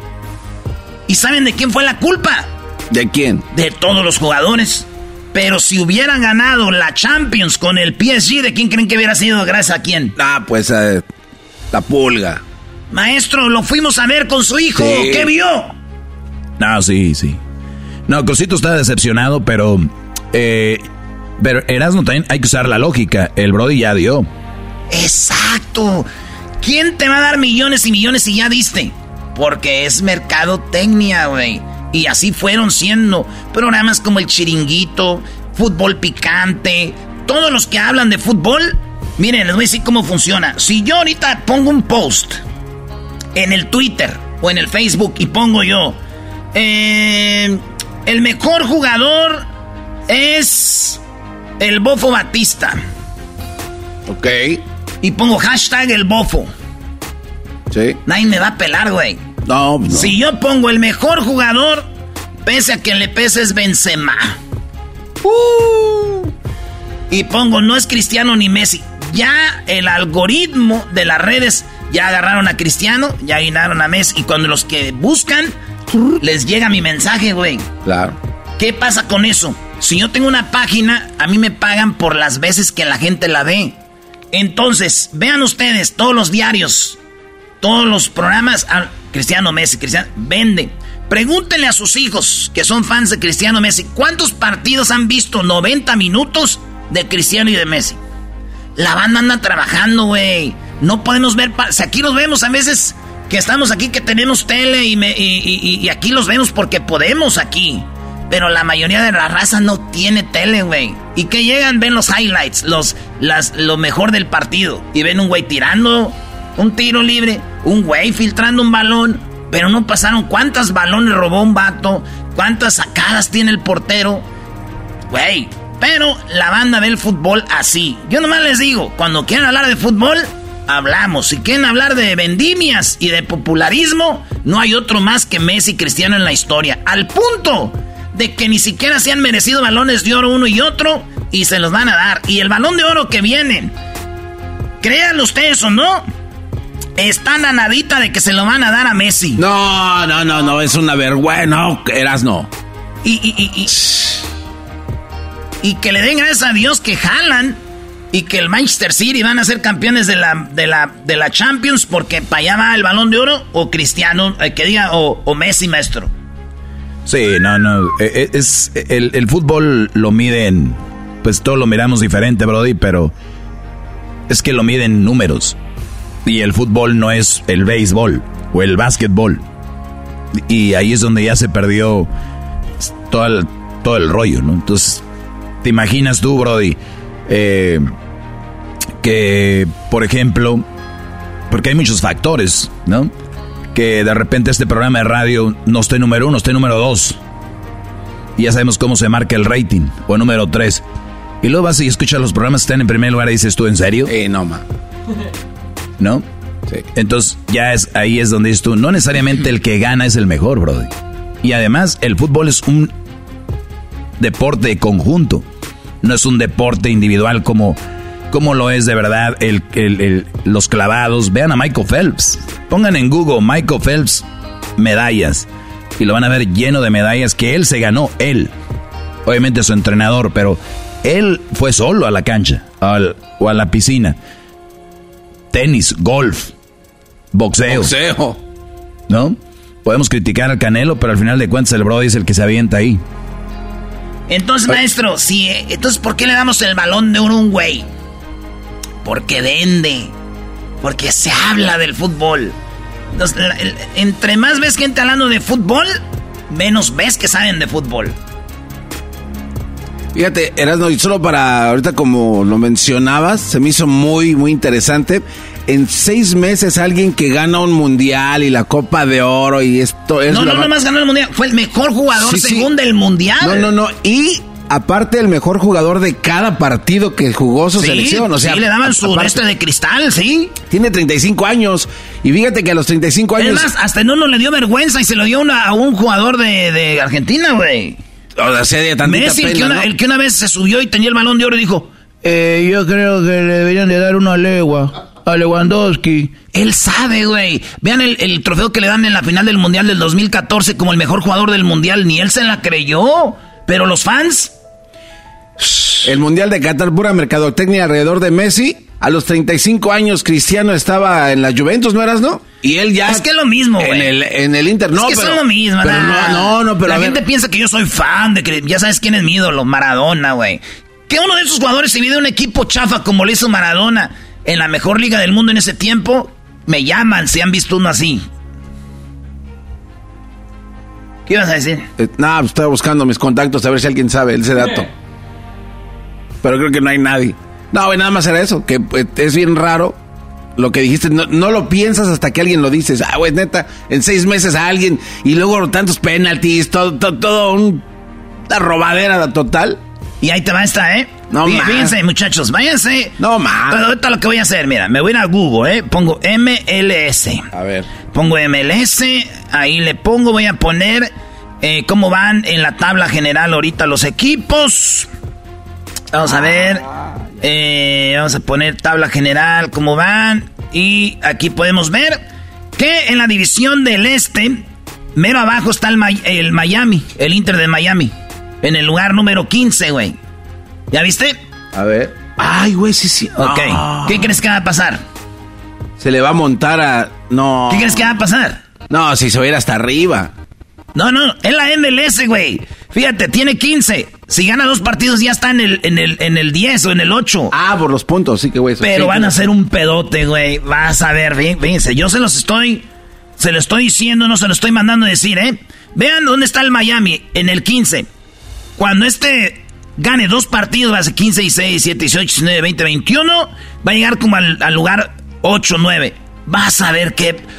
¿Y saben de quién fue la culpa? ¿De quién? De todos los jugadores. Pero si hubieran ganado la Champions con el PSG, ¿de quién creen que hubiera sido? Gracias a quién. Ah, pues eh, la pulga. Maestro, lo fuimos a ver con su hijo. ¿Qué vio? No, sí, sí. No, Cosito está decepcionado, pero. Eh, pero Erasmo también hay que usar la lógica. El Brody ya dio. Exacto. ¿Quién te va a dar millones y millones si ya diste? Porque es mercadotecnia, güey. Y así fueron siendo programas como el chiringuito, fútbol picante, todos los que hablan de fútbol. Miren, les voy a decir cómo funciona. Si yo ahorita pongo un post en el Twitter o en el Facebook y pongo yo, eh, el mejor jugador es el Bofo Batista. Ok y pongo hashtag el bofo. Sí. Nadie me va a pelar, güey. No, no. Si yo pongo el mejor jugador, pese a que le peses Benzema. Uh, y pongo no es Cristiano ni Messi. Ya el algoritmo de las redes ya agarraron a Cristiano, ya ganaron a Messi. Y cuando los que buscan, les llega mi mensaje, güey. Claro. ¿Qué pasa con eso? Si yo tengo una página, a mí me pagan por las veces que la gente la ve. Entonces, vean ustedes todos los diarios, todos los programas. Ah, Cristiano Messi, Cristiano, vende. Pregúntenle a sus hijos que son fans de Cristiano Messi, ¿cuántos partidos han visto 90 minutos de Cristiano y de Messi? La banda anda trabajando, güey. No podemos ver, si aquí los vemos a veces que estamos aquí, que tenemos tele y, y aquí los vemos porque podemos aquí. Pero la mayoría de la raza no tiene tele, güey. Y que llegan, ven los highlights, los, las, lo mejor del partido. Y ven un güey tirando un tiro libre, un güey filtrando un balón. Pero no pasaron cuántas balones robó un vato, cuántas sacadas tiene el portero. Güey, pero la banda ve el fútbol así. Yo nomás les digo, cuando quieran hablar de fútbol, hablamos. Si quieren hablar de vendimias y de popularismo, no hay otro más que Messi y Cristiano en la historia. Al punto de que ni siquiera se han merecido balones de oro uno y otro y se los van a dar. Y el balón de oro que viene créanlo ustedes o no, están a nadita de que se lo van a dar a Messi. No, no, no, no, es una vergüenza. No, eras no. Y, y, y, y, y que le den gracias a Dios que jalan y que el Manchester City van a ser campeones de la, de la, de la Champions porque para allá va el balón de oro o Cristiano, eh, que diga, o, Messi, maestro. Sí, no, no. eh, eh, Es, el, fútbol lo miden, pues todo lo miramos diferente, Brody, pero es que lo miden números. Y el fútbol no es el béisbol o el básquetbol. Y ahí es donde ya se perdió todo el, todo el rollo, ¿no? Entonces, ¿te imaginas tú, Brody? Eh, que, por ejemplo, porque hay muchos factores, ¿no? Que de repente este programa de radio no esté número uno, esté número dos. Y ya sabemos cómo se marca el rating, o número tres. Y luego vas y escuchas los programas que están en primer lugar y dices, ¿tú en serio? Eh, no, ma. ¿No? Sí. Entonces, ya es ahí es donde dices tú, no necesariamente el que gana es el mejor, Brody. Y además, el fútbol es un deporte de conjunto. No es un deporte individual como, como lo es de verdad el, el, el, los clavados. Vean a Michael Phelps. Pongan en Google Michael Phelps medallas. Y lo van a ver lleno de medallas que él se ganó, él. Obviamente su entrenador, pero él fue solo a la cancha al, o a la piscina. Tenis, golf, boxeo. Boxeo. ¿No? Podemos criticar al Canelo, pero al final de cuentas el Brody es el que se avienta ahí. Entonces, maestro, sí, entonces ¿por qué le damos el balón de oro a un güey? Porque vende. Porque se habla del fútbol. Entonces, la, el, entre más ves gente hablando de fútbol, menos ves que saben de fútbol. Fíjate, Erasno, y solo para ahorita como lo mencionabas, se me hizo muy, muy interesante. En seis meses alguien que gana un mundial y la Copa de Oro y esto es... No, no, no más ganó el mundial, fue el mejor jugador sí, según sí. del mundial. No, no, no, y aparte el mejor jugador de cada partido que jugó su sí, selección. O sea, sí, le daban su aparte, este de cristal, sí. Tiene 35 años. Y fíjate que a los 35 años. Es más, hasta en uno le dio vergüenza y se lo dio una, a un jugador de, de Argentina, güey. O sea, de Messi, pena, el, que una, ¿no? el que una vez se subió y tenía el balón de oro y dijo: eh, Yo creo que le deberían de dar una legua a Lewandowski. Él sabe, güey. Vean el, el, trofeo que le dan en la final del Mundial del 2014 como el mejor jugador del Mundial. Ni él se la creyó. Pero los fans. El Mundial de Qatar, pura mercadotecnia alrededor de Messi. A los 35 años, Cristiano estaba en la Juventus, ¿no eras, no? Y él ya. Es que es lo mismo, güey. En el, en el Inter, no. Es que pero, son lo mismo, pero no, no, no, pero. La gente piensa que yo soy fan de que ya sabes quién es mi ídolo, Maradona, güey. Que uno de esos jugadores se viene un equipo chafa como lo hizo Maradona en la mejor liga del mundo en ese tiempo, me llaman si han visto uno así. ¿Qué ibas a decir? Eh, Nada, pues estaba buscando mis contactos a ver si alguien sabe ese dato. Pero creo que no hay nadie. No, güey, nada más era eso, que pues, es bien raro lo que dijiste. No, no, lo piensas hasta que alguien lo dice. Ah, güey, neta, en seis meses a alguien y luego tantos penaltis, todo, todo, todo un, una robadera total. Y ahí te va esta, ¿eh? No. Fíjense, muchachos, váyanse. No más. Pero ahorita lo que voy a hacer, mira, me voy a ir a Google, ¿eh? Pongo MLS. A ver. Pongo MLS, ahí le pongo, voy a poner eh, cómo van en la tabla general ahorita los equipos. Vamos a ver. Eh, vamos a poner tabla general, cómo van. Y aquí podemos ver que en la división del este, mero abajo está el, el Miami, el Inter de Miami. En el lugar número 15, güey. ¿Ya viste? A ver. Ay, güey, sí, sí. Ok. No. ¿Qué crees que va a pasar? Se le va a montar a. No. ¿Qué crees que va a pasar? No, si se va a ir hasta arriba. No, no, es la MLS, güey. Fíjate, tiene 15. Si gana dos partidos ya está en el, en el, en el 10 o en el 8. Ah, por los puntos, sí que güey. Pero sí, van a ser un pedote, güey. Vas a ver, fíjense, yo se los estoy, se lo estoy diciendo, no se lo estoy mandando a decir, ¿eh? Vean dónde está el Miami, en el 15. Cuando este gane dos partidos, va a ser 15, 16, 17, 18, 19, 20, 21, va a llegar como al, al lugar 8, 9. Vas a ver que...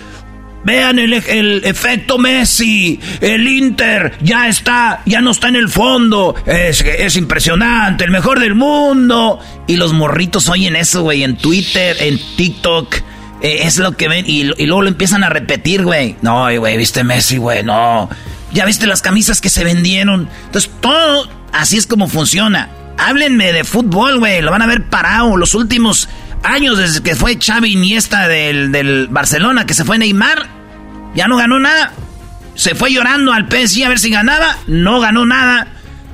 Vean el, el, efecto Messi, el Inter ya está, ya no está en el fondo, es, es impresionante, el mejor del mundo. Y los morritos oyen eso, güey, en Twitter, en TikTok, eh, es lo que ven y, y, luego lo empiezan a repetir, güey. No, güey, viste Messi, güey, no. Ya viste las camisas que se vendieron. Entonces, todo así es como funciona. Háblenme de fútbol, güey, lo van a ver parado. Los últimos años desde que fue Xavi Iniesta del, del Barcelona, que se fue Neymar, ya no ganó nada. Se fue llorando al PSG a ver si ganaba, no ganó nada.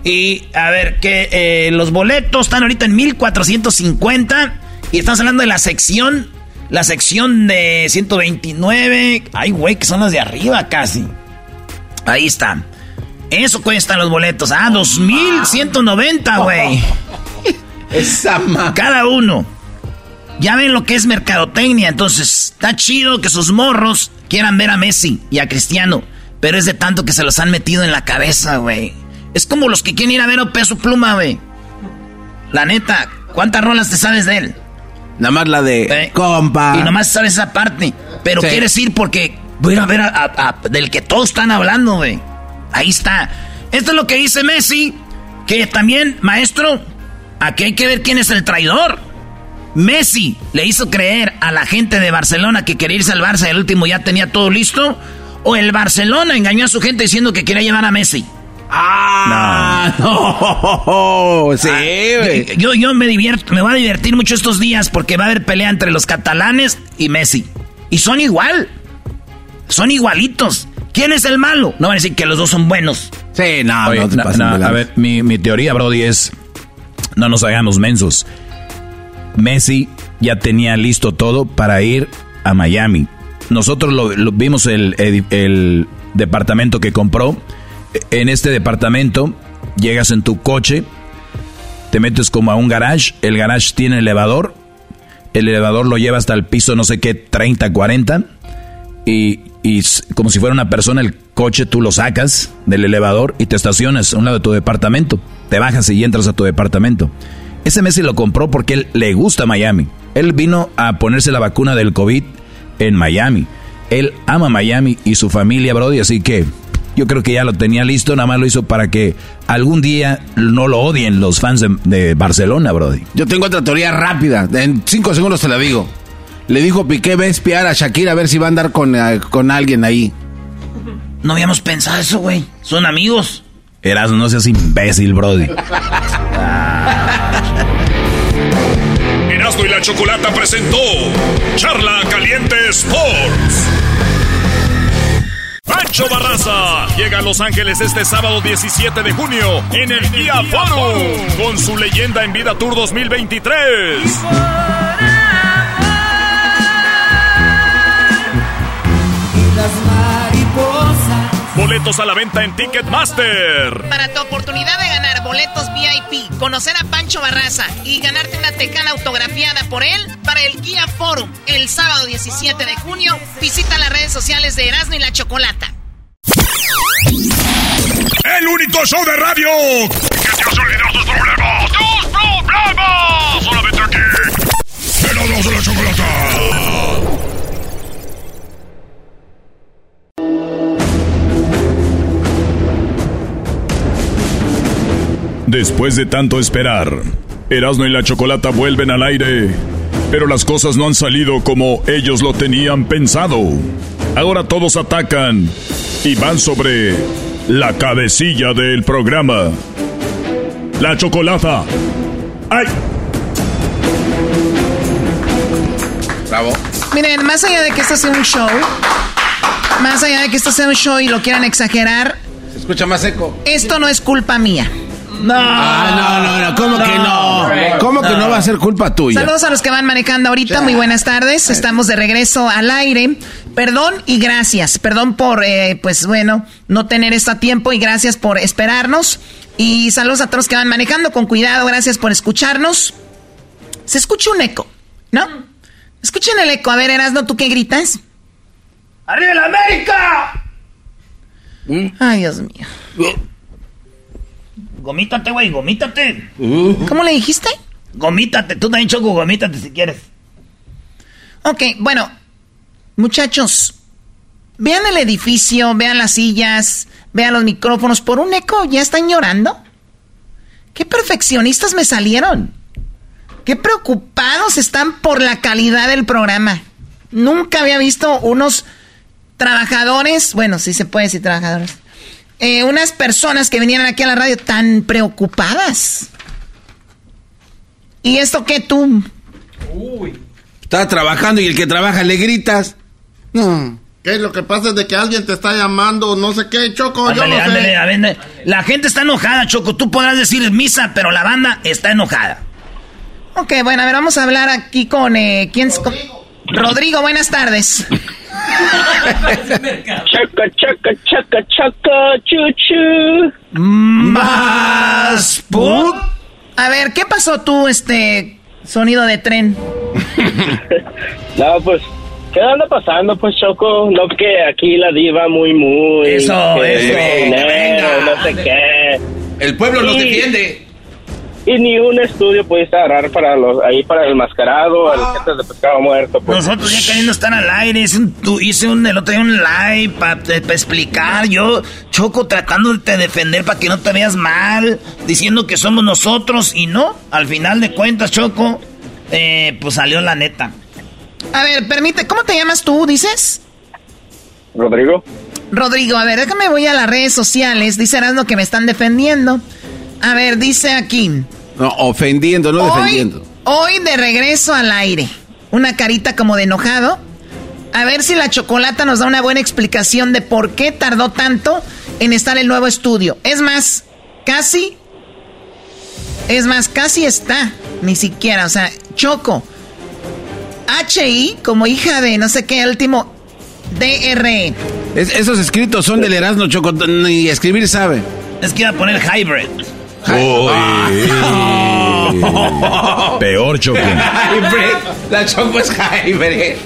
Y a ver, que eh, los boletos están ahorita en 1450 y estamos hablando de la sección, la sección de 129. Ay, güey, que son las de arriba casi. Ahí están. Eso cuestan los boletos. Ah, 2190, güey. [LAUGHS] Esa Cada uno. Ya ven lo que es mercadotecnia. Entonces, está chido que sus morros quieran ver a Messi y a Cristiano. Pero es de tanto que se los han metido en la cabeza, güey. Es como los que quieren ir a ver a Peso Pluma, güey. La neta, ¿cuántas rolas te sabes de él? Nada más la de Eh, compa. Y nomás sabes esa parte. Pero Sí. quieres ir porque voy a ir a ver a- a- a- del que todos están hablando, güey. Ahí está. Esto es lo que dice Messi. Que también, maestro, aquí hay que ver quién es el traidor. Messi le hizo creer a la gente de Barcelona que quería irse al Barça y el último ya tenía todo listo. O el Barcelona engañó a su gente diciendo que quería llevar a Messi. Ah, no. [LAUGHS] Sí, güey. Ah, Yo, yo me divierto, me voy a divertir mucho estos días porque va a haber pelea entre los catalanes y Messi. Y son igual. Son igualitos. ¿Quién es el malo? No van a decir que los dos son buenos. Sí, no, Oye, no te de a ver, mi, mi teoría, Brody, es. No nos hagamos mensos. Messi ya tenía listo todo para ir a Miami. Nosotros lo, lo- vimos el, el departamento que compró. En este departamento llegas en tu coche, te metes como a un garage. El garage tiene elevador. El elevador lo lleva hasta el piso, no sé qué, 30, 40 y, y como si fuera una persona, el coche tú lo sacas del elevador y te estacionas a un lado de tu departamento. Te bajas y entras a tu departamento. Ese Messi lo compró porque él le gusta Miami. Él vino a ponerse la vacuna del COVID en Miami. Él ama Miami y su familia, Brody, así que yo creo que ya lo tenía listo, nada más lo hizo para que algún día no lo odien los fans de, de Barcelona, Brody. Yo tengo otra teoría rápida. En cinco segundos te la digo. Le dijo Piqué, ve a espiar a Shakira a ver si va a andar con, eh, con alguien ahí. No habíamos pensado eso, güey. Son amigos. Erasmo, no seas imbécil, Brody. Erasmo y la Chocolata presentó Charla Caliente Sports. Pancho Barraza llega a Los Ángeles este sábado 17 de junio en el Día Forum con su leyenda en vida Tour 2023. Boletos a la venta en Ticketmaster. Para tu oportunidad de ganar boletos VIP, conocer a Pancho Barraza y ganarte una tecana autografiada por él para el Guía Forum el sábado 17 de junio, visita las redes sociales de Erasmo y la Chocolata. El único show de radio que te hace olvidar tus problemas. ¡Tus problemas! Solamente aquí. Erasmo de la Chocolata. Después de tanto esperar, Erasmo y la Chocolata vuelven al aire, pero las cosas no han salido como ellos lo tenían pensado. Ahora todos atacan y van sobre la cabecilla del programa. La Chocolata. ¡Ay! Bravo. Miren, más allá de que esto sea un show, más allá de que esto sea un show y lo quieran exagerar, Se escucha más eco. esto no es culpa mía. No. Ah, no, no, no. ¿Cómo que no? ¿Cómo que no va a ser culpa tuya? Saludos a los que van manejando ahorita, muy buenas tardes. Estamos de regreso al aire. Perdón y gracias. Perdón por, eh, pues bueno, no tener esto a tiempo y gracias por esperarnos. Y saludos a todos los que van manejando con cuidado. Gracias por escucharnos. Se escucha un eco, ¿no? Escuchen el eco. A ver, Erasno, ¿tú qué gritas? ¡Arriba la América! Ay, Dios mío. Gomítate, güey, gomítate. ¿Cómo le dijiste? Gomítate, tú también, Choco, gomítate si quieres. Ok, bueno, muchachos, vean el edificio, vean las sillas, vean los micrófonos. Por un eco ya están llorando. Qué perfeccionistas me salieron. Qué preocupados están por la calidad del programa. Nunca había visto unos trabajadores, bueno, sí se puede decir trabajadores, eh, unas personas que vinieran aquí a la radio tan preocupadas. ¿Y esto qué tú? Uy. Está trabajando y el que trabaja le gritas. No. ¿Qué? Lo que pasa es de que alguien te está llamando, no sé qué, Choco, yo no ándale, sé. a ver, La gente está enojada, Choco. Tú podrás decir misa, pero la banda está enojada. Ok, bueno, a ver, vamos a hablar aquí con... Eh, ¿Quién es? Rodrigo, buenas tardes. Chaca, chaca, chaca, chaca, chuchu. Más put. A ver, ¿qué pasó tú, este sonido de tren? [LAUGHS] No, pues, ¿qué anda pasando, pues, Choco? No, que aquí la diva muy, muy... Eso, eso, dinero, venga. no sé qué. El pueblo nos Y- defiende. Y ni un estudio pudiste agarrar para los, ahí para el mascarado, a gente de pescado muerto, pues. Nosotros ya queriendo estar al aire, hice un, tu- hice un, el otro día un live para explicar, yo, Choco, tratando de te defender para que no te veas mal, diciendo que somos nosotros, y no, al final de cuentas, Choco, eh, pues salió la neta. A ver, permite, ¿cómo te llamas tú, dices? Rodrigo. Rodrigo, a ver, déjame voy a las redes sociales, dice Erasmo que me están defendiendo. A ver, dice aquí, No, ofendiendo, no defendiendo. hoy de regreso al aire, una carita como de enojado. A ver si la chocolata nos da una buena explicación de por qué tardó tanto en estar el nuevo estudio. Es más, casi, es más, casi está, ni siquiera, o sea, Choco. HI como hija de no sé qué, último DRE. Es- esos escritos son del Erasmo Choco, ni escribir sabe. Es que iba a poner hybrid. Peor, Choco. [LAUGHS] La Choco es hybrid.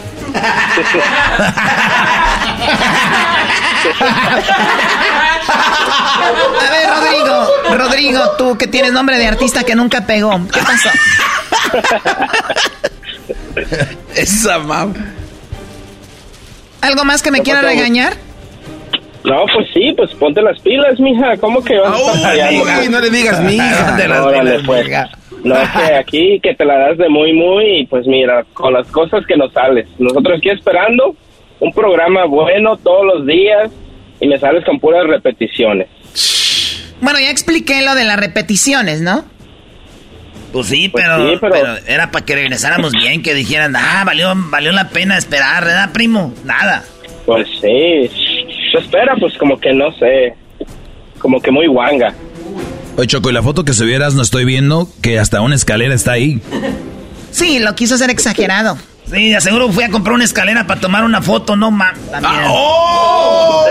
A ver, Rodrigo, Rodrigo, tú que tienes nombre de artista que nunca pegó. ¿Qué pasó? Esa mam. ¿Algo más que me ¿Qué quiera regañar? No, pues sí, pues ponte las pilas, mija. ¿Cómo que vas a estar fallando? No le digas mija. [LAUGHS] Ponte las Órale, pues. No, es que aquí que te la das de muy, muy, y pues mira, con las cosas que nos sales. Nosotros aquí esperando un programa bueno todos los días y me sales con puras repeticiones. Bueno, ya expliqué lo de las repeticiones, ¿no? Pues sí, Pues pero, sí, pero- pero era para que regresáramos bien, que dijeran, ah, valió, valió la pena esperar, ¿verdad, primo? Nada. Pues sí, se espera, pues como que no sé, como que muy guanga. Oye, Choco, y la foto que subieras no estoy viendo que hasta una escalera está ahí. Sí, lo quiso hacer exagerado. Sí, aseguro fui a comprar una escalera para tomar una foto, no ma. también. ¡Oh!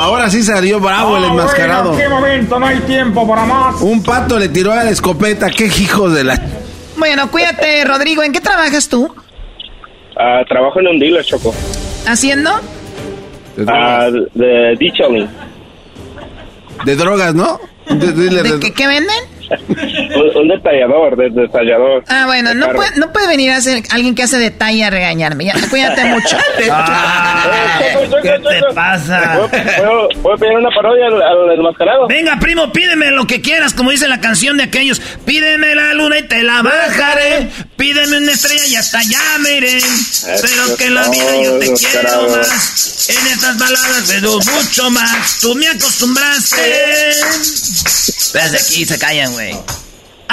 Ahora sí salió bravo el enmascarado. ¿En qué momento? No hay tiempo para más. Un pato le tiró a la escopeta. ¡Qué hijos de la... Bueno, cuídate, Rodrigo. ¿En qué trabajas tú? Ah, trabajo en un dealer, Choco. ¿Haciendo? Ah, de detailing. De drogas, ¿no? De, de- ¿De de- qué, qué venden? Un, un detallador, de, detallador. Ah, bueno, no puede, no puede venir a ser alguien que hace detalle a regañarme. Ya, cuídate mucho. [LAUGHS] ¿Qué te pasa? ¿Puedo, puedo pedir una parodia al, al enmascarado? Venga, primo, pídeme lo que quieras, como dice la canción de aquellos. Pídeme la luna y te la bajaré. Pídeme una estrella y hasta allá me iré. Pero que en la vida yo te quiero más. En estas baladas pero mucho más. Tú me acostumbraste. Desde aquí se callan, güey.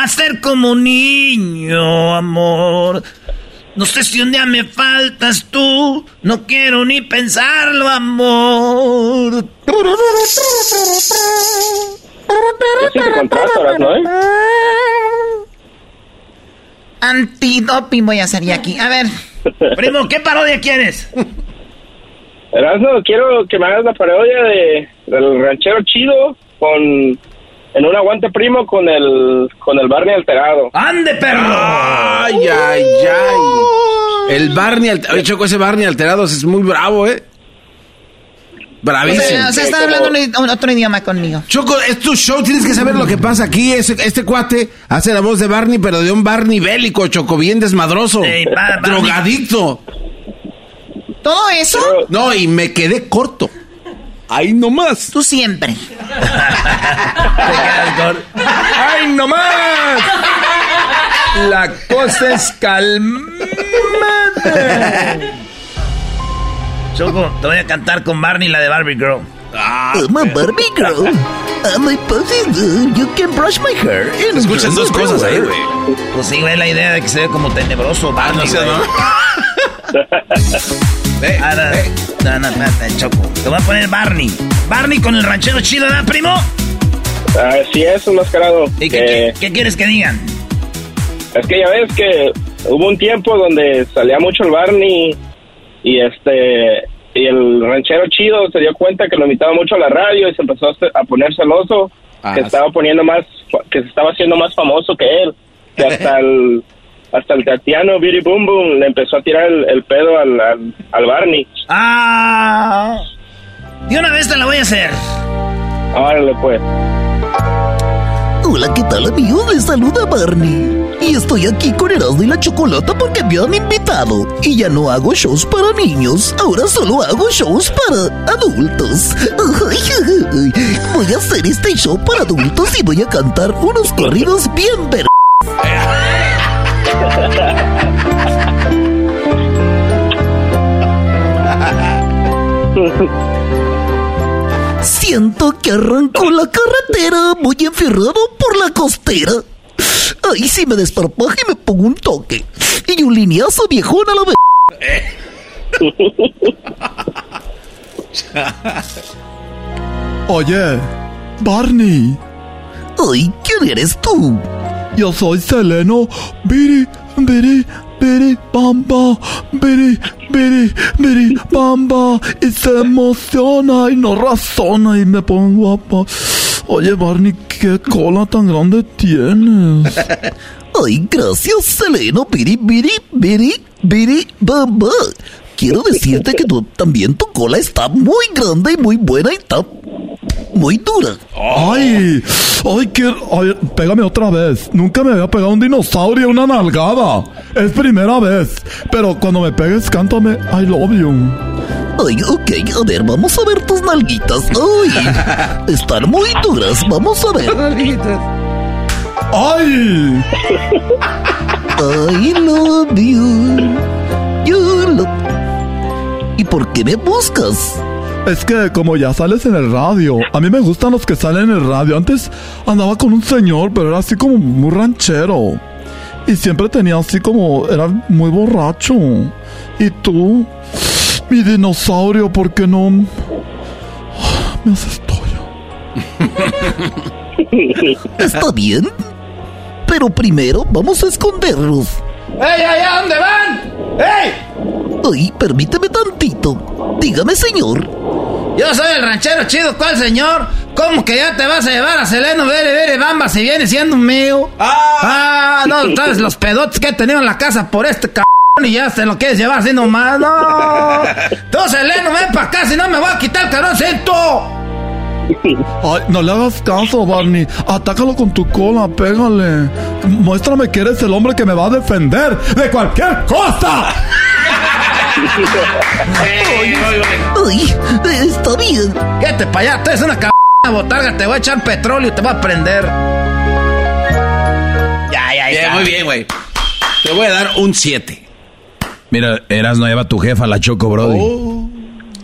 Ser como niño, amor. No sé si un día me faltas tú. No quiero ni pensarlo, amor. Eh? Antidoping voy a hacer ya aquí. A ver. Primo, ¿qué parodia quieres? Erasmo, quiero que me hagas la parodia de, del ranchero chido con en un aguante primo con el con el Barney alterado. ¡Ande, perro! Ay, ay, ay. El Barney, alter- Oye, Choco, ese Barney alterado es muy bravo, ¿eh? O Bravísimo. sea, o sea, están hablando un, otro idioma conmigo. Choco, es tu show, tienes que saber lo que pasa aquí. Ese- este cuate hace la voz de Barney, pero de un Barney bélico, Choco, bien desmadroso. Ey, ba- Barney. drogadicto. ¿Todo eso? No, y me quedé corto. Ahí nomás. Tú siempre. ¡Ay, no más! La cosa es calmada. Choco, te voy a cantar con Barney la de Barbie Girl. I'm a Barbie girl. I'm a pussy You can brush my hair. And Escuchan dos cosas ahí, güey. Pues sí, güey, la idea de que se ve como tenebroso. Barney, no sé, güey. [LAUGHS] Ahora, no, no, espérate, Choco. Te voy a poner Barney. Barney con el ranchero chido, ¿verdad, primo? Así es, enmascarado. ¿Y que- qué, qué quieres que digan? Es que ya ves que hubo un tiempo donde salía mucho el Barney y este y el ranchero chido se dio cuenta que lo invitaba mucho a la radio y se empezó a poner celoso, Ah, que sí. estaba poniendo más, que se estaba haciendo más famoso que él, que [LAUGHS] hasta el hasta el Tatiano Beauty Boom Boom le empezó a tirar el, el pedo al, al, al Barney. Ah. De una vez te la voy a hacer. Órale pues. Hola, ¿qué tal amigos? Les saluda Barney. Y estoy aquí con Erasmo y la Chocolata porque me han invitado. Y ya no hago shows para niños, ahora solo hago shows para adultos. [LAUGHS] Voy a hacer este show para adultos y voy a cantar unos corridos bien ver... [LAUGHS] Siento que arranco la carretera muy enferrado por la costera. Ay, si me desparpaje y me pongo un toque. Y un lineazo viejón a la vez. [LAUGHS] Oye, Barney. Ay, ¿quién eres tú? Yo soy Seleno. Biri, biri, biri, bamba. Biri, biri, biri, bamba. Y se emociona y no razona y me pongo guapa. Oye, Barney, ¿qué cola tan grande tienes? [LAUGHS] Ay, gracias, Seleno. Biri, biri, biri, biri, bamba. Quiero decirte que tú, también tu cola está muy grande y muy buena y está muy dura. Ay, ay, que, ay, pégame otra vez. Nunca me había pegado un dinosaurio una nalgada. Es primera vez. Pero cuando me pegues, cántame I love you. Ay, ok, a ver, vamos a ver tus nalguitas. Ay, están muy duras. Vamos a ver. ¡Ay! I love you. You love... ¿Y por qué me buscas? Es que como ya sales en el radio, a mí me gustan los que salen en el radio. Antes andaba con un señor, pero era así como muy ranchero. Y siempre tenía así como, era muy borracho. Y tú, mi dinosaurio, ¿por qué no me haces [LAUGHS] Está bien. Pero primero vamos a escondernos. ¡Ey, ey, a dónde van! ¡Ey! Ay, permíteme tantito. Dígame, señor. Yo soy el ranchero chido, ¿cuál señor? ¿Cómo que ya te vas a llevar a Seleno Bere Bere Bamba si viene siendo un mío? Ah, no, sabes los pedotes que he tenido en la casa por este cabrón y ya se lo quieres llevar así nomás. No. [LAUGHS] Tú, Seleno, ven para acá, si no me voy a quitar el caroncito. Ay, no le hagas caso, Barney. Atácalo con tu cola, pégale. Muéstrame que eres el hombre que me va a defender de cualquier cosa. [LAUGHS] Ay, está bien. Quédate para allá, tú eres una cabrona botarga, te voy a echar petróleo y te voy a prender. Ya, ya, Bien, ya. muy bien, güey. Te voy a dar un 7. Mira, eras no lleva tu jefa, la Choco, Brody.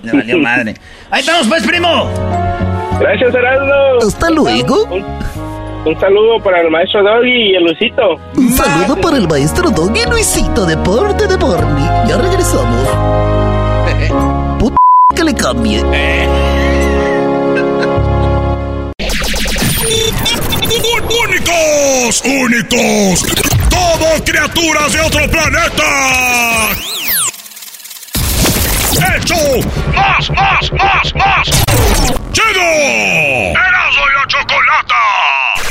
Le valió madre. Ahí estamos, pues, primo. Gracias, Heraldo. Hasta luego. Un, saludo para el maestro Doggy y el Luisito. Un saludo para el maestro Doggy Luisito de parte de Barney. Ya regresamos. [LAUGHS] Puta que le cambie. ¡Únicos! ¡Únicos! ¡Todos criaturas de otro planeta! ¡Hecho! ¡Más, más, más, más! ¡Chido! ¡Erasmo y la Chocolata!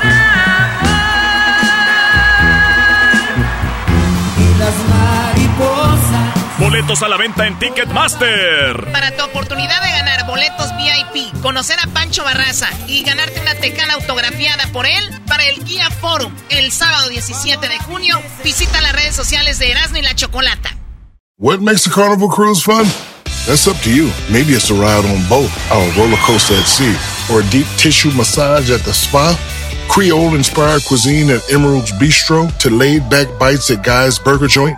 Boletos a la venta en Ticketmaster. Para tu oportunidad de ganar boletos VIP, conocer a Pancho Barraza y ganarte una tecana autografiada por él para el Guía Forum el sábado 17 de junio, visita las redes sociales de Erasmo y la Chocolata. What makes a carnival cruise fun? That's up to you. Maybe it's a ride on boat, or a roller coaster at sea, or a deep tissue massage at the spa. Creole inspired cuisine at Emerald's Bistro to laid back bites at Guy's Burger Joint.